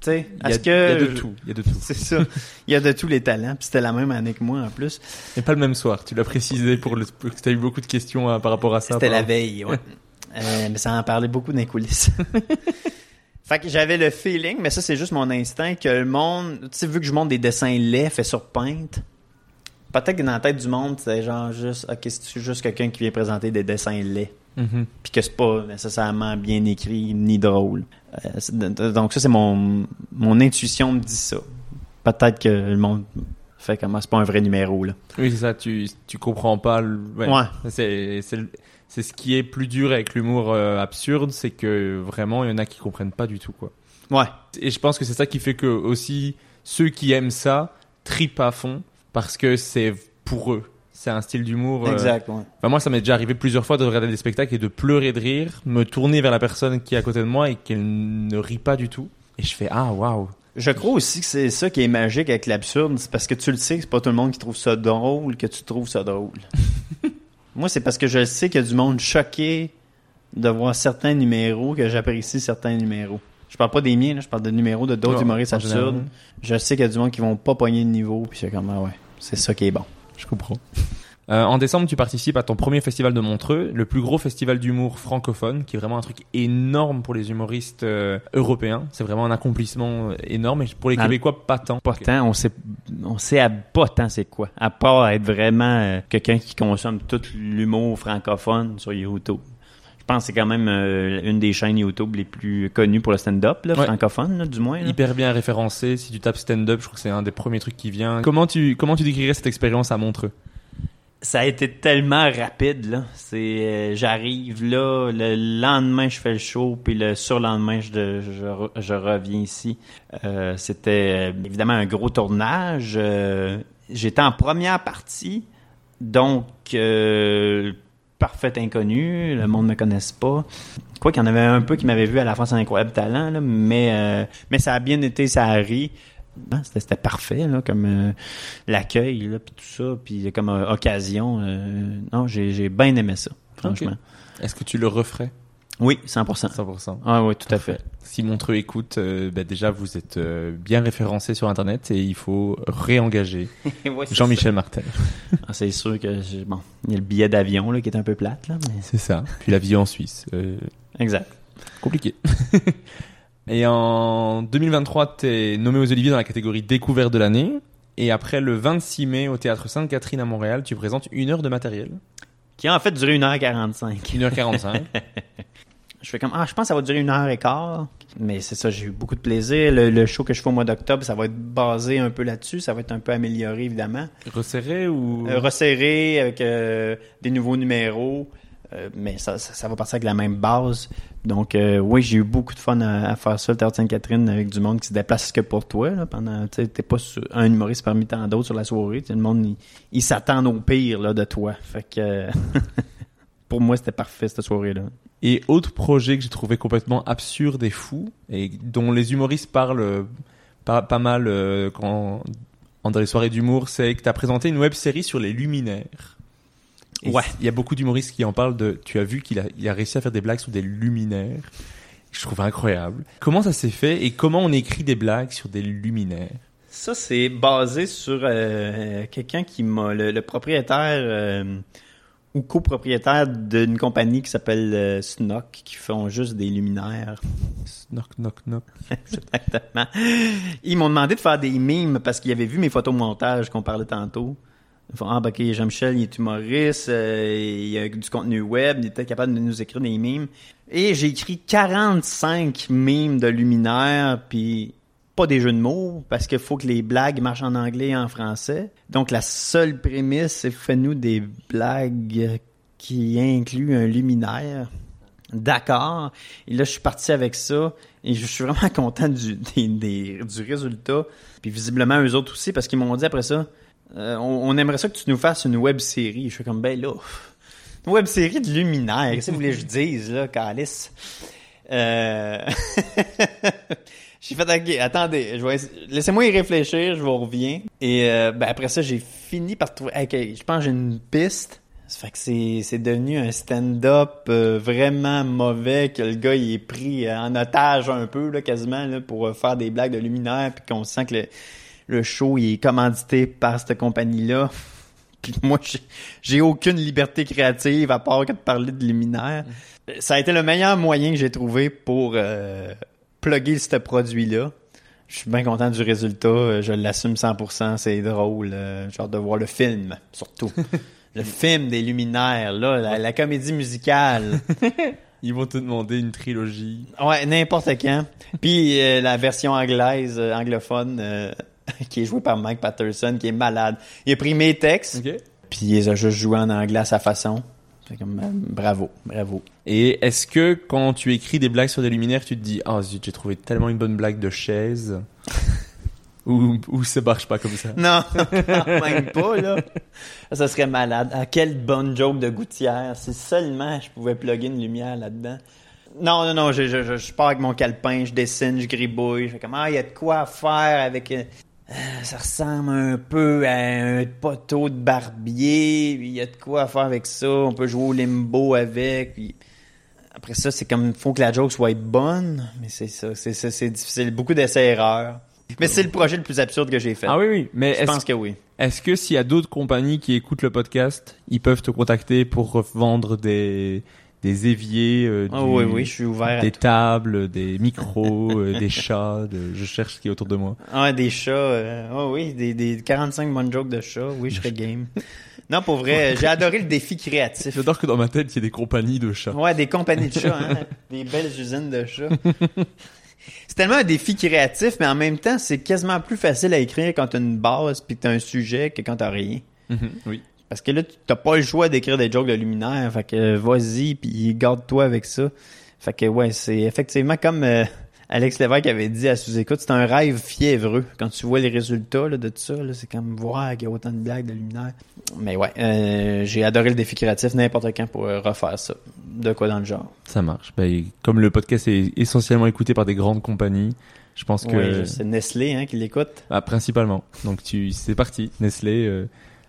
Tu sais, Il y, a, est-ce que... il y a de tout. Il y a de tout. C'est ça. Il y a de tous les talents. Puis c'était la même année que moi, en plus. Mais pas le même soir. Tu l'as précisé pour le. que t'as eu beaucoup de questions euh, par rapport à ça. C'était la veille, ouais. Euh, mais ça en parlait beaucoup dans les coulisses. fait que j'avais le feeling, mais ça, c'est juste mon instinct, que le monde, tu sais, vu que je montre des dessins laids faits sur Paint, peut-être que dans la tête du monde, c'est genre juste, ok, c'est juste quelqu'un qui vient présenter des dessins laids? Mhm. Puis que c'est pas nécessairement bien écrit ni drôle. Euh, donc ça, c'est mon, mon intuition me dit ça. Peut-être que le monde fait comme, ah, c'est pas un vrai numéro, là. Oui, c'est ça. Tu tu comprends pas. Le... Ouais. Ouais. C'est c'est ce qui est plus dur avec l'humour euh, absurde, c'est que vraiment il y en a qui comprennent pas du tout quoi. Ouais. Et je pense que c'est ça qui fait que aussi ceux qui aiment ça tripent à fond parce que c'est pour eux. C'est un style d'humour. euh, Exact, ouais. Enfin, moi, ça m'est déjà arrivé plusieurs fois de regarder des spectacles et de pleurer de rire, me tourner vers la personne qui est à côté de moi et qu'elle ne rit pas du tout. Et je fais ah waouh. Je crois aussi que c'est ça qui est magique avec l'absurde, c'est parce que tu le sais que c'est pas tout le monde qui trouve ça drôle que tu trouves ça drôle. Moi, c'est parce que je sais qu'il y a du monde choqué de voir certains numéros que j'apprécie certains numéros. Je parle pas des miens, là, je parle de numéros de d'autres humoristes absurdes. Je sais qu'il y a du monde qui vont pas pogner le niveau, puis c'est comme ah ouais, c'est ça qui est bon. Je comprends. Euh, en décembre, tu participes à ton premier festival de Montreux, le plus gros festival d'humour francophone, qui est vraiment un truc énorme pour les humoristes euh, européens. C'est vraiment un accomplissement euh, énorme et pour les Ah. Québécois, pas tant. Pas tant, on sait, on sait à pas tant c'est quoi. À part être vraiment euh, quelqu'un qui consomme tout l'humour francophone sur YouTube. Je pense que c'est quand même euh, une des chaînes YouTube les plus connues pour le stand-up, là, Ouais. francophone, là, du moins. là. Hyper bien référencé. Si tu tapes stand-up, je crois que c'est un des premiers trucs qui vient. Comment tu comment tu décrirais cette expérience à Montreux? Ça a été tellement rapide, là. C'est, euh, j'arrive là, le lendemain je fais le show, puis le surlendemain je, je, je reviens ici. Euh, c'était euh, évidemment un gros tournage. J'étais en première partie, donc parfait inconnu, le monde me connaisse pas. Quoi qu'il y en avait un peu qui m'avait vu à la France un incroyable talent, là, mais mais ça a bien été, ça a ri. Ben, c'était, parfait là, comme euh, l'accueil là, puis tout ça, puis comme euh, occasion. euh, non, j'ai, bien aimé ça, franchement. Est-ce que tu le referais? Oui, 100%. 100%. Ah oui, tout à fait. Si Montreux écoute, euh, bah, déjà vous êtes euh, bien référencé sur Internet et il faut réengager Ouais, Jean-Michel Martel. Ah, c'est sûr que bon, il y a le billet d'avion là qui est un peu plate là, mais C'est ça. Puis la vie en Suisse. euh, exact. compliqué. et en 2023, t'es nommé aux Oliviers dans la catégorie découverte de l'année. Et après le 26 mai au théâtre Sainte-Catherine à Montréal, tu présentes une heure de matériel. Qui a en fait duré 1h45. 1h45. Je fais comme ah je pense que ça va durer une heure et quart. Mais c'est ça, j'ai eu beaucoup de plaisir. Le, le show que je fais au mois d'octobre, ça va être basé un peu là-dessus. Ça va être un peu amélioré évidemment. Resserré ou... Euh, resserré avec euh, des nouveaux numéros. Euh, mais ça, va partir avec la même base. Donc, euh, oui, j'ai eu beaucoup de fun à, faire ça, le Théâtre Sainte-Catherine, avec du monde qui se déplace que pour toi. Là, pendant, t'es pas un humoriste parmi tant d'autres sur la soirée. Le monde, il, il s'attend au pire là, de toi. Fait que, pour moi, c'était parfait cette soirée-là. Et autre projet que j'ai trouvé complètement absurde et fou, et dont les humoristes parlent euh, pas, pas mal euh, quand, dans les soirées d'humour, c'est que tu as présenté une web série sur les luminaires. Et Ouais. Il y a beaucoup d'humoristes qui en parlent de. Tu as vu qu'il a, il a réussi à faire des blagues sur des luminaires. Je trouve incroyable. Comment ça s'est fait et comment on écrit des blagues sur des luminaires? Ça, c'est basé sur euh, quelqu'un qui m'a. Le, le propriétaire euh, ou copropriétaire d'une compagnie qui s'appelle euh, Snock, qui font juste des luminaires. Knock, knock, knock. Exactement. Ils m'ont demandé de faire des mimes parce qu'ils avaient vu mes photos montage qu'on parlait tantôt. Ah, ben, ok, Jean-Michel, il est humoriste, euh, il a du contenu web, il était capable de nous écrire des mimes. Et j'ai écrit 45 mimes de luminaires, puis pas des jeux de mots, parce qu'il faut que les blagues marchent en anglais et en français. Donc, la seule prémisse, c'est fais-nous des blagues qui incluent un luminaire. D'accord. Et là, je suis parti avec ça. Et je suis vraiment content du, des- du résultat. Puis visiblement, eux autres aussi, parce qu'ils m'ont dit après ça, euh, on, on aimerait ça que tu nous fasses une web série. Je suis comme, ben là, une web série de luminaire. Qu'est-ce que vous voulez que je dise, là, Calice? Euh... j'ai fait, ok, attendez, je vais... laissez-moi y réfléchir, je vous reviens. Et euh, ben, après ça, j'ai fini par trouver, ok, je pense que j'ai une piste. Ça fait que c'est, devenu un stand-up euh, vraiment mauvais, que le gars il est pris en otage un peu, là, quasiment, là, pour euh, faire des blagues de luminaire, puis qu'on sent que le, le show il est commandité par cette compagnie-là. Puis moi, j'ai- aucune liberté créative à part que de parler de luminaire. Ça a été le meilleur moyen que j'ai trouvé pour euh, plugger ce produit-là. Je suis bien content du résultat. Euh, Je l'assume 100%. C'est drôle. euh, J'ai hâte de voir le film, surtout. le film des luminaires, là, la, la comédie musicale. Ils vont te demander une trilogie. Ouais, n'importe quand. Puis euh, la version anglaise, euh, anglophone, euh, qui est jouée par Mike Patterson, qui est malade. Il a pris mes textes, puis il les a juste joués en anglais à sa façon. C'est comme, euh, bravo, bravo. Et est-ce que quand tu écris des blagues sur des luminaires, tu te dis ah zut, j'ai trouvé tellement une bonne blague de chaise? Ou ou ça marche pas comme ça? Non, quand même pas, là. Ça serait malade. Ah, quelle bonne joke de gouttière. Si seulement je pouvais plugger une lumière là-dedans. Non, non, non, je, je, je, je pars avec mon calepin, je dessine, je gribouille. Je fais comme, ah, il y a de quoi faire avec... euh, ça ressemble un peu à un poteau de barbier. Il y a de quoi faire avec ça. On peut jouer au limbo avec. Puis après ça, c'est comme, faut que la joke soit bonne. Mais c'est ça, c'est c'est- c'est difficile. Beaucoup d'essais-erreurs. Mais c'est le projet le plus absurde que j'ai fait. Ah oui oui, mais Je est-ce pense que oui. est-ce que s'il y a d'autres compagnies qui écoutent le podcast, ils peuvent te contacter pour vendre des des éviers, euh, Ah du- oui, oui, je suis ouvert des tables, des micros, euh, des chats, de- je cherche ce qui est autour de moi. Ah, des chats. euh, Ah oui, des, des 45 bonnes jokes de chats. Oui, je serais game. Non, pour vrai, j'ai adoré le défi créatif. J'adore que dans ma tête, il y ait des compagnies de chats. Ouais, des compagnies de chats, hein? des belles usines de chats. C'est tellement un défi créatif, mais en même temps, c'est quasiment plus facile à écrire quand t'as une base puis que t'as un sujet que quand t'as rien. Mhm, oui. Parce que là, tu- t'as pas le choix d'écrire des jokes de luminaire. Fait que euh, vas-y, puis garde-toi avec ça. Fait que ouais, c'est effectivement comme euh, Alex Lévesque avait dit à sous-écoute, c'est un rêve fiévreux. Quand tu vois les résultats là, de tout ça, c'est comme voir qu'il y a autant de blagues de luminaire. Mais ouais, euh, j'ai adoré le défi créatif n'importe quand pour euh, refaire ça. De quoi dans le genre. Ça marche. Ben, comme le podcast est essentiellement écouté par des grandes compagnies, je pense que Oui, c'est Nestlé hein, qui l'écoute. Ah, principalement. Donc tu, c'est parti. Nestlé,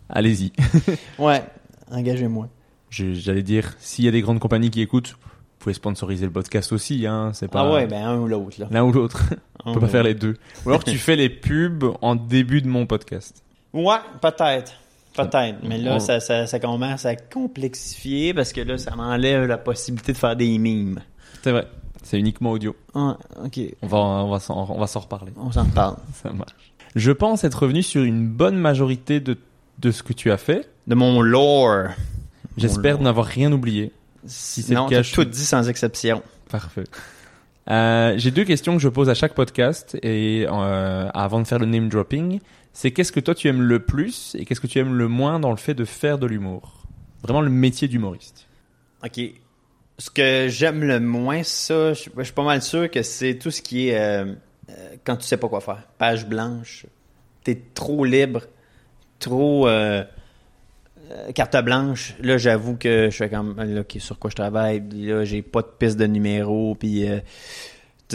allez-y. Ouais, engagez-moi. J'allais dire, s'il y a des grandes compagnies qui écoutent, vous pouvez sponsoriser le podcast aussi, hein. C'est pas Ah ouais, ben un ou l'autre l'un ou l'autre. On peut pas faire les deux. Ou alors tu fais les pubs en début de mon podcast. Ouais, peut-être. Peut-être. Mais là, ça, ça, ça commence à complexifier parce que là, ça m'enlève la possibilité de faire des mimes. C'est vrai. C'est uniquement audio. Ah, ok. On va, on va s'en, on va s'en reparler. On s'en parle. Ça marche. Je pense être revenu sur une bonne majorité de, de ce que tu as fait. De mon lore. J'espère n'avoir rien oublié. Si c'est non, le cas, je tout dit sans exception. Parfait. Euh, J'ai deux questions que je pose à chaque podcast et euh, avant de faire le name dropping, c'est qu'est-ce que toi tu aimes le plus et qu'est-ce que tu aimes le moins dans le fait de faire de l'humour? Vraiment le métier d'humoriste. OK. Ce que j'aime le moins, ça, je, je suis pas mal sûr que c'est tout ce qui est euh, quand tu sais pas quoi faire. Page blanche. T'es trop libre, trop euh, euh, carte blanche. Là, j'avoue que je fais comme là, OK, sur quoi je travaille. Là, j'ai pas de piste de numéro. Puis euh,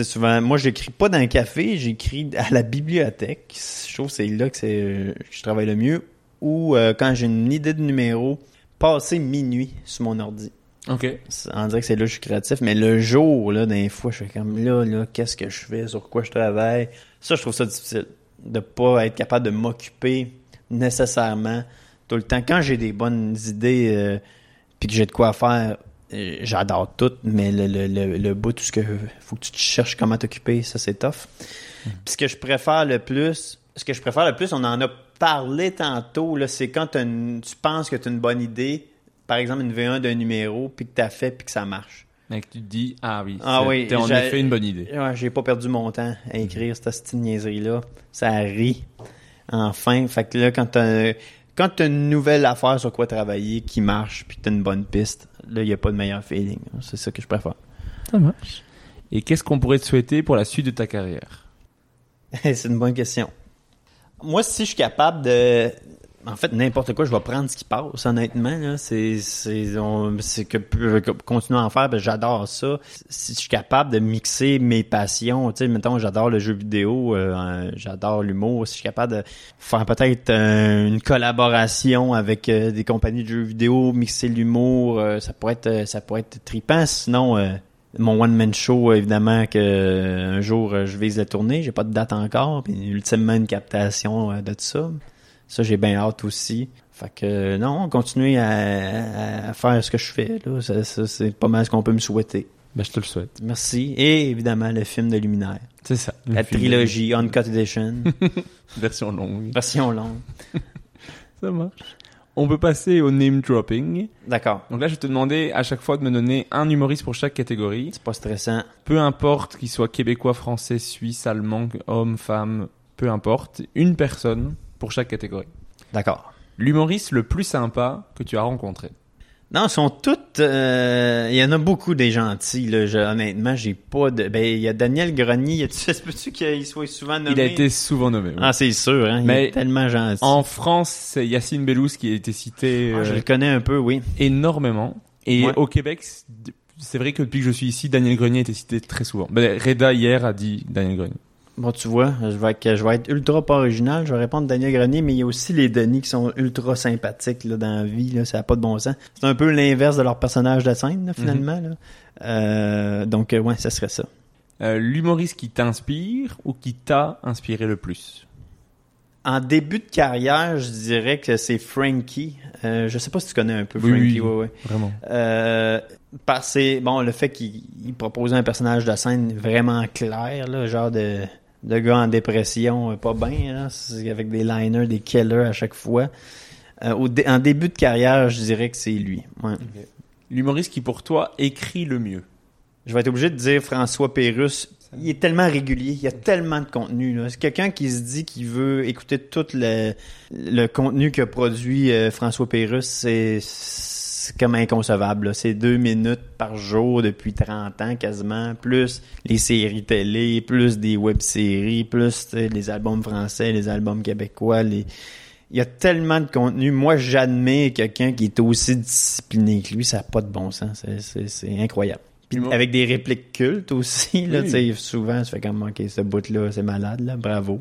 souvent, moi, j'écris pas dans un café, j'écris à la bibliothèque. Je trouve que c'est là que, c'est, euh, que je travaille le mieux. Ou euh, quand j'ai une idée de numéro, passer minuit sur mon ordi. Ok. On dirait que c'est là que je suis créatif, mais le jour, là, d'un fois, je fais comme là, là, qu'est-ce que je fais, sur quoi je travaille? Ça, je trouve ça difficile. De pas être capable de m'occuper nécessairement tout le temps. Quand j'ai des bonnes idées euh, puis que j'ai de quoi faire, euh, j'adore tout, mais le, le, le, le bout, tout ce que faut que tu te cherches comment t'occuper, ça c'est tough. Puis ce que je préfère le plus, ce que je préfère le plus, on en a parlé tantôt, c'est quand une- tu penses que tu as une bonne idée, par exemple une V1 d'un numéro, puis que tu as fait, puis que ça marche. Et que tu te dis ah oui, Ah c'est- oui, en effet une bonne idée. Ouais, j'ai pas perdu mon temps à écrire cette petite niaiserie-là. Ça rit. Enfin. Fait que là, quand t'as, quand t'as une nouvelle affaire sur quoi travailler qui marche, puis t'as une bonne piste, là, il y a pas de meilleur feeling. C'est ça que je préfère. Ça marche. Et qu'est-ce qu'on pourrait te souhaiter pour la suite de ta carrière? C'est une bonne question. Moi, si je suis capable de En fait, n'importe quoi, je vais prendre ce qui passe, honnêtement. C'est, que, que continuer à en faire, ben, j'adore ça. Si je suis capable de mixer mes passions, tu sais, mettons, j'adore le jeu vidéo, euh, euh, j'adore l'humour. Si je suis capable de faire peut-être euh, une collaboration avec euh, des compagnies de jeux vidéo, mixer l'humour, euh, ça pourrait être, euh, ça pourrait être trippant. Sinon, euh, mon one man show évidemment que euh, un jour euh, je vise la tournée j'ai pas de date encore puis ultimement une captation euh, de tout ça ça j'ai bien hâte aussi fait que non continuer à, à- faire ce que je fais là ça, ça, c'est pas mal ce qu'on peut me souhaiter Ben, je te le souhaite. merci et évidemment le film de Luminaire C'est ça. la trilogie Uncut Edition Version longue. version longue Ça marche. On peut passer au name dropping. d'accord Donc là, je vais te demander à chaque fois de me donner un humoriste pour chaque catégorie. c'est pas stressant Peu importe qu'il soit québécois, français, suisse, allemand, homme, femme, peu importe. Une personne pour chaque catégorie. d'accord L'humoriste le plus sympa que tu as rencontré. Non, sont toutes. euh, Il y en a beaucoup des gentils. Là. Je- honnêtement, j'ai pas de. Ben, il y a Daniel Grenier. Est-ce peux-tu qu'il soit souvent nommé Il a été souvent nommé. oui. Ah, c'est sûr. Hein. Il Mais est tellement gentil. En France, c'est Yacine Bellous qui a été cité Ah, je euh, le connais un peu, oui. énormément. Et Ouais. au Québec, c'est- c'est vrai que depuis que je suis ici, Daniel Grenier a été cité très souvent. Ben, Reda hier a dit Daniel Grenier. Bon, tu vois, je vais, être, je vais être ultra pas original. Je vais répondre Daniel Grenier, mais il y a aussi les Denis qui sont ultra sympathiques là, dans la vie. Là, ça n'a pas de bon sens. C'est un peu l'inverse de leur personnage de scène, là, finalement. là. Euh, donc, euh, ouais, ça serait ça. Euh, L'humoriste qui t'inspire ou qui t'a inspiré le plus? En début de carrière, je dirais que c'est Frankie. Euh, je sais pas si tu connais un peu Oui, Frankie. oui. ouais, ouais. Vraiment. Euh, par ses- bon, le fait qu'il il proposait un personnage de scène vraiment clair, là, genre de, de gars en dépression, euh, pas bien, c'est avec des liners, des killers à chaque fois. Euh, au dé- en début de carrière, je dirais que c'est lui. Ouais. L'humoriste qui pour toi écrit le mieux. Je vais être obligé de dire François Pérusse. Il est tellement régulier, il y a tellement de contenu. C'est quelqu'un qui se dit qu'il veut écouter tout le, le contenu que produit euh, François Pérusse. C'est, c'est comme inconcevable. C'est deux minutes par jour depuis 30 ans quasiment, plus les séries télé, plus des web-séries, plus les albums français, les albums québécois, les... Il y a tellement de contenu. Moi, j'admets quelqu'un qui est aussi discipliné que lui. Ça n'a pas de bon sens. C'est, incroyable. Puis avec des répliques cultes aussi, là, Oui. souvent, ça fait comme, OK, ce bout-là, c'est malade, là, bravo.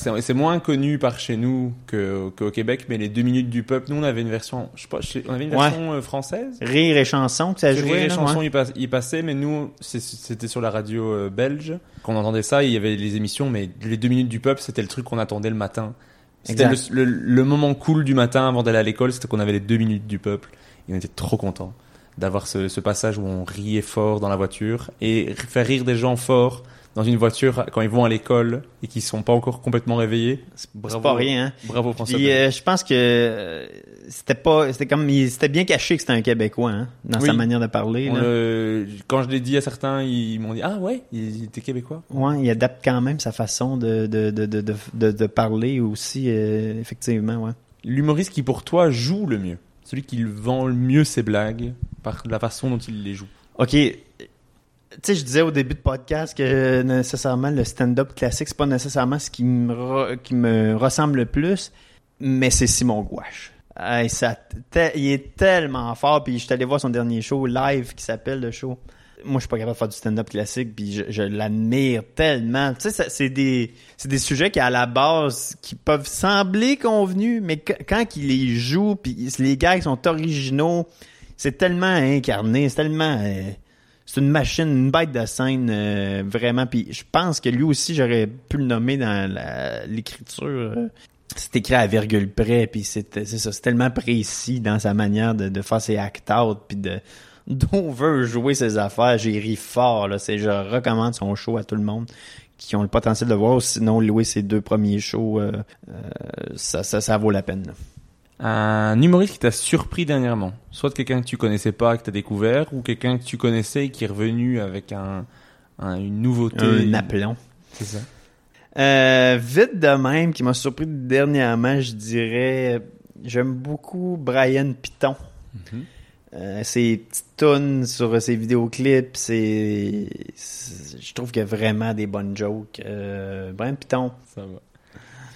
C'est moins connu par chez nous que- qu'au Québec, mais les deux minutes du peuple, nous on avait une version, je sais pas, on avait une version euh, française. Rire et chanson que ça Rire jouait, et là, chansons ouais. y passait, mais nous c'était sur la radio euh, belge qu'on entendait ça. Il y avait les émissions, mais les deux minutes du peuple, c'était le truc qu'on attendait le matin. C'était le, Exact. le- le moment cool du matin avant d'aller à l'école, c'était qu'on avait les deux minutes du peuple. Et on était trop contents d'avoir ce, ce passage où on riait fort dans la voiture et faire rire des gens fort dans une voiture quand ils vont à l'école et qui sont pas encore complètement réveillés. C'est pas rien, hein. Bravo François. Puis, euh, je pense que euh, c'était pas, c'était comme, c'était bien caché que c'était un Québécois, hein, dans Oui. sa manière de parler, On là. le- quand je l'ai dit à certains, ils m'ont dit ah ouais, il était québécois. Ouais, il adapte quand même sa façon de, de, de, de, de, de- de parler aussi, euh, effectivement, ouais. L'humoriste qui pour toi joue le mieux, celui qui vend le mieux ses blagues par la façon dont il les joue. OK. Tu sais, je disais au début de podcast que nécessairement le stand-up classique, c'est pas nécessairement ce qui me, ressemble le plus, mais c'est Simon Gouache. Hey, ça, il est tellement fort, puis je suis allé voir son dernier show live qui s'appelle le show. Moi, je suis pas capable de faire du stand-up classique, puis je, l'admire tellement. Tu sais, c'est des, des sujets qui à la base qui peuvent sembler convenus, mais quand il les joue, puis les gars sont originaux, c'est tellement incarné, c'est tellement, euh, c'est une machine, une bête de scène euh, vraiment. Puis je pense que lui aussi, j'aurais pu le nommer dans l'écriture. euh, c'est écrit à virgule près, puis c'est c'est ça, c'est tellement précis dans sa manière de, de faire ses act-out, puis de d'où veut jouer ses affaires. J'ai ri fort, là. C'est, je recommande son show à tout le monde qui ont le potentiel de voir. Sinon, louer ses deux premiers shows, euh, euh, ça, ça, ça vaut la peine. Un humoriste qui t'a surpris dernièrement, soit quelqu'un que tu connaissais pas, que t'as découvert, ou quelqu'un que tu connaissais et qui est revenu avec un, un- une nouveauté. Un aplomb. C'est ça. Euh, vite de même, qui m'a surpris dernièrement, je dirais, j'aime beaucoup Brian Piton. Euh, ses petites tunes sur ses vidéoclips, c'est- je trouve qu'il y a vraiment des bonnes jokes. Euh, Brian Piton. Ça va.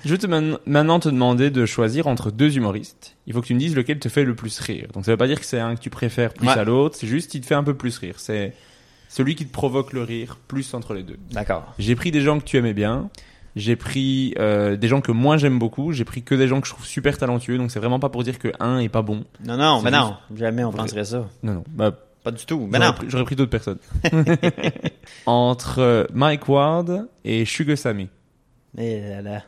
Je vais te man- maintenant te demander de choisir entre deux humoristes. Il faut que tu me dises lequel te fait le plus rire. Donc ça veut pas dire que c'est un que tu préfères plus Ouais. à l'autre, c'est juste qu'il te fait un peu plus rire. C'est celui qui te provoque le rire plus entre les deux. D'accord. J'ai pris des gens que tu aimais bien. J'ai pris euh, des gens que moi j'aime beaucoup. J'ai pris que des gens que je trouve super talentueux. Donc c'est vraiment pas pour dire que un est pas bon. Non, non, mais non. Jamais on penserait ça. Non, non. Bah, Pas du tout. Mais j'aurais non. pris- J'aurais pris d'autres personnes. Entre euh, Mike Ward et Sammy. Mais là, là.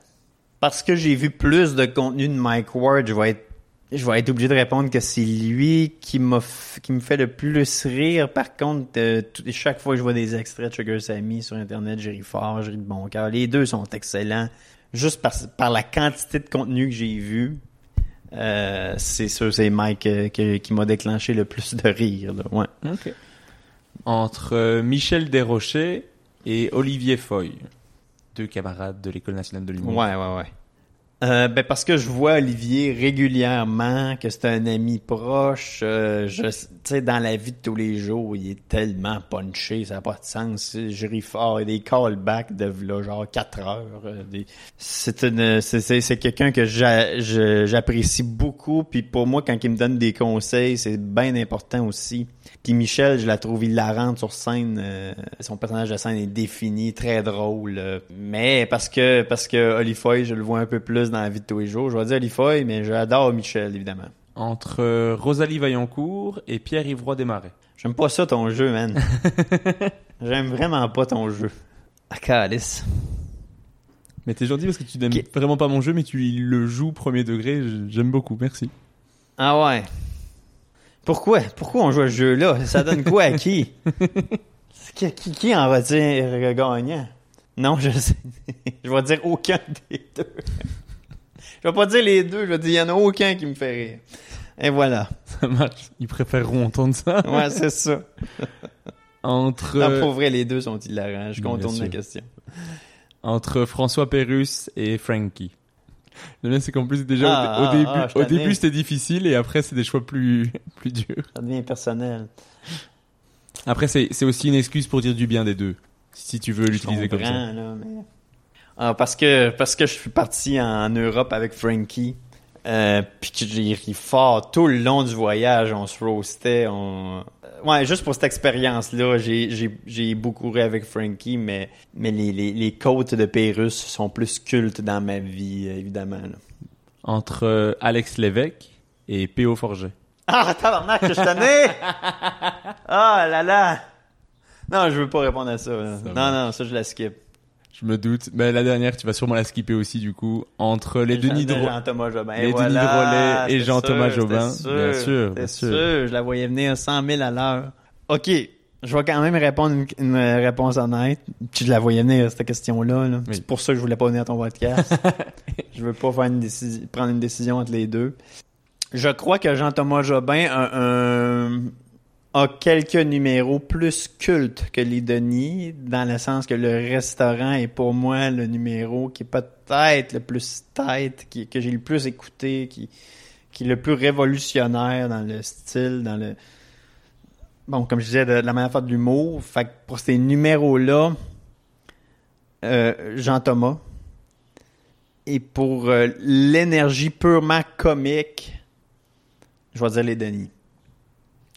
Parce que j'ai vu plus de contenu de Mike Ward, je vais être, je vais être obligé de répondre que c'est lui qui m'a, qui me fait le plus rire. Par contre, euh, chaque fois que je vois des extraits de Sugar Sammy sur Internet, j'ai ri fort, j'ai ri de bon cœur. Les deux sont excellents. Juste par, par la quantité de contenu que j'ai vu, euh, c'est sûr, c'est Mike euh, qui m'a déclenché le plus de rire. Entre Michel Desrochers et Olivier Foy. Deux camarades de l'École nationale de l'humour. Ouais, ouais, ouais. Euh, ben parce que je vois Olivier régulièrement, que c'est un ami proche. euh, sais, dans la vie de tous les jours, il est tellement punché, ça n'a pas de sens. Je ris fort, il a des callbacks de genre 4 heures. euh, C'est une, c'est, quelqu'un que j'apprécie beaucoup. Puis pour moi, quand il me donne des conseils, c'est bien important aussi. Puis Michel, je la trouve hilarante sur scène. euh, son personnage de scène est défini, très drôle. euh, mais parce que parce que Olifoy, je le vois un peu plus dans la vie de tous les jours. Je vais dire Olifoy, mais j'adore Michel, évidemment. Entre euh, Rosalie Vaillancourt et Pierre-Yves Roy Desmarais. J'aime pas ça ton jeu, man. J'aime vraiment pas ton jeu. Ah, calice. Mais t'es gentil parce que tu n'aimes vraiment pas mon jeu, mais tu le joues premier degré. J'aime beaucoup, merci. Ah ouais. Pourquoi? Pourquoi on joue à ce jeu-là? Ça donne quoi à qui? qui, qui, qui en va dire gagnant? Non, je sais. je vais dire aucun des deux. je vais pas dire les deux, je vais dire il y en a aucun qui me fait rire. Et voilà. Ça marche. Ils préféreront entendre ça. Ouais, c'est ça. Entre, Non, pour vrai, les deux sont hilarants. Je contourne la question. entre François Pérus et Frankie. Le mien, c'est qu'en plus, déjà, Ah, au, ah, début, ah, au début c'était difficile et après, c'est des choix plus, plus durs. Ça devient personnel. Après, c'est c'est aussi une excuse pour dire du bien des deux. Si tu veux l'utiliser comme ça. là, mais- Ah, parce que parce que je suis parti en Europe avec Frankie. Euh, puis que j'ai ri fort tout le long du voyage, on se roastait, on... Ouais, juste pour cette expérience-là, j'ai, j'ai, j'ai beaucoup ri avec Frankie, mais, mais les, les, les côtes de Pérus sont plus cultes dans ma vie, évidemment. là. Entre euh, Alex Lévesque et P.O. Forget. Ah, tabarnak, je tenais! Ah là là! Non, je veux pas répondre à ça. là. Non, non, ça, je la skip. Je me doute. Mais la dernière, tu vas sûrement la skipper aussi, du coup. Entre les Denis Jean- Jean-Thomas Jobin. les Et Denis voilà, Drolet et c'était Jean-Thomas sûr, Jobin. Bien sûr, bien sûr. Je la voyais venir à 100 000 à l'heure. OK. Je vais quand même répondre une, une réponse honnête. Tu la voyais venir, cette question-là. là. Oui. C'est pour ça que je voulais pas venir à ton podcast. je veux pas faire une décision, prendre une décision entre les deux. Je crois que Jean-Thomas Jobin a, un- a quelques numéros plus cultes que les Denis, dans le sens que le restaurant est pour moi le numéro qui est peut-être le plus tête, qui, que j'ai le plus écouté, qui, qui est le plus révolutionnaire dans le style, dans le... Bon, comme je disais, de, la manière de faire de l'humour. Fait que pour ces numéros-là, euh, Jean-Thomas. Et pour euh, l'énergie purement comique, je vais dire les Denis.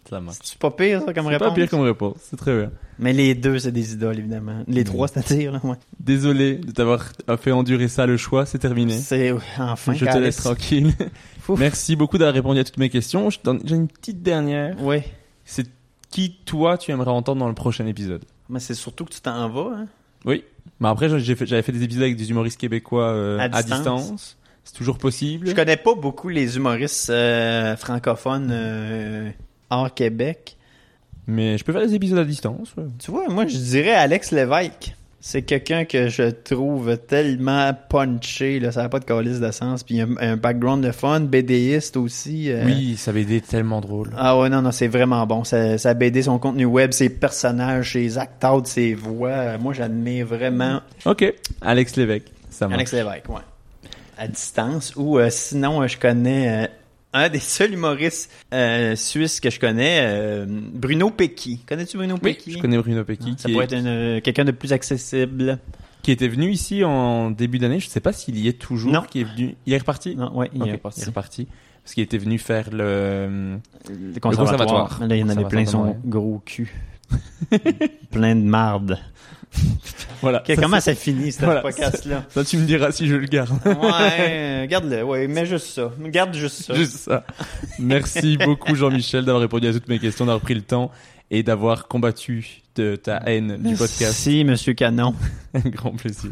Ça marche. C'est pas pire, ça, comme C'est réponse? pas pire comme réponse. C'est très bien. Mais les deux, c'est des idoles, évidemment. Les trois, c'est-à-dire, là, ouais. Désolé de t'avoir fait endurer ça. Le choix, c'est terminé. C'est, enfin, Je te laisse tranquille. Ouf. Merci beaucoup d'avoir répondu à toutes mes questions. J'ai une petite dernière. Oui. C'est qui, toi, tu aimerais entendre dans le prochain épisode? Mais c'est surtout que tu t'en vas, hein. Oui. Mais après, j'avais fait des épisodes avec des humoristes québécois euh, À à, distance. distance. C'est toujours possible. Je connais pas beaucoup les humoristes euh, francophones euh, hors Québec. Mais je peux faire des épisodes à distance. ouais. Tu vois, moi, je dirais Alex Lévesque. C'est quelqu'un que je trouve tellement punché, là, ça n'a pas de calice de sens. Puis un, un background de fun, BDiste aussi. euh, Oui, ça avait été tellement drôle. Ah ouais, non, non, c'est vraiment bon. Ça, ça BD, son contenu web, ses personnages, ses acteurs, ses voix. Euh, Moi, j'admire vraiment Ok. Alex Lévesque. Ça marche. Alex Lévesque, ouais. À distance. Ou euh, sinon, je connais un des seuls humoristes euh, suisses que je connais, euh, Bruno Pecky. Connais-tu Bruno Oui, Pecky? je connais Bruno Pecky Ça qui, pourrait est- être une- quelqu'un de plus accessible. qui était venu ici en début d'année. Je sais pas s'il y est toujours. Non. Qui est venu. Il est reparti? Non, ouais, il est reparti. Il est reparti. Parce qu'il était venu faire le. Le conservatoire. Là, il y en avait plein son gros cul. plein de marde. Voilà. Ok, comment ça finit, ce Voilà, podcast-là? Ça, tu me diras si je le garde. ouais, garde-le, ouais, mais juste ça. Garde juste ça. Juste ça. Merci beaucoup Jean-Michel d'avoir répondu à toutes mes questions, d'avoir pris le temps et d'avoir combattu de ta haine du podcast. Merci, Monsieur Canon. Un grand plaisir.